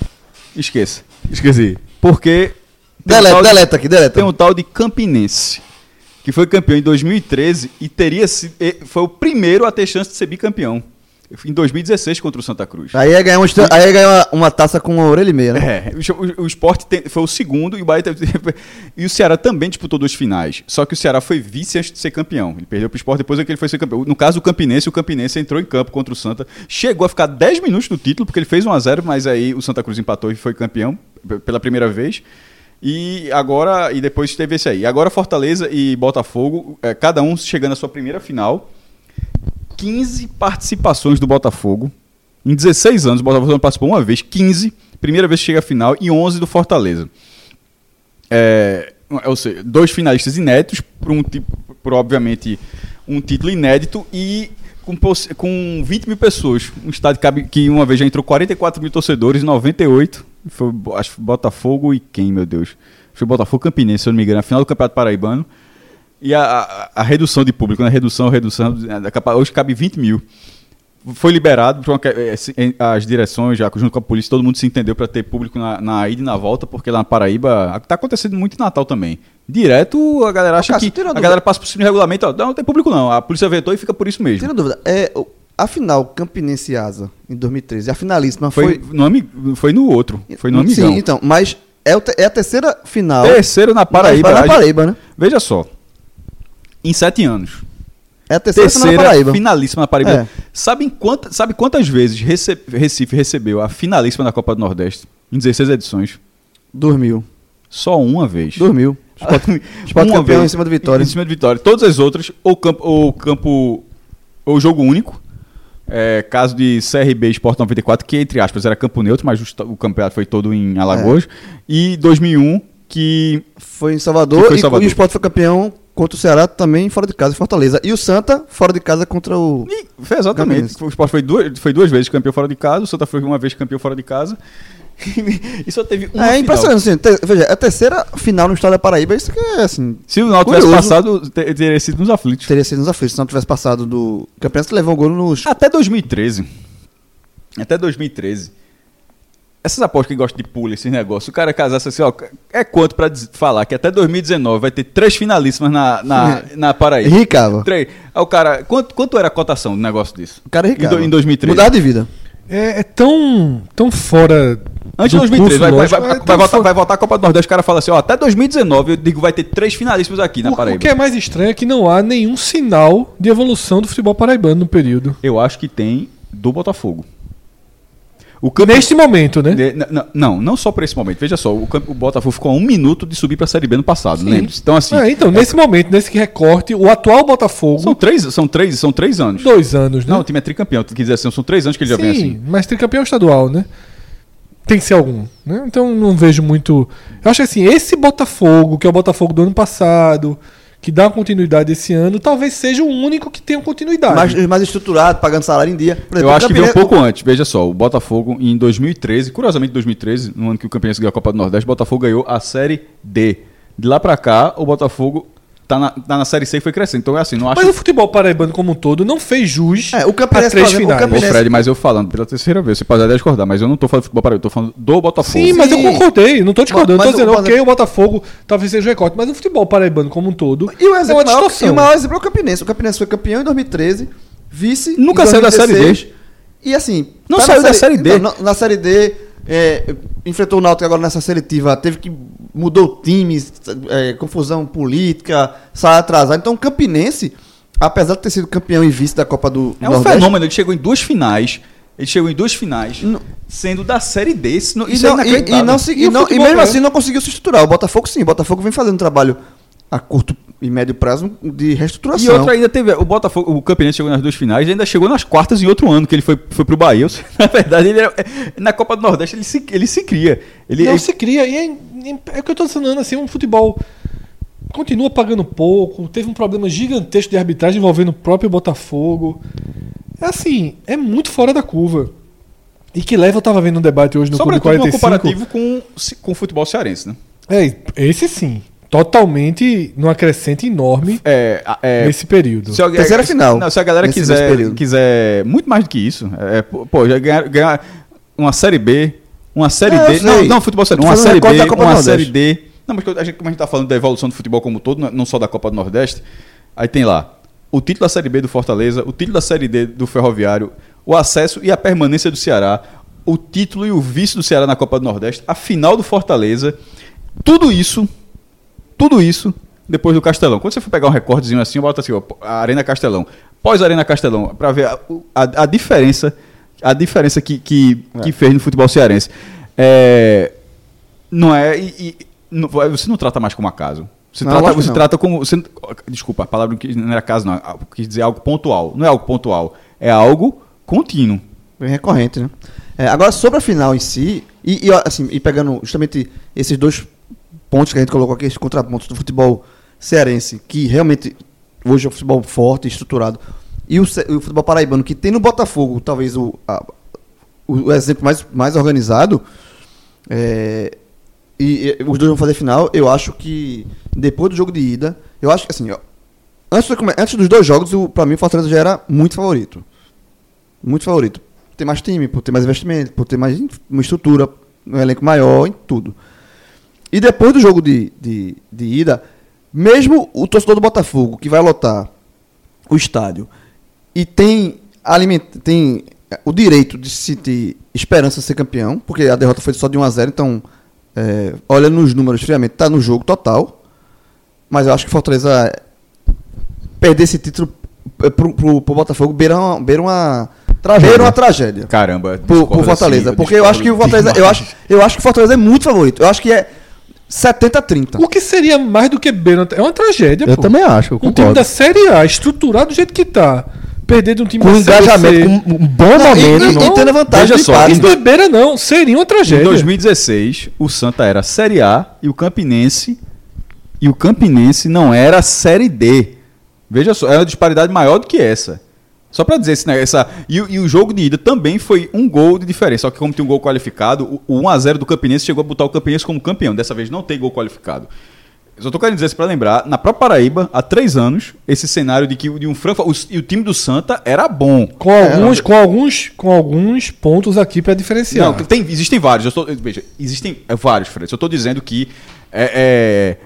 Speaker 4: Esqueça.
Speaker 1: Esqueci.
Speaker 4: Porque. tem um
Speaker 3: deleta,
Speaker 4: de-
Speaker 3: deleta aqui, deleta.
Speaker 4: Tem um tal de Campinense. Que foi campeão em 2013 e teria sido. e Foi o primeiro a ter chance de ser bicampeão. Em 2016 contra o Santa Cruz.
Speaker 3: Aí ia ganhar, um, aí ia ganhar uma, uma taça com uma orelha e meia, né?
Speaker 4: É, o, o, o esporte tem- foi o segundo e o Bahia teve, (laughs) e o Ceará também disputou duas finais. Só que o Ceará foi vice antes de ser campeão. Ele perdeu para o esporte depois é que ele foi ser campeão. No caso do Campinense, o Campinense entrou em campo contra o Santa. Chegou a ficar 10 minutos no título, porque ele fez 1 a 0 mas aí o Santa Cruz empatou e foi campeão pela primeira vez. E agora, e depois teve esse aí. E agora Fortaleza e Botafogo, é, cada um chegando à sua primeira final. 15 participações do Botafogo. Em 16 anos, o Botafogo não participou uma vez, 15. Primeira vez que chega à final e 11 do Fortaleza. É, ou seja, dois finalistas inéditos, por, um, por obviamente um título inédito e com, com 20 mil pessoas. Um estádio que, uma vez já entrou 44 mil torcedores, 98. Foi, acho que Botafogo e quem, meu Deus? Foi Botafogo Campinense, se eu não me engano, na final do Campeonato Paraibano. E a, a- a redução de público, né? Redução, redução, hoje cabe 20 mil. Foi liberado, eh, as direções, já junto com a polícia, todo mundo se entendeu para ter público na, na ida e na volta, porque lá na Paraíba está acontecendo muito em Natal também. Direto a galera acha
Speaker 3: Cássio,
Speaker 4: que. A
Speaker 3: uma
Speaker 4: galera passa por cima do regulamento, ó, não, não tem público não. A polícia vetou e fica por isso mesmo.
Speaker 3: Tira dúvida. É, a final Campinense Asa, em 2013, a finalíssima
Speaker 4: Foi,
Speaker 3: foi...
Speaker 4: no, ami- foi no outro, foi no Amigão.
Speaker 3: Sim, então, mas é, é a terceira final
Speaker 4: Terceiro na Paraíba.
Speaker 3: na
Speaker 4: a-
Speaker 3: Paraíba, né?
Speaker 4: Veja só. Em sete anos.
Speaker 3: É a terceira, da Paraíba.
Speaker 4: finalíssima na Paraíba.
Speaker 3: É.
Speaker 4: Sabe, quanta, sabe quantas vezes Rece- Recife recebeu a finalíssima da Copa do Nordeste? Em 16 edições.
Speaker 3: Dormiu.
Speaker 4: Só uma vez.
Speaker 3: Dormiu. Sport, Sport (laughs)
Speaker 4: Uma (laughs)
Speaker 3: campeão
Speaker 4: vez.
Speaker 3: em cima do Vitória.
Speaker 4: Em cima de Vitória. Todas as outras, ou campo, ou campo, ou jogo único. É, caso de CRB Sport 94, que entre aspas era campo neutro, mas o, campeonato foi todo em Alagoas. E 2001, que
Speaker 3: Foi em Salvador,
Speaker 4: foi em
Speaker 3: e-
Speaker 4: Salvador.
Speaker 3: e o Sport foi campeão contra o Ceará também fora de casa, em Fortaleza. E o Santa fora de casa contra o.
Speaker 4: E foi exatamente. O Sport foi duas, foi duas vezes campeão fora de casa, o Santa foi uma vez campeão fora de casa. (laughs) e só teve uma
Speaker 3: é impressionante, assim, te- veja, é a terceira final no estado da Paraíba, isso que é assim.
Speaker 4: Se o Náutico tivesse passado, te- teria sido nos aflitos.
Speaker 3: Teria sido nos aflitos se não tivesse passado do campeonato que levou um gol nos.
Speaker 4: Até 2013. Até 2013. Essas apostas que gostam de pula, esses negócios, o cara casasse assim, ó, é quanto pra falar que até 2019 vai ter três finalíssimas na, na, (laughs) na Paraíba?
Speaker 3: Ricava.
Speaker 4: Três. Aí o cara, quanto, quanto era a cotação do negócio disso?
Speaker 3: O cara é
Speaker 4: Em,
Speaker 3: ricava.
Speaker 4: em 2013.
Speaker 3: Mudar de vida.
Speaker 2: É, é tão, tão fora.
Speaker 4: Antes de
Speaker 2: do
Speaker 4: 2013,
Speaker 2: curso
Speaker 4: vai, vai, vai,
Speaker 2: é
Speaker 4: vai
Speaker 2: fora-
Speaker 4: vai voltar a Copa do Nordeste, o cara fala assim, ó, até 2019 eu digo vai ter três finalíssimos aqui na
Speaker 2: O, o
Speaker 4: Paraíba.
Speaker 2: que é mais estranho é que não há nenhum sinal de evolução do futebol paraibano no período.
Speaker 4: Eu acho que tem do Botafogo. O campo...
Speaker 2: Neste momento, né?
Speaker 4: De- n- n- não, não só por esse momento. Veja só, o, campo- o Botafogo ficou a um minuto de subir para a Série B no passado, lembre-se. Então, assim,
Speaker 2: É, então, nesse momento, nesse recorte, o atual Botafogo,
Speaker 4: são, três, são, três, são três anos.
Speaker 2: dois anos, né?
Speaker 4: Não, o time é tricampeão, quer dizer assim, são três anos que ele já
Speaker 2: Sim,
Speaker 4: vem assim.
Speaker 2: mas tricampeão estadual, né? Tem que ser algum, né? Então não vejo muito. Eu acho que assim, esse Botafogo, que é o Botafogo do ano passado, que dá uma continuidade esse ano, talvez seja o único que tenha continuidade.
Speaker 3: Mais, mais estruturado, pagando salário em dia. Por
Speaker 4: Eu
Speaker 3: exemplo,
Speaker 4: acho que veio um pouco antes. Veja só, o Botafogo em 2013, curiosamente em 2013, no ano que o Campinense ganhou a Copa do Nordeste, o Botafogo ganhou a Série D. De lá pra cá, o Botafogo tá na, tá na Série C e foi crescendo. Então é assim, não acho...
Speaker 2: Mas o futebol paraibano como um todo não fez jus
Speaker 3: É, o
Speaker 2: a
Speaker 3: Campinense,
Speaker 2: três
Speaker 3: exemplo, o
Speaker 2: finais.
Speaker 4: Ô, Fred, mas eu falando pela terceira vez, você pode até discordar, mas eu não tô falando de futebol para eu tô falando do Botafogo.
Speaker 2: Sim, mas eu
Speaker 3: Sim.
Speaker 2: concordei, não tô discordando.
Speaker 3: Mas
Speaker 2: tô dizendo,
Speaker 3: o-
Speaker 2: ok, o Botafogo talvez seja o recorte, mas o futebol paraibano como um todo
Speaker 3: E o,
Speaker 2: é
Speaker 3: exemplo
Speaker 2: uma
Speaker 3: maior,
Speaker 2: distorção.
Speaker 3: e o maior exemplo é o Campinense. O Campinense foi campeão em 2013, vice.
Speaker 4: Nunca
Speaker 3: em
Speaker 4: saiu da Série
Speaker 3: 2016, E assim.
Speaker 4: Não
Speaker 3: tá
Speaker 4: saiu da Série D.
Speaker 3: então, na, na Série D, é, enfrentou o Náutico agora nessa seletiva, teve que. mudou times, é, confusão política, sai atrasado. Então o Campinense, apesar de ter sido campeão e vice da Copa do
Speaker 4: É um
Speaker 3: Nordeste,
Speaker 4: fenômeno, ele chegou em duas finais. Ele chegou em duas finais,
Speaker 3: Não.
Speaker 4: sendo da Série D. Isso, não-
Speaker 3: E,
Speaker 4: é
Speaker 3: não, e,
Speaker 4: inacreditável.
Speaker 3: e não,
Speaker 2: E
Speaker 3: e não- e mesmo
Speaker 2: né?
Speaker 3: assim não conseguiu se estruturar. O Botafogo sim, o Botafogo vem fazendo um trabalho a curto e médio prazo de
Speaker 4: E
Speaker 3: reestruturação.
Speaker 4: outra ainda teve. O Botafogo, o Campinense chegou nas duas finais e ainda chegou nas quartas em outro ano, que ele foi, foi pro Bahia. (laughs) Na verdade, ele era- na Copa do Nordeste ele se, ele se cria. Ele,
Speaker 2: Não
Speaker 4: ele-
Speaker 2: se cria. E é, é o que eu tô dizendo, assim, um futebol continua pagando pouco, teve um problema gigantesco de arbitragem envolvendo o próprio Botafogo. É assim, é muito fora da curva. E que leva, eu tava vendo um debate hoje no Clube
Speaker 4: sobretudo no
Speaker 2: 45.
Speaker 4: comparativo com, com o futebol cearense, né?
Speaker 2: É, esse sim. Totalmente numa crescente enorme
Speaker 4: É, a- é,
Speaker 2: nesse período.
Speaker 4: Se alguém-
Speaker 3: Terceira final.
Speaker 4: Não, se a galera quiser,
Speaker 3: período.
Speaker 4: quiser muito mais do que isso, é, pô, pô, já ganhar, ganhar uma Série B, uma Série
Speaker 3: É,
Speaker 4: D. Não, não, futebol sério. Uma Série B, uma. Série D. Não, mas a gente, como a gente tá falando da evolução do futebol como um todo, não- não só da Copa do Nordeste, aí tem lá o título da Série B do Fortaleza, o título da Série D do Ferroviário, o acesso e a permanência do Ceará, o título e o vice do Ceará na Copa do Nordeste, a final do Fortaleza. Tudo isso, tudo isso depois do Castelão. Quando você for pegar um recordezinho assim, bota assim, ó, Arena Castelão. Pós Arena Castelão, para ver a, a- a diferença, a diferença que, que, que fez no futebol cearense. É, não é. E, e- não- você não trata mais como acaso. Você
Speaker 3: Não,
Speaker 4: trata, você trata como. você- desculpa, a palavra que não era caso, não. Quis dizer algo pontual. Não é algo pontual. É algo contínuo.
Speaker 3: Bem recorrente, né? É, agora, sobre a final em si, e, e, assim, e pegando justamente esses dois pontos que a gente colocou aqui, esses contrapontos do futebol cearense, que realmente hoje é um futebol forte, estruturado, e o, o futebol paraibano, que tem no Botafogo, talvez o, a- o, exemplo mais, mais organizado, é, e, e os dois vão fazer final, eu acho que depois do jogo de ida, eu acho que assim, ó, antes, do antes dos dois jogos, o, pra mim o Fortaleza já era muito favorito. Muito favorito. Por ter mais time, por ter mais investimento, por ter mais uma estrutura, um elenco maior, em tudo. E depois do jogo de, de, de ida, mesmo o torcedor do Botafogo, que vai lotar o estádio, e tem, aliment, tem eh, o direito de se sentir esperança de ser campeão, porque a derrota foi só de 1 a 0 então, é, olhando nos números friamente, está no jogo total. Mas eu acho que o Fortaleza perder esse título eh, pro, pro, pro Botafogo beira uma, beira uma
Speaker 1: Tragédia.
Speaker 3: beira uma tragédia.
Speaker 4: Caramba. Discordo
Speaker 3: pro Fortaleza.
Speaker 4: assim,
Speaker 3: porque eu acho que o Fortaleza. Eu acho, eu acho que o Fortaleza é muito favorito. Eu acho que é 70-30.
Speaker 2: O que seria mais do que beira? É uma tragédia,
Speaker 1: Eu
Speaker 2: pô.
Speaker 1: também acho, eu
Speaker 2: Um time da Série A, estruturado do jeito que tá, perder de um time
Speaker 1: Com
Speaker 2: da
Speaker 1: engajamento,
Speaker 2: C.
Speaker 1: com um bom
Speaker 3: Não,
Speaker 1: momento.
Speaker 3: e,
Speaker 1: não-
Speaker 3: e tendo a vantagem
Speaker 4: Veja
Speaker 3: do
Speaker 4: só,
Speaker 3: empate.
Speaker 2: Isso não é beira, não. Seria uma
Speaker 4: Em
Speaker 2: tragédia.
Speaker 4: 2016, o Santa era Série A e o Campinense e o Campinense não era Série D. Veja só, é uma disparidade maior do que essa. Só pra dizer esse, né, essa e, o- e o jogo de ida também foi um gol de diferença. Só que como tem um gol qualificado, o, o 1 a 0 do Campinense chegou a botar o Campinense como campeão. Dessa vez não tem gol qualificado. Só tô querendo dizer isso pra lembrar, na própria Paraíba, há três anos, esse cenário de que o- de um Franca, o, e o time do Santa era bom.
Speaker 2: Com alguns, com alguns, com alguns pontos aqui pra diferenciar.
Speaker 4: Não, tem, existem vários. Eu estou, veja, existem é, vários, Fred. Eu estou dizendo que é,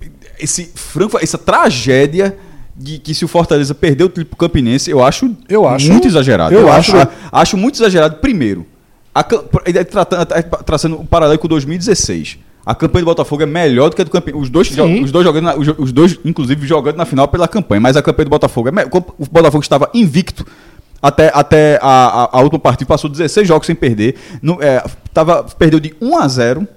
Speaker 4: é, esse franco, essa tragédia de que se o Fortaleza perdeu o título Campinense, eu acho,
Speaker 2: Eu acho-
Speaker 4: muito exagerado.
Speaker 2: eu
Speaker 4: acho,
Speaker 2: acho-
Speaker 4: acho muito exagerado. Primeiro, a, tá tratando- tá traçando um paralelo com 2016. A campanha do Botafogo é melhor do que a do Campinense. Os dois, os dois jogando, na- os, os dois, inclusive, jogando na final pela campanha. Mas a campanha do Botafogo é O Botafogo estava invicto até, até a, a, a última partida, passou 16 jogos sem perder. Não, é, tava, perdeu de 1 a 0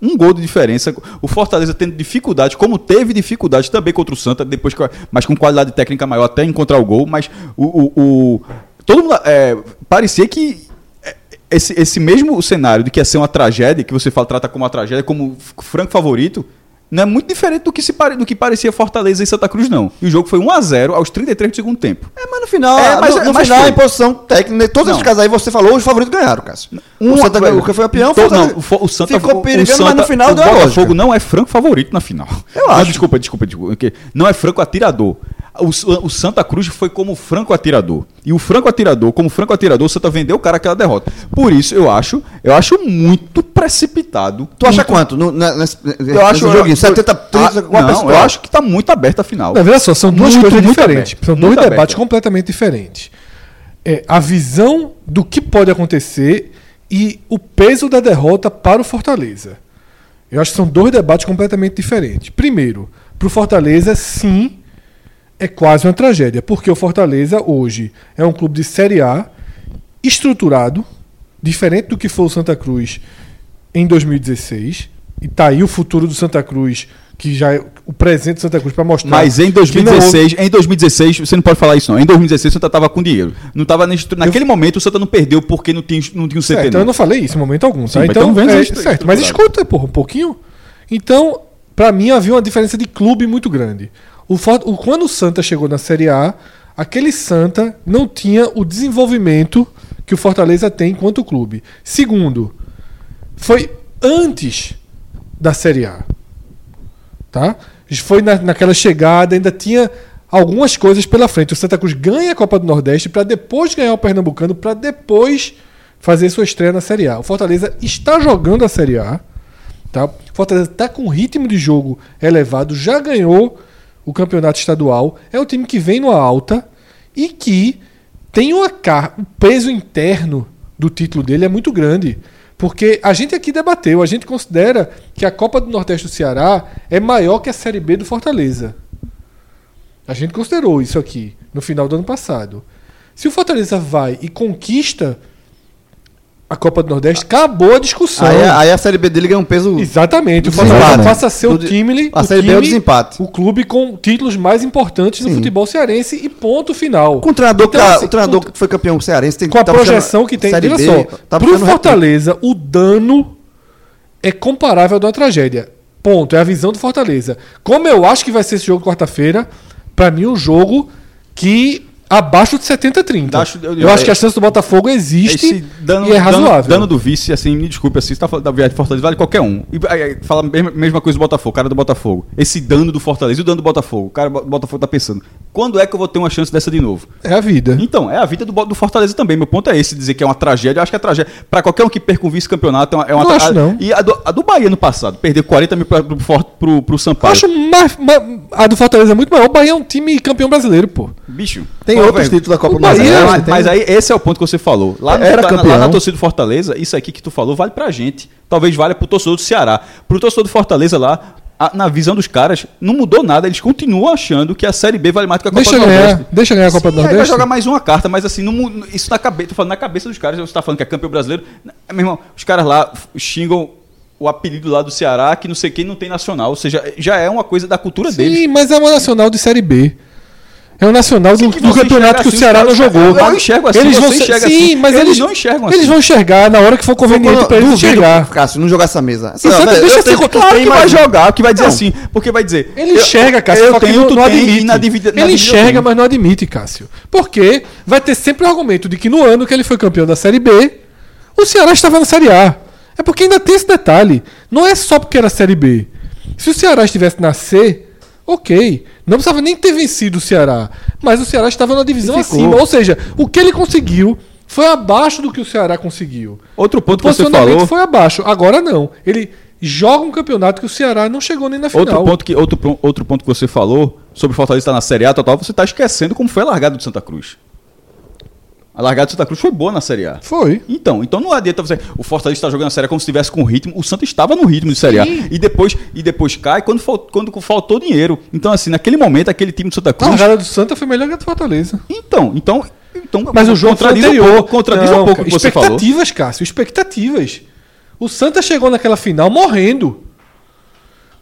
Speaker 4: um gol de diferença. O Fortaleza tendo dificuldade, como teve dificuldade também contra o Santa, depois mas com qualidade técnica maior até encontrar o gol. Mas o, o- o- todo mundo é, parecia que é, esse, esse mesmo cenário de que ia ser uma tragédia, que você fala, trata como uma tragédia, como franco favorito, não é muito diferente do que, se pare, do que parecia Fortaleza e Santa Cruz, não. E o jogo foi 1 a 0 aos 33 do segundo tempo.
Speaker 3: É, mas no final,
Speaker 4: É, mas-
Speaker 3: no, no
Speaker 4: mas
Speaker 3: final
Speaker 4: foi.
Speaker 3: em posição técnica, todos
Speaker 4: Não.
Speaker 3: esses casos aí você falou, os favoritos ganharam, Cássio.
Speaker 4: Um,
Speaker 3: o Santa ganhou, o que foi campeão,
Speaker 4: Então,
Speaker 3: Fortaleza
Speaker 4: não, o, Santa
Speaker 3: ficou perigando,
Speaker 4: Santa,
Speaker 3: mas no final
Speaker 4: o
Speaker 3: deu a
Speaker 4: Botafogo
Speaker 3: lógica.
Speaker 4: não é franco favorito na final.
Speaker 3: Eu
Speaker 4: Não,
Speaker 3: acho.
Speaker 4: desculpa, desculpa, desculpa. que Não é franco atirador. O, o Santa Cruz foi como franco atirador. E o franco atirador, como franco atirador, o Santa vendeu o cara aquela derrota. Por isso, eu acho, eu acho muito precipitado.
Speaker 3: Tu acha
Speaker 4: muito-
Speaker 3: quanto? No, na, nesse,
Speaker 4: Eu acho
Speaker 3: joguinho,
Speaker 4: eu-
Speaker 3: 70, 30,
Speaker 4: Ah,
Speaker 3: com uma
Speaker 4: não,
Speaker 3: pessoa.
Speaker 4: eu acho que tá muito aberta a final.
Speaker 2: Não, veja só, são duas
Speaker 4: Muito,
Speaker 2: coisas
Speaker 4: muito
Speaker 2: diferentes.
Speaker 4: aberto,
Speaker 2: são
Speaker 4: muito
Speaker 2: dois
Speaker 4: aberto.
Speaker 2: debates completamente diferentes. É, a visão do que pode acontecer e o peso da derrota para o Fortaleza. Eu acho que são dois debates completamente diferentes. Primeiro, para o Fortaleza, sim, é quase uma tragédia, porque o Fortaleza hoje é um clube de Série A estruturado, diferente do que foi o Santa Cruz em 2016. E tá aí o futuro do Santa Cruz, que já é o presente do Santa Cruz para mostrar.
Speaker 4: Mas em
Speaker 2: que não houve-
Speaker 4: 2016, em 2016, você não pode falar isso não. Em 2016 o Santa tava com dinheiro. Não tava estru- naquele momento o Santa não perdeu porque não tinha não tinha um CT
Speaker 2: Certo,
Speaker 4: não.
Speaker 2: eu não falei isso em momento algum, tá?
Speaker 4: Sim, mas
Speaker 2: então,
Speaker 4: então vendo
Speaker 2: é,
Speaker 4: isso
Speaker 2: certo, mas escuta, porra, um pouquinho. Então, pra mim havia uma diferença de clube muito grande. O, o- quando o Santa chegou na Série A, aquele Santa não tinha o desenvolvimento que o Fortaleza tem enquanto clube. Segundo, foi antes da Série A. Tá? Foi na, naquela chegada, ainda tinha algumas coisas pela frente. O Santa Cruz ganha a Copa do Nordeste para depois ganhar o Pernambucano, para depois fazer sua estreia na Série A. O Fortaleza está jogando a Série A. Tá? O Fortaleza está com ritmo de jogo elevado, já ganhou o campeonato estadual. É um time que vem numa alta e que tem uma car o peso interno do título dele é muito grande. Porque a gente aqui debateu, a gente considera que a Copa do Nordeste do Ceará é maior que a Série B do Fortaleza. A gente considerou isso aqui no final do ano passado. Se o Fortaleza vai e conquista a Copa do Nordeste, acabou a discussão.
Speaker 3: Aí, aí a Série B dele ganha um peso.
Speaker 2: Exatamente. O. Fortaleza passa a ser o time,
Speaker 3: a
Speaker 2: o,
Speaker 3: Série B é o desempate.
Speaker 2: o clube com títulos mais importantes
Speaker 3: Sim.
Speaker 2: futebol cearense e ponto final.
Speaker 3: Com o treinador,
Speaker 2: Então,
Speaker 3: que,
Speaker 2: assim,
Speaker 3: o treinador
Speaker 2: com-
Speaker 3: que foi campeão cearense tem
Speaker 2: com a
Speaker 3: tá buscando
Speaker 2: projeção que tem.
Speaker 3: Série
Speaker 2: Veja
Speaker 3: B,
Speaker 2: só,
Speaker 3: tá
Speaker 2: pro Fortaleza, o dano é comparável ao da tragédia. Ponto. É a visão do Fortaleza. Como eu acho que vai ser esse jogo quarta-feira, pra mim um jogo que abaixo de 70-30.
Speaker 4: Acho-
Speaker 2: eu,
Speaker 4: eu-
Speaker 2: acho que a chance do Botafogo existe
Speaker 4: dano,
Speaker 2: e é razoável.
Speaker 4: Dano, do vice, assim, me desculpe, assim, você tá falando da viagem de Fortaleza, vale qualquer um. E aí, aí, fala a mesma, mesma coisa do Botafogo, cara do Botafogo. Esse dano do Fortaleza e o dano do Botafogo. O cara do Botafogo tá pensando, quando é que eu vou ter uma chance dessa de novo?
Speaker 2: É a vida.
Speaker 4: Então, é a vida do, do Fortaleza também. Meu ponto é esse, dizer que é uma tragédia. Eu acho que é tragédia. Pra qualquer um que perca um vice-campeonato, é uma, é uma
Speaker 2: Não
Speaker 4: tra-
Speaker 2: acho, não.
Speaker 4: E a do, a do Bahia no passado, perder 40 mil pra, pro, pro, pro
Speaker 2: Eu
Speaker 4: Sampaio.
Speaker 2: acho mais, mais- a do Fortaleza é muito maior. O Bahia é um time campeão brasileiro, pô.
Speaker 4: Bicho.
Speaker 1: Tem
Speaker 4: Pô,
Speaker 1: outros títulos da Copa do Nordeste.
Speaker 4: É, mas, mas aí esse é o ponto que você falou. Lá,
Speaker 1: Era
Speaker 4: lá- lá
Speaker 1: campeão.
Speaker 4: na torcida do Fortaleza, isso aqui que tu falou vale pra gente. Talvez valha pro torcedor do Ceará. Pro torcedor do Fortaleza lá, a- na visão dos caras, não mudou nada. Eles continuam achando que a Série B vale mais do que a Copa
Speaker 2: Deixa
Speaker 4: do
Speaker 2: ganhar,
Speaker 4: Nordeste.
Speaker 2: deixa ganhar a Copa do
Speaker 4: Sim, aí vai
Speaker 2: Nordeste.
Speaker 4: jogar mais uma carta, mas assim, não isso na cabeça, tô falando na cabeça dos caras, você tá falando que é campeão brasileiro. Meu irmão, os caras lá xingam o apelido lá do Ceará, que não sei quem não tem nacional. Ou seja, já é uma coisa da cultura deles.
Speaker 2: Sim, mas é uma nacional de Série B. É um nacional do,
Speaker 4: que
Speaker 2: do
Speaker 4: você
Speaker 2: campeonato que o
Speaker 4: assim,
Speaker 2: Ceará não
Speaker 4: os caras-
Speaker 2: jogou.
Speaker 4: eu enxergo assim,
Speaker 2: eles
Speaker 4: você
Speaker 2: vão ser-
Speaker 4: enxerga
Speaker 2: Sim,
Speaker 4: assim.
Speaker 2: mas
Speaker 4: Eles
Speaker 2: eles,
Speaker 4: não enxergam
Speaker 2: Eles
Speaker 4: assim.
Speaker 2: vão enxergar na hora que for conveniente pra eles enxergar.
Speaker 3: Cássio, não jogar essa mesa. Velho,
Speaker 2: deixa
Speaker 3: eu tenho-
Speaker 4: Claro que vai jogar, que vai dizer
Speaker 3: Não.
Speaker 4: assim, porque vai dizer.
Speaker 2: Ele
Speaker 4: eu-
Speaker 2: enxerga, Cássio,
Speaker 4: eu
Speaker 2: só que
Speaker 4: tenho,
Speaker 2: não, não admite.
Speaker 4: na divida- na
Speaker 2: ele enxerga,
Speaker 4: tenho.
Speaker 2: mas não admite, Cássio. Porque vai ter sempre o argumento de que no ano que ele foi campeão da Série B, o Ceará estava na Série A. É porque ainda tem esse detalhe. Não é só porque era Série B. Se o Ceará estivesse na C, ok. Não precisava nem ter vencido o Ceará. Mas o Ceará estava na divisão acima. Ou seja, o que ele conseguiu foi abaixo do que o Ceará conseguiu.
Speaker 4: Outro ponto
Speaker 2: O
Speaker 4: que você falou.
Speaker 2: foi abaixo. Agora não. Ele joga um campeonato que o Ceará não chegou nem na final.
Speaker 4: Outro ponto, que, outro, outro ponto que você falou sobre o Fortaleza estar na Série A total, você está esquecendo como foi a largada do Santa Cruz. A largada do Santa Cruz foi boa na Série A.
Speaker 2: Foi.
Speaker 4: Então, então não adianta você. O Fortaleza está jogando a Série A como se estivesse com ritmo. O Santa estava no ritmo de Série A. E depois, e depois cai quando, quando faltou dinheiro. Então, assim, naquele momento, aquele time do Santa
Speaker 2: A
Speaker 4: Cruz.
Speaker 2: largada do Santa foi melhor que a do Fortaleza.
Speaker 4: Então, então. então
Speaker 2: Mas o jogo
Speaker 4: contradiz um pouco, contradiz
Speaker 2: Não,
Speaker 4: um pouco o que você falou.
Speaker 2: expectativas, Cássio, expectativas. O Santa chegou naquela final morrendo.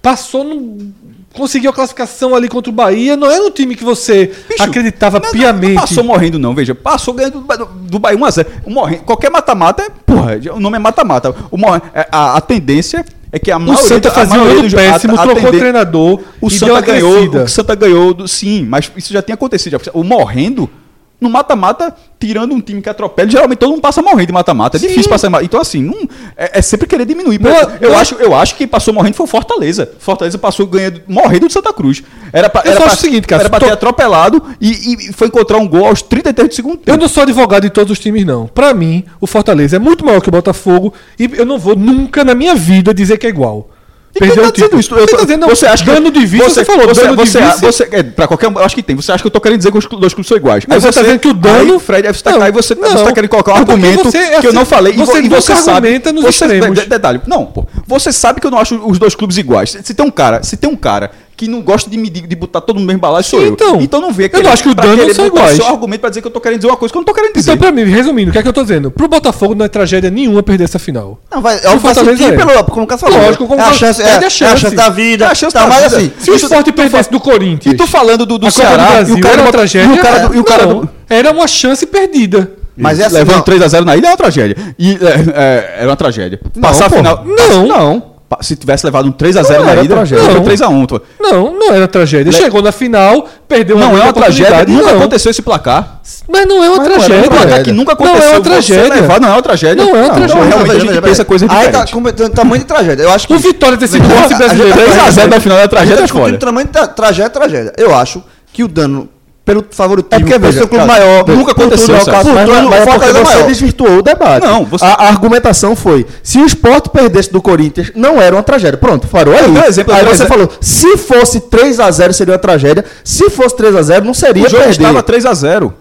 Speaker 2: Passou no... Conseguiu a classificação ali contra o Bahia. Não era um time que você
Speaker 4: Bicho,
Speaker 2: acreditava
Speaker 4: não,
Speaker 2: piamente.
Speaker 4: Não passou morrendo, não, veja. Passou ganhando do, do, Bahia 1x0. O morrendo- Qualquer mata-mata é. Porra, o nome é mata-mata. O é, a, a tendência é que a
Speaker 2: O
Speaker 4: maioria.
Speaker 2: Santa
Speaker 4: a
Speaker 2: fazia um ano
Speaker 4: dos- a-
Speaker 2: péssimo,
Speaker 4: a
Speaker 2: trocou o treinador
Speaker 4: O Santa ganhou. O Santa ganhou. Sim, mas isso já tinha acontecido. já. O morrendo. No mata-mata, tirando um time que atropela, geralmente todo mundo passa morrendo de mata-mata. É
Speaker 2: Sim.
Speaker 4: difícil passar. Então, assim, não, é, é sempre querer diminuir.
Speaker 2: Não
Speaker 4: eu,
Speaker 2: não
Speaker 4: acho, eu acho que quem passou morrendo foi o Fortaleza. Fortaleza passou ganhando, morrendo de Santa Cruz. Era pra,
Speaker 2: Eu
Speaker 4: era pra,
Speaker 2: o seguinte, cara,
Speaker 4: Era pra
Speaker 2: tô-
Speaker 4: ter atropelado e, e foi encontrar um gol aos 33 do segundo tempo.
Speaker 2: Eu não sou advogado de todos os times, não. Pra mim, o Fortaleza é muito maior que o Botafogo e eu não vou nunca na minha vida dizer que é igual.
Speaker 4: Quem
Speaker 2: Perdeu
Speaker 4: tá
Speaker 2: o título.
Speaker 4: isso? Eu
Speaker 2: Quem
Speaker 4: tô-
Speaker 2: tá dizendo, não,
Speaker 4: você acha que
Speaker 2: dano de vice, você, falou,
Speaker 4: você,
Speaker 2: dano
Speaker 4: você,
Speaker 2: de vice.
Speaker 4: você, é, pra qualquer, eu acho que tem. Você acha que eu tô querendo dizer que os dois clubes são iguais?
Speaker 2: Mas você tá dizendo que o dano-
Speaker 4: Aí, Fred, você tá,
Speaker 2: Não,
Speaker 4: aí você,
Speaker 2: não.
Speaker 4: você tá querendo colocar um
Speaker 2: É
Speaker 4: argumento
Speaker 2: você- é
Speaker 4: que eu não
Speaker 2: assim,
Speaker 4: falei. e
Speaker 2: você
Speaker 4: vo- e
Speaker 2: nunca
Speaker 4: você sabe.
Speaker 2: argumenta nos
Speaker 4: você,
Speaker 2: extremos.
Speaker 4: de- detalhe. Não, pô. Você sabe que eu não acho os dois clubes iguais. Se, se tem um cara, se tem um cara que não gosta de medir, de botar todo mundo no mesmo balaço, sou
Speaker 2: Sim,
Speaker 4: eu.
Speaker 2: então.
Speaker 4: Então não vê
Speaker 2: Eu não acho que o dano são
Speaker 4: botar
Speaker 2: iguais.
Speaker 4: seu argumento pra dizer que eu tô querendo dizer uma coisa que eu não tô querendo dizer.
Speaker 2: Então, pra mim, resumindo, o que é que eu tô dizendo? Pro Botafogo não é tragédia nenhuma perder essa final.
Speaker 3: Não, vai, é
Speaker 2: o Fortaleza é.
Speaker 3: pelo, como o falou.
Speaker 2: Lógico, como
Speaker 3: é a chance, é,
Speaker 2: perde a
Speaker 3: é a
Speaker 2: chance.
Speaker 3: chance da vida.
Speaker 4: É a chance
Speaker 3: tá,
Speaker 4: da
Speaker 3: mas
Speaker 4: vida.
Speaker 3: assim,
Speaker 2: Se o Sport perdesse do Corinthians,
Speaker 4: E tu falando do, do
Speaker 2: a
Speaker 4: Ceará,
Speaker 2: do Brasil
Speaker 4: e o cara
Speaker 2: era uma tragédia,
Speaker 4: e o cara, do- e o cara
Speaker 2: não,
Speaker 4: do-
Speaker 2: era uma chance perdida.
Speaker 3: mas é assim,
Speaker 4: levando
Speaker 3: não.
Speaker 4: 3x0 na ilha é uma tragédia. E é, é, era uma tragédia. Passar a final.
Speaker 2: Não.
Speaker 4: Não. Se tivesse levado um 3x0
Speaker 2: Não
Speaker 4: na
Speaker 2: era
Speaker 4: ilha,
Speaker 2: tragédia.
Speaker 4: foi
Speaker 2: Não.
Speaker 4: 3x1. tu-
Speaker 2: Não, não era tragédia.
Speaker 4: Le-
Speaker 2: Chegou na final, perdeu uma
Speaker 4: Não é uma tragédia. Nunca
Speaker 2: não.
Speaker 4: aconteceu esse placar.
Speaker 2: Mas não é uma
Speaker 3: Mas não era
Speaker 2: tragédia.
Speaker 3: uma
Speaker 4: Placar que nunca aconteceu.
Speaker 2: Não é uma tragédia.
Speaker 4: levar não é uma tragédia.
Speaker 2: Não é uma tragédia.
Speaker 4: realmente
Speaker 3: veja,
Speaker 4: a gente pensa coisa
Speaker 3: Aí
Speaker 4: diferente.
Speaker 3: tá com tem tamanho de tragédia. Eu acho que
Speaker 2: O Vitória ter sido
Speaker 3: a
Speaker 2: brasileiro.
Speaker 3: gente-
Speaker 4: 3x0 na final da tragédia é foda.
Speaker 3: tamanho de tra- tragédia é tragédia. Eu acho que o dano pelo favoritismo,
Speaker 5: É porque, veja,
Speaker 3: seu clube
Speaker 5: cara,
Speaker 3: maior,
Speaker 4: nunca
Speaker 3: por tudo
Speaker 4: aconteceu,
Speaker 3: é o
Speaker 4: Celso.
Speaker 3: caso,
Speaker 5: Mas,
Speaker 3: mas
Speaker 5: é
Speaker 3: é
Speaker 5: você
Speaker 3: maior.
Speaker 5: desvirtuou o debate.
Speaker 4: Não, você-
Speaker 5: a, a argumentação foi: se o esporte perdesse do Corinthians, não era uma tragédia. Pronto, parou aí.
Speaker 4: Um exemplo,
Speaker 5: aí você
Speaker 4: exemplo.
Speaker 5: falou: se fosse 3x0 seria uma tragédia. Se fosse 3x0, não seria
Speaker 4: O jogo
Speaker 5: perder.
Speaker 4: estava 3x0.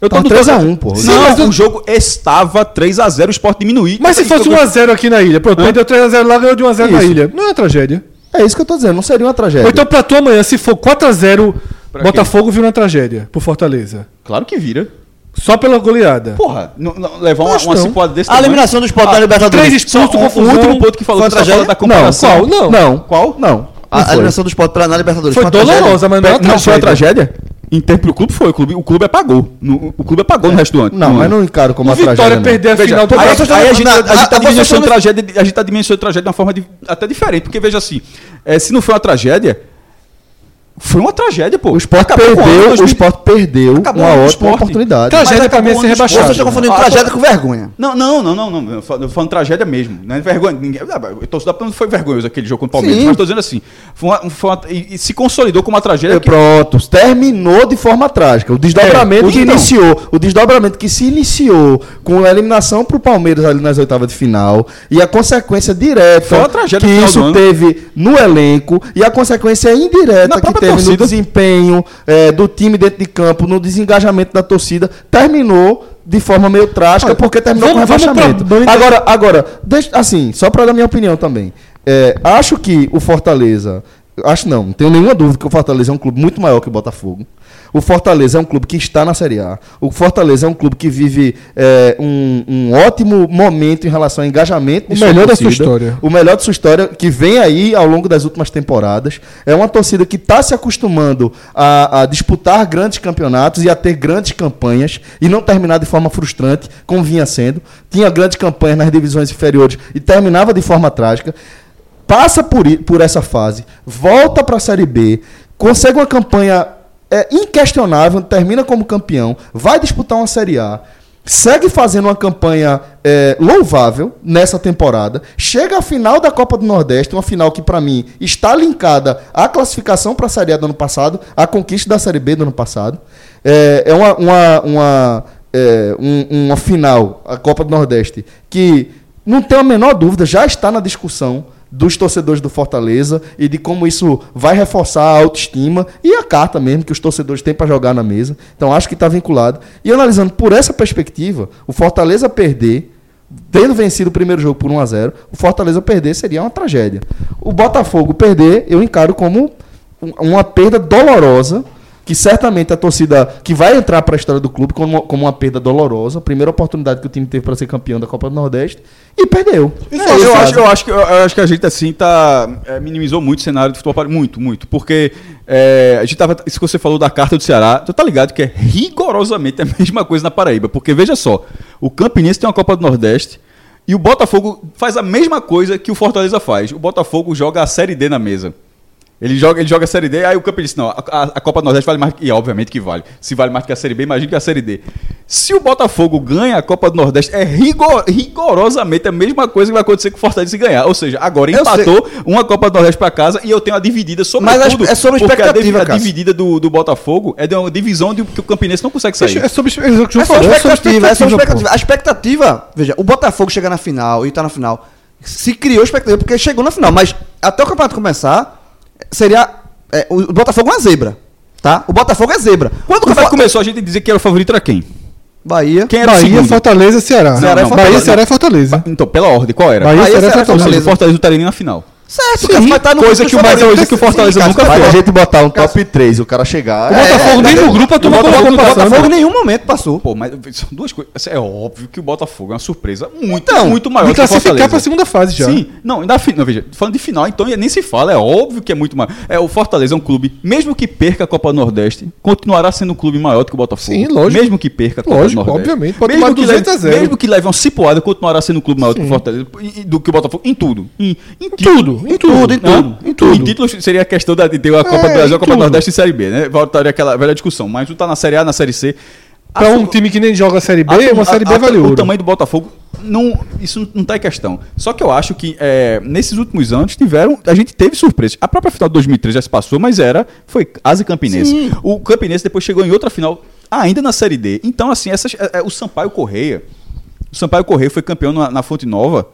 Speaker 4: Eu
Speaker 5: Tava
Speaker 4: no
Speaker 5: 3x1, pô.
Speaker 4: Não,
Speaker 2: mas
Speaker 4: o
Speaker 2: eu-
Speaker 4: jogo estava 3x0, o Sport diminuiu.
Speaker 2: Mas se fosse 1x0 aqui na ilha, pronto, perdeu 3x0 lá, ganhou de 1x0 na
Speaker 5: Isso.
Speaker 2: ilha. Não é tragédia.
Speaker 5: É isso que eu tô dizendo, não seria uma tragédia.
Speaker 2: Ou então pra tu amanhã, se for 4x0,
Speaker 4: Pra
Speaker 2: Botafogo vira uma tragédia pro Fortaleza.
Speaker 4: Claro que vira.
Speaker 2: Só pela goleada.
Speaker 4: Porra, não- não- levar uma, uma
Speaker 2: não.
Speaker 4: desse
Speaker 3: A eliminação do Sport
Speaker 4: Ah,
Speaker 3: na Libertadores.
Speaker 2: três expulsos,
Speaker 4: um-
Speaker 2: confusão.
Speaker 4: O último ponto que falou
Speaker 3: Foi tragédia?
Speaker 4: da comparação.
Speaker 2: Qual? Não.
Speaker 5: Não.
Speaker 4: Qual?
Speaker 5: Não.
Speaker 3: A,
Speaker 5: Não
Speaker 3: a
Speaker 5: foi.
Speaker 3: eliminação do Sport na Libertadores.
Speaker 2: Foi
Speaker 3: uma tragédia?
Speaker 2: dolorosa, mas não é uma
Speaker 4: Não foi uma
Speaker 2: tragédia.
Speaker 4: Em tempo pro clube foi. O clube, o clube apagou. No- o clube apagou no resto do ano.
Speaker 5: Não, mas não encaro como uma tragédia.
Speaker 2: Vitória
Speaker 5: não.
Speaker 2: perder a
Speaker 4: Veja,
Speaker 2: final do
Speaker 4: aí,
Speaker 3: tô
Speaker 4: aí a gente,
Speaker 3: falando-
Speaker 4: a tá
Speaker 3: a- a-
Speaker 4: dimensionando tragédia, a gente tá dimensionando tragédia de uma forma de- até diferente, porque veja assim, é, se não foi uma tragédia, foi uma tragédia, pô.
Speaker 5: O Sport
Speaker 4: Acabou o ano
Speaker 5: perdeu, o
Speaker 4: 2000.
Speaker 5: Sport perdeu
Speaker 4: Acabou
Speaker 5: uma
Speaker 4: o
Speaker 5: ótima oportunidade.
Speaker 2: Tragédia é ser
Speaker 4: no
Speaker 2: rebaixado.
Speaker 3: Vocês estão confundindo
Speaker 4: Ah,
Speaker 3: tragédia com vergonha.
Speaker 4: Não, não, não, não, não. Eu falo, eu falo tragédia mesmo. Não é vergonha. Ninguém, o torcedor não foi vergonhoso aquele jogo contra o Palmeiras.
Speaker 3: Sim.
Speaker 4: Mas tô dizendo assim, foi uma, foi uma- e, e se consolidou como uma tragédia.
Speaker 5: É,
Speaker 4: que-
Speaker 5: pronto, terminou de forma trágica. O desdobramento
Speaker 4: É, o-
Speaker 5: que
Speaker 4: então.
Speaker 5: iniciou, o desdobramento que se iniciou com a eliminação pro Palmeiras ali nas oitavas de final e a consequência direta
Speaker 4: Foi uma tragédia
Speaker 5: que isso teve no elenco e a consequência indireta
Speaker 4: Na
Speaker 5: que
Speaker 4: própria
Speaker 5: no desempenho é, do time dentro de campo, no desengajamento da torcida, terminou de forma meio trágica
Speaker 2: Olha,
Speaker 5: porque terminou
Speaker 2: vamos-
Speaker 5: com
Speaker 2: pra
Speaker 5: rebaixamento. Agora, agora, deixa, assim, só para dar minha opinião também. É, acho que o Fortaleza
Speaker 1: Acho não, não tenho nenhuma dúvida que o Fortaleza é um clube muito maior que o Botafogo. O Fortaleza é um clube que está na Série A. O Fortaleza é um clube que vive é, um, um, ótimo momento em relação ao engajamento.
Speaker 2: O melhor da sua história.
Speaker 1: O melhor da sua história, que vem aí ao longo das últimas temporadas. É uma torcida que está se acostumando a, a, disputar grandes campeonatos e a ter grandes campanhas e não terminar de forma frustrante, como vinha sendo. Tinha grandes campanhas nas divisões inferiores e terminava de forma trágica passa por, por essa fase, volta para a Série B, consegue uma campanha é, inquestionável, termina como campeão, vai disputar uma Série A, segue fazendo uma campanha é, louvável nessa temporada, chega à final da Copa do Nordeste, uma final que para mim está linkada à classificação para a Série A do ano passado, à conquista da Série B do ano passado. É, é uma, uma, uma, é, um, uma final, a Copa do Nordeste, que não tenho a menor dúvida, já está na discussão dos torcedores do Fortaleza e de como isso vai reforçar a autoestima e a carta mesmo que os torcedores têm para jogar na mesa. Então acho que está vinculado. E analisando por essa perspectiva, o Fortaleza perder, tendo vencido o primeiro jogo por 1 a 0 o Fortaleza perder seria uma tragédia. O Botafogo perder, eu encaro como uma perda dolorosa que certamente a torcida que vai entrar para a história do clube como, como uma perda dolorosa, a primeira oportunidade que o time teve para ser campeão da Copa do Nordeste e perdeu.
Speaker 4: É, eu, acho, eu, acho que, eu acho que a gente assim tá é, minimizou muito o cenário do futebol muito, muito, porque é, a gente tava, isso que você falou da carta do Ceará, tu tá ligado que é rigorosamente a (laughs) mesma coisa na Paraíba, porque veja só, o Campinense tem uma Copa do Nordeste e o Botafogo faz a mesma coisa que o Fortaleza faz. O Botafogo joga a Série D na mesa. Ele joga, ele joga a Série D, aí o campo disse, não, a, a, Copa do Nordeste vale mais, e obviamente que vale. Se vale mais que a Série B, imagina que a Série D. Se o Botafogo ganha a Copa do Nordeste, é rigor, rigorosamente a mesma coisa que vai acontecer com o Fortaleza se ganhar. Ou seja, agora empatou uma Copa do Nordeste para casa e eu tenho a dividida sobre
Speaker 3: Mas tudo. é sobre expectativa,
Speaker 4: a, a dividida do, do, Botafogo é de uma divisão de, que o Campinense não consegue sair.
Speaker 3: É sobre, é sobre, é sobre expectativa. É sobre expectativa. A expectativa, veja, o Botafogo chega na final e tá na final. Se criou expectativa porque chegou na final, mas até o campeonato começar, seria é, o Botafogo é uma zebra. Tá? O Botafogo é zebra.
Speaker 4: Quando o começou, a gente dizia que era o favorito era quem?
Speaker 3: Bahia.
Speaker 2: Quem era Bahia, Fortaleza, Ceará.
Speaker 3: Ceará,
Speaker 2: não, não, Bahia, Ceará e Fortaleza.
Speaker 4: Então, pela ordem, qual era?
Speaker 2: Bahia, Bahia Ceará e Fortaleza.
Speaker 4: Fortaleza. Fortaleza estaria na final.
Speaker 3: Certo,
Speaker 4: Sim, mas tá no coisa que o Bahia que o Fortaleza nunca
Speaker 1: fez. a gente botar um top 3 e o cara chegar.
Speaker 2: O Botafogo é, nem no grupo a turma
Speaker 3: colocou O Botafogo em nenhum momento passou.
Speaker 4: Pô, mas são duas coisas. É óbvio que o Botafogo é uma surpresa muito, então, muito maior
Speaker 2: que o Fortaleza. pra segunda fase já. Sim,
Speaker 4: não, ainda não, veja, falando de final, então nem se fala, é óbvio que é muito maior. É, o Fortaleza é um clube, mesmo que perca a Copa do Nordeste, continuará sendo um clube maior do que o Botafogo.
Speaker 2: Sim, lógico.
Speaker 4: Mesmo que perca a Copa
Speaker 2: lógico,
Speaker 4: do Nordeste.
Speaker 2: obviamente,
Speaker 4: pode mesmo que, leve, mesmo que leve uma cipoada, continuará sendo um clube maior do que o Fortaleza, do que o Botafogo, em tudo. Em,
Speaker 2: em tudo, em tudo, em tudo.
Speaker 4: Em tudo. Em títulos seria a questão de ter a Copa é, do Brasil, a Copa do Nordeste e Série B, né? Voltaria aquela velha discussão. Mas tu tá na Série A, na Série C.
Speaker 2: Para um time que nem joga a Série B, a, uma Série B a, vale
Speaker 4: O tamanho do Botafogo, não, isso não está em questão. Só que eu acho que é, nesses últimos anos tiveram, a gente teve surpresas. A própria final de 2003 já se passou, mas era, foi Asa e Campinense. Sim. O Campinense depois chegou em outra final, ainda na Série D. Então, assim, essas, é, é, o Sampaio Correia, o Sampaio Correia foi campeão na, na Fonte Nova,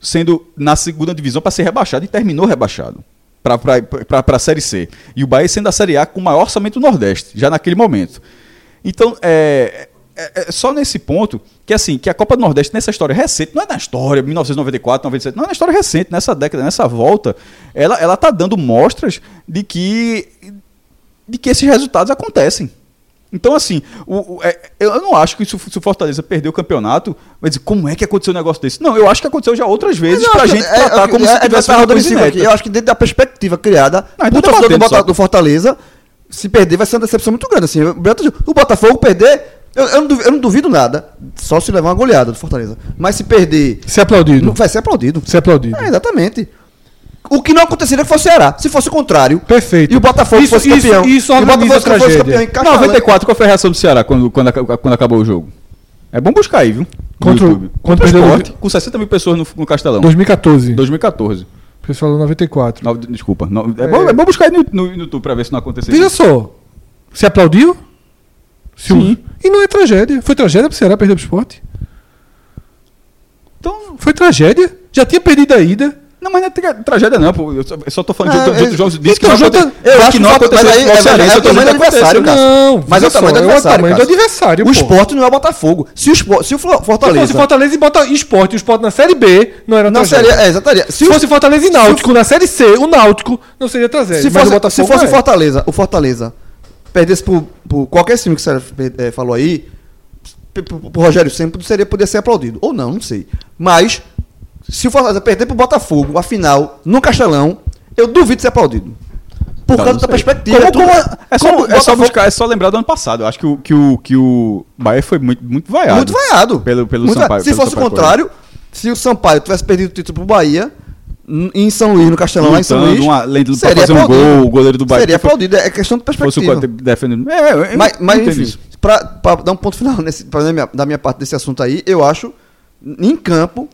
Speaker 4: sendo na segunda divisão para ser rebaixado e terminou rebaixado para a Série C. E o Bahia sendo a Série A com o maior orçamento do Nordeste, já naquele momento. Então, é, é, é, só nesse ponto que assim que a Copa do Nordeste nessa história recente não é na história 1994 97 não é na história recente nessa década nessa volta ela ela tá dando mostras de que de que esses resultados acontecem então, assim, o, o, é, eu não acho que se, se o Fortaleza perder o campeonato, vai dizer como é que aconteceu um negócio desse. Não, eu acho que aconteceu já outras vezes pra gente é, tratar é, como é, se tivesse
Speaker 3: uma coisa. Eu acho que dentro da perspectiva criada, não, o torcedor do, do, Fortaleza, se perder, vai ser uma decepção muito grande. Assim, o Botafogo perder, eu, eu, não duvido, eu, não duvido, nada, só se levar uma goleada do Fortaleza. Mas se perder.
Speaker 2: Ser aplaudido.
Speaker 3: vai ser aplaudido.
Speaker 2: Ser aplaudido.
Speaker 3: É, exatamente. O que não aconteceria que fosse o Ceará. Se fosse o contrário.
Speaker 2: Perfeito.
Speaker 3: E o Botafogo
Speaker 2: isso,
Speaker 3: fosse campeão.
Speaker 2: Isso, isso e o Botafogo
Speaker 4: fosse campeão em 94, qual foi a reação do Ceará quando, quando, quando acabou o jogo? É bom buscar aí, viu?
Speaker 2: Contra, contra o
Speaker 4: Sport, com 60 mil pessoas no, no Castelão.
Speaker 2: 2014.
Speaker 4: 2014.
Speaker 2: Pessoal, 94.
Speaker 4: No, desculpa. No, é, é. Bom, é, bom, buscar aí no, no, no YouTube pra ver se não aconteceu.
Speaker 2: Veja só. Se aplaudiu?
Speaker 4: Se Sim.
Speaker 2: O... E não é tragédia. Foi tragédia pro Ceará perder pro esporte? Então. Foi tragédia. Já tinha perdido a ida
Speaker 4: Não, mas não é tra- tragédia não, pô. Eu só, eu só tô falando
Speaker 3: É,
Speaker 4: de outros
Speaker 3: é-
Speaker 4: jogos. Disse que não
Speaker 3: eu acho
Speaker 4: que não aconteceu
Speaker 3: mas aí-
Speaker 4: o
Speaker 3: é
Speaker 4: Cearense,
Speaker 3: é o tamanho do adversário, cara.
Speaker 2: Não,
Speaker 3: Mas é o tamanho do
Speaker 2: é o
Speaker 3: adversário,
Speaker 2: tamanho do
Speaker 3: Cássio.
Speaker 2: adversário.
Speaker 3: O esporte não é o Botafogo. Se o se o Flo-
Speaker 2: Se fosse
Speaker 3: Fortaleza.
Speaker 2: Fortaleza e bota esporte e o esporte na Série B, não era tragédia.
Speaker 3: seria. É, exatamente.
Speaker 2: Se fosse Fortaleza e Náutico na Série C, o Náutico não seria tragédia.
Speaker 3: Se fosse,
Speaker 2: o Botafogo
Speaker 3: se fosse
Speaker 2: é.
Speaker 3: Fortaleza, o Fortaleza perdesse por, por qualquer time que você eh, falou aí, pro Rogério sempre seria poder ser aplaudido. Ou não, não sei. Mas, se o Fortaleza perder pro Botafogo, a final, no Castelão, eu duvido ser aplaudido. Por
Speaker 4: Não,
Speaker 3: causa
Speaker 4: não
Speaker 3: da perspectiva.
Speaker 4: Como- como- é, só,
Speaker 3: como o
Speaker 4: é só
Speaker 3: Botafogo-
Speaker 4: buscar, é só lembrar do ano passado. Eu acho que o, que o, que o Bahia foi muito, muito vaiado.
Speaker 3: Muito vaiado.
Speaker 4: Pelo, pelo
Speaker 3: Muito
Speaker 4: Sampaio.
Speaker 3: Se
Speaker 4: pelo
Speaker 3: fosse
Speaker 4: Sampaio
Speaker 3: o contrário, se o Sampaio tivesse perdido o título pro Bahia, n- em São Luís, no Castelão, lá em São Luís,
Speaker 4: uma- além
Speaker 3: seria
Speaker 4: fazer um
Speaker 3: aplaudido.
Speaker 4: gol, o goleiro do Bahia.
Speaker 3: Seria
Speaker 4: foi-
Speaker 3: aplaudido. É questão de
Speaker 4: Fosse o
Speaker 3: perspectiva.
Speaker 4: defendendo. É, eu-
Speaker 3: Mas, mas enfim, pra dar um ponto final (laughs) nesse, da, minha, da minha parte desse assunto aí, eu acho, em campo,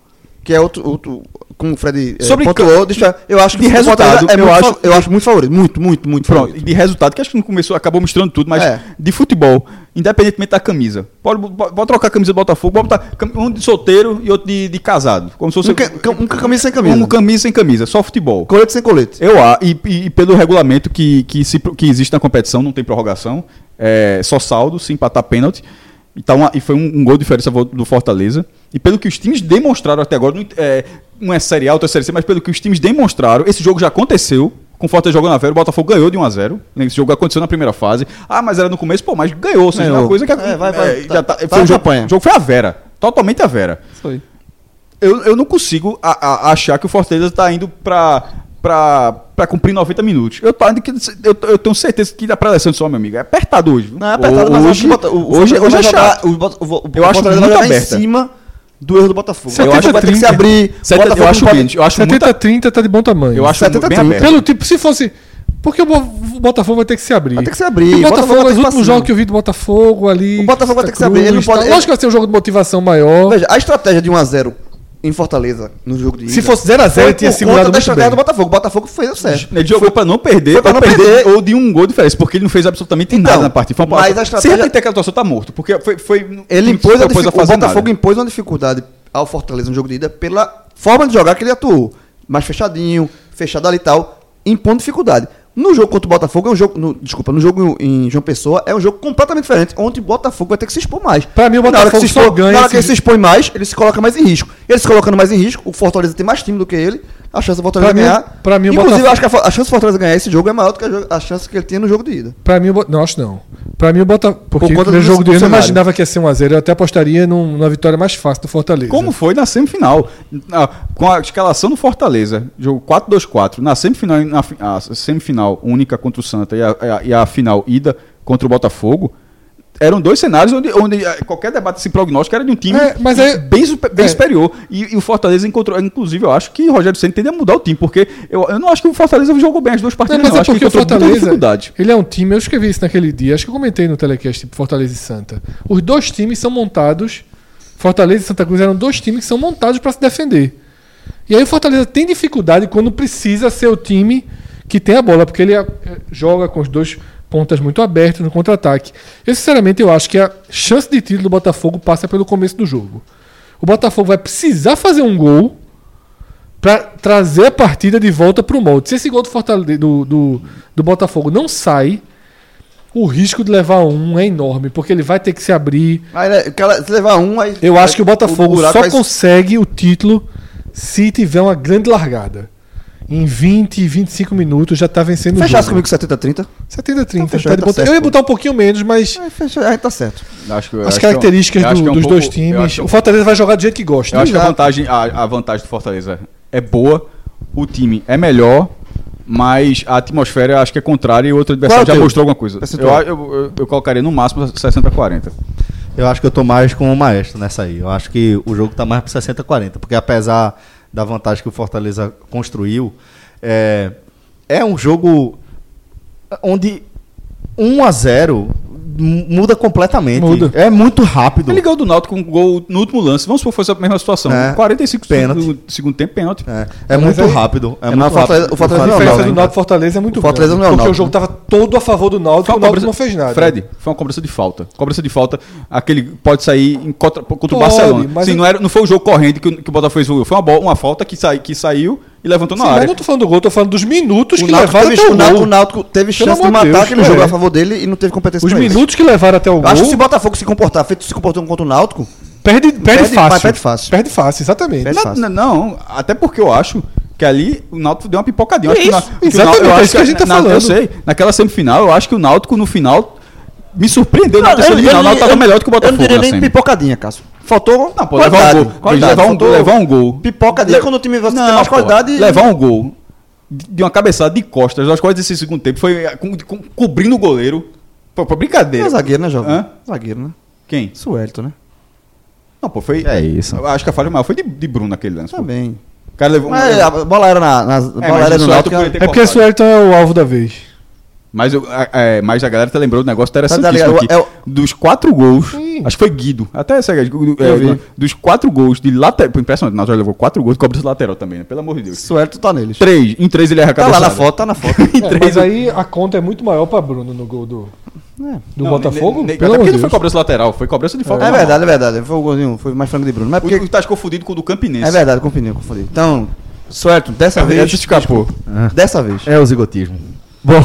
Speaker 3: que é outro, outro como o Fred eh,
Speaker 4: Sobre
Speaker 3: pontuou, deixa, eu acho que
Speaker 4: de
Speaker 3: o
Speaker 4: resultado,
Speaker 3: é
Speaker 4: eu
Speaker 3: muito
Speaker 4: acho-
Speaker 3: eu acho muito favorito, muito, muito, muito
Speaker 4: Pronto,
Speaker 3: favorito.
Speaker 4: de resultado, que acho que não começou, acabou misturando tudo, mas
Speaker 3: É.
Speaker 4: de futebol, independentemente da camisa. Pode, pode, pode trocar a camisa do Botafogo, pode botar um de solteiro e outro de, de casado. Como se fosse
Speaker 3: Um, ca- um camisa sem camisa.
Speaker 4: um camisa sem camisa, só futebol.
Speaker 3: Colete sem colete.
Speaker 4: Eu a e, e- e pelo regulamento que, que, se, que existe na competição, não tem prorrogação, é só saldo, se empatar pênalti. Então, e foi um, um gol de diferença do Fortaleza. E pelo que os times demonstraram até agora, não, é, não é Série A, outra Série C, mas pelo que os times demonstraram, esse jogo já aconteceu. Com o Fortaleza jogando na Vera, o Botafogo ganhou de 1 a 0 Esse jogo aconteceu na primeira fase. Ah, mas era no começo, pô, mas ganhou. Ou seja,
Speaker 3: Ganhou.
Speaker 4: uma coisa que
Speaker 3: É, vai, vai,
Speaker 4: já
Speaker 3: tá-
Speaker 4: tá,
Speaker 3: tá
Speaker 4: foi um
Speaker 3: na
Speaker 4: jogo, o jogo foi a Vera. Totalmente a Vera
Speaker 3: Foi.
Speaker 4: eu, eu não consigo a- a- achar que o Fortaleza está indo para para cumprir 90 minutos. Eu, tô, que- eu, eu tenho certeza que a preleção só, meu amigo, é apertado hoje. viu?
Speaker 3: Não, é apertado, mas eu acho
Speaker 4: hoje,
Speaker 3: que o Bota- o- o
Speaker 4: hoje, hoje é
Speaker 3: vai jogar-
Speaker 4: chato.
Speaker 3: O, o, o,
Speaker 4: Eu
Speaker 3: o
Speaker 4: acho
Speaker 3: Fortaleza vai
Speaker 4: muito
Speaker 3: jogar em
Speaker 4: aberta.
Speaker 3: cima do erro do Botafogo.
Speaker 2: 70,
Speaker 3: eu acho que vai ter que se
Speaker 2: 30.
Speaker 3: abrir. o
Speaker 4: 70, eu
Speaker 3: Botafogo
Speaker 4: acho
Speaker 3: não pode-
Speaker 4: menos. Eu acho muito,
Speaker 2: 70-30 tá de bom tamanho.
Speaker 4: eu acho
Speaker 3: 70,
Speaker 4: bem
Speaker 3: 30.
Speaker 4: aberto.
Speaker 2: Pelo tipo, se fosse. Porque o Bo- o Botafogo vai ter que se abrir.
Speaker 3: Vai ter que se abrir.
Speaker 2: E o
Speaker 3: O Botafogo
Speaker 2: Botafogo,
Speaker 3: vai ter
Speaker 2: os
Speaker 3: que pra
Speaker 2: últimos jogos que eu vi do Botafogo ali.
Speaker 3: O Botafogo vai ter que se abrir, ele não
Speaker 2: Cruz,
Speaker 3: pode-
Speaker 2: Lógico que vai ser um jogo de motivação maior.
Speaker 3: Veja, a estratégia de 1x0 em Fortaleza, no jogo de
Speaker 2: Se
Speaker 3: ida,
Speaker 2: fosse 0 a 0
Speaker 3: foi
Speaker 2: ele tinha segurado muito
Speaker 3: estratégia
Speaker 2: bem.
Speaker 3: do Botafogo. O Botafogo fez o certo.
Speaker 4: Ele jogou para não perder,
Speaker 3: Foi pra
Speaker 4: ou
Speaker 3: não
Speaker 4: perder,
Speaker 3: perder.
Speaker 4: ou de um gol de diferença, porque ele não fez absolutamente
Speaker 3: Então,
Speaker 4: nada na partida. Foi uma
Speaker 3: mas a
Speaker 4: Se
Speaker 3: estratégia-
Speaker 4: repetir aquela atuação, tá morto, porque foi, foi
Speaker 3: Ele impôs a, dific- o Botafogo impôs uma dificuldade ao Fortaleza no jogo de ida pela forma de jogar que ele atuou. Mais fechadinho, fechado ali e tal, impondo dificuldade. No jogo contra o Botafogo, é um jogo. no- desculpa, no jogo em João Pessoa, é um jogo completamente diferente, onde o Botafogo vai ter que se expor mais.
Speaker 2: Pra mim, o
Speaker 3: Na hora que
Speaker 2: Botafogo
Speaker 3: se expor-
Speaker 2: ganha
Speaker 3: Na hora que ele se expõe mais, ele se coloca mais em risco. Ele se colocando mais em risco, o Fortaleza tem mais time do que ele, a chance do Fortaleza
Speaker 2: Pra mim-
Speaker 3: ganhar.
Speaker 2: pra mim,
Speaker 3: Inclusive,
Speaker 2: Botafogo-
Speaker 3: eu acho que a, a chance do Fortaleza ganhar esse jogo é maior do que a, a chance que ele tinha no jogo de ida.
Speaker 2: Pra mim, o Bo- não, acho não. Pra mim, o Botafogo. Porque
Speaker 3: conta
Speaker 2: no jogo
Speaker 3: do
Speaker 2: dele eu não
Speaker 3: cenário.
Speaker 2: imaginava que ia ser 1x0. Eu até apostaria num- numa vitória mais fácil do Fortaleza.
Speaker 4: Como foi na semifinal. Na- com a escalação do Fortaleza, jogo 4-2-4, na semifinal, na semifinal única contra o Santa e a, e a- e a final ida contra o Botafogo, eram dois cenários onde, onde eh, qualquer debate assim, prognóstico era de um time
Speaker 2: É, mas aí-
Speaker 4: bem, bem
Speaker 2: é.
Speaker 4: superior. E, e o Fortaleza encontrou, inclusive, eu acho que o Rogério Senna tende a mudar o time, porque eu, eu não acho que o Fortaleza jogou bem as duas
Speaker 2: Não,
Speaker 4: partidas,
Speaker 2: mas
Speaker 4: não.
Speaker 2: é
Speaker 4: acho que
Speaker 2: o Fortaleza.
Speaker 4: dificuldade.
Speaker 2: Ele é um time, eu escrevi isso naquele dia, acho que eu comentei no telecast tipo, Fortaleza e Santa. Os dois times são montados. Fortaleza e Santa Cruz eram dois times que são montados para se defender. E aí o Fortaleza tem dificuldade quando precisa ser o time que tem a bola, porque ele é, joga com os dois pontas muito abertos no contra-ataque. Eu, sinceramente, eu acho que a chance de título do Botafogo passa pelo começo do jogo. O Botafogo vai precisar fazer um gol para trazer a partida de volta para o molde. Se esse gol do, Fortaleza, do, do, do Botafogo não sai, o risco de levar um é enorme, porque ele vai ter que se abrir.
Speaker 3: Né, se levar um, aí.
Speaker 2: Eu acho que o Botafogo
Speaker 3: buraco
Speaker 2: só
Speaker 3: vai-
Speaker 2: consegue o título se tiver uma grande largada. Em 20, 25 minutos já tá vencendo o
Speaker 3: Fechasse
Speaker 2: jogo.
Speaker 3: comigo 70-30.
Speaker 2: 70, 30.
Speaker 3: fechou,
Speaker 2: tá de
Speaker 3: tá
Speaker 2: botar-
Speaker 3: certo,
Speaker 2: eu ia
Speaker 3: pô.
Speaker 2: botar um pouquinho menos, mas
Speaker 3: Aí, fecha, aí tá certo.
Speaker 4: Acho que-
Speaker 2: as
Speaker 4: acho que é um-
Speaker 2: características
Speaker 4: eu acho
Speaker 2: do-
Speaker 4: que é um
Speaker 2: dos dois
Speaker 4: pouco- eu
Speaker 2: times.
Speaker 4: acho é
Speaker 2: O Fortaleza vai jogar do jeito que gosta.
Speaker 4: Eu acho que a vantagem, a, a vantagem do Fortaleza é boa, o time é melhor, mas a atmosfera eu acho que é contrária e o outro adversário
Speaker 3: é o
Speaker 4: já
Speaker 3: teu
Speaker 4: mostrou alguma coisa. Eu,
Speaker 3: percentual?
Speaker 4: eu, eu, eu colocaria no máximo 60-40.
Speaker 5: Eu acho que eu tô mais com o Maestro nessa aí. Eu acho que o jogo tá mais pro 60-40. Porque apesar da vantagem que o Fortaleza construiu, é, é um jogo onde 1 a 0 mu- muda completamente.
Speaker 2: Muda.
Speaker 5: É muito rápido.
Speaker 4: Ele ganhou do Náutico com um gol no último lance. Vamos supor que fosse a mesma situação.
Speaker 5: É.
Speaker 4: 45
Speaker 5: Pênalti.
Speaker 4: do segundo tempo, pênalti.
Speaker 5: É, é muito
Speaker 2: aí-
Speaker 5: rápido. É,
Speaker 3: É,
Speaker 5: muito
Speaker 3: o Fortaleza-
Speaker 5: rápido.
Speaker 3: o Fortaleza é o
Speaker 2: diferença
Speaker 3: Náutico,
Speaker 2: do Náutico Fortaleza é muito
Speaker 3: O Fortaleza
Speaker 2: grande.
Speaker 3: não é o
Speaker 2: porque o jogo tava todo a favor do Náutico e o Náutico não fez nada.
Speaker 4: Fred, foi uma cobrança de falta. Cobrança de falta, aquele pode sair em contra, contra o
Speaker 2: Pode,
Speaker 4: Barcelona.
Speaker 2: mas
Speaker 4: Sim,
Speaker 2: eu-
Speaker 4: não, era, não foi o jogo correndo que, o- que o Botafogo fez o. Foi uma, bola, uma falta que, sai, que saiu e levantou na
Speaker 2: Sim, mas
Speaker 4: área.
Speaker 2: não tô falando do gol, tô falando dos minutos
Speaker 3: O
Speaker 2: que
Speaker 3: Náutico
Speaker 2: levaram
Speaker 3: teve,
Speaker 2: até
Speaker 3: o
Speaker 2: o
Speaker 3: Náutico,
Speaker 2: gol.
Speaker 3: o Náutico teve
Speaker 2: Pelo
Speaker 3: chance de matar
Speaker 2: Deus,
Speaker 3: aquele
Speaker 2: é.
Speaker 3: jogo a favor dele e não teve competência
Speaker 2: Os minutos que levaram até o
Speaker 3: Eu acho que
Speaker 2: gol,
Speaker 3: se o Botafogo se comportar, feito se comportou contra o Náutico,
Speaker 2: perde, perde,
Speaker 3: Perde-
Speaker 2: fácil.
Speaker 3: perde fácil.
Speaker 2: Perde fácil, exatamente.
Speaker 3: Perde
Speaker 4: Não,
Speaker 3: fácil.
Speaker 4: não, não, até porque eu acho que ali o Náutico deu uma pipocadinha. Eu acho que o
Speaker 2: isso,
Speaker 4: Na-
Speaker 2: exatamente,
Speaker 4: Náutico- eu
Speaker 2: é
Speaker 4: acho
Speaker 2: que a gente tá
Speaker 4: na- Eu
Speaker 2: falando.
Speaker 4: sei, naquela semifinal, eu acho que o Náutico no final me surpreendeu na
Speaker 3: Não,
Speaker 4: terceira
Speaker 3: eu-
Speaker 4: final.
Speaker 3: eu-
Speaker 4: O Náutico
Speaker 3: eu-
Speaker 4: tava melhor do que o
Speaker 3: Eu
Speaker 4: Botafogo
Speaker 3: não diria
Speaker 4: na
Speaker 3: nem
Speaker 4: semi.
Speaker 3: pipocadinha, Cássio. Faltou
Speaker 4: Não, pô, levar um gol.
Speaker 3: qualidade,
Speaker 4: levar, um,
Speaker 3: faltou
Speaker 4: levar um gol.
Speaker 3: Pipocadinha
Speaker 4: Le-
Speaker 3: quando o time você
Speaker 4: Não,
Speaker 3: tem mais
Speaker 4: pô,
Speaker 3: qualidade.
Speaker 4: Levar um gol de uma cabeçada de costas aos 45 segundo tempo foi eh, com- com- cobrindo o goleiro. Pô, pô,
Speaker 3: É
Speaker 4: brincadeira.
Speaker 3: zagueiro, né, jovem?
Speaker 4: Hã?
Speaker 3: Zagueiro, né?
Speaker 4: Quem?
Speaker 3: Suelto, né?
Speaker 4: Não, pô, foi.
Speaker 1: É isso.
Speaker 4: Eu acho que a falha maior foi de, de Bruno naquele lance. pô.
Speaker 3: Também.
Speaker 4: O cara levou um.
Speaker 3: Mas a bola era na. na
Speaker 4: É,
Speaker 3: bola era no
Speaker 4: Suelto
Speaker 3: Náutico.
Speaker 2: É porque. Suelton é o alvo da vez.
Speaker 4: Mas, eu, a- é, mas a galera tá lembrou do negócio interessantíssimo
Speaker 3: ligado?
Speaker 4: aqui.
Speaker 3: É o-
Speaker 4: Dos quatro gols,
Speaker 2: Sim.
Speaker 4: acho que foi Guido, até essa, é,
Speaker 3: Eu
Speaker 4: dos quatro gols de lateral, impressionante, já levou quatro gols de cobrança lateral também, né? pelo amor de Deus.
Speaker 3: Suelto tá neles.
Speaker 4: Três, em três ele erra a
Speaker 3: Tá lá
Speaker 4: cabeçada.
Speaker 3: na foto, tá na foto. (laughs)
Speaker 2: É, mas aí a conta é muito maior pra Bruno no gol do,
Speaker 3: É.
Speaker 2: do
Speaker 4: Não,
Speaker 2: Botafogo.
Speaker 4: ne- ne-
Speaker 2: Pelo
Speaker 4: até porque não foi cobrança lateral, foi cobrança de falta.
Speaker 3: É
Speaker 4: normal.
Speaker 3: verdade, é verdade. Foi o golzinho, foi mais frango de Bruno. Mas porque.
Speaker 4: o tá confundido com o do Campinense.
Speaker 3: É verdade, confundi, confundi. Então, Suelto, dessa
Speaker 4: É,
Speaker 3: vez.
Speaker 4: escapou.
Speaker 3: Dessa vez.
Speaker 1: É o zigotismo. Bom,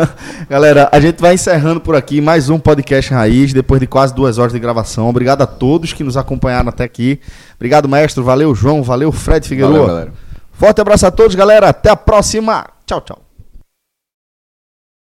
Speaker 1: (laughs) galera, a gente vai encerrando por aqui mais um podcast Raiz, depois de quase duas horas de gravação. Obrigado a todos que nos acompanharam até aqui. Obrigado, maestro. Valeu, João. Valeu, Fred Figueiredo. Forte abraço a todos, galera. Até a próxima. Tchau, tchau.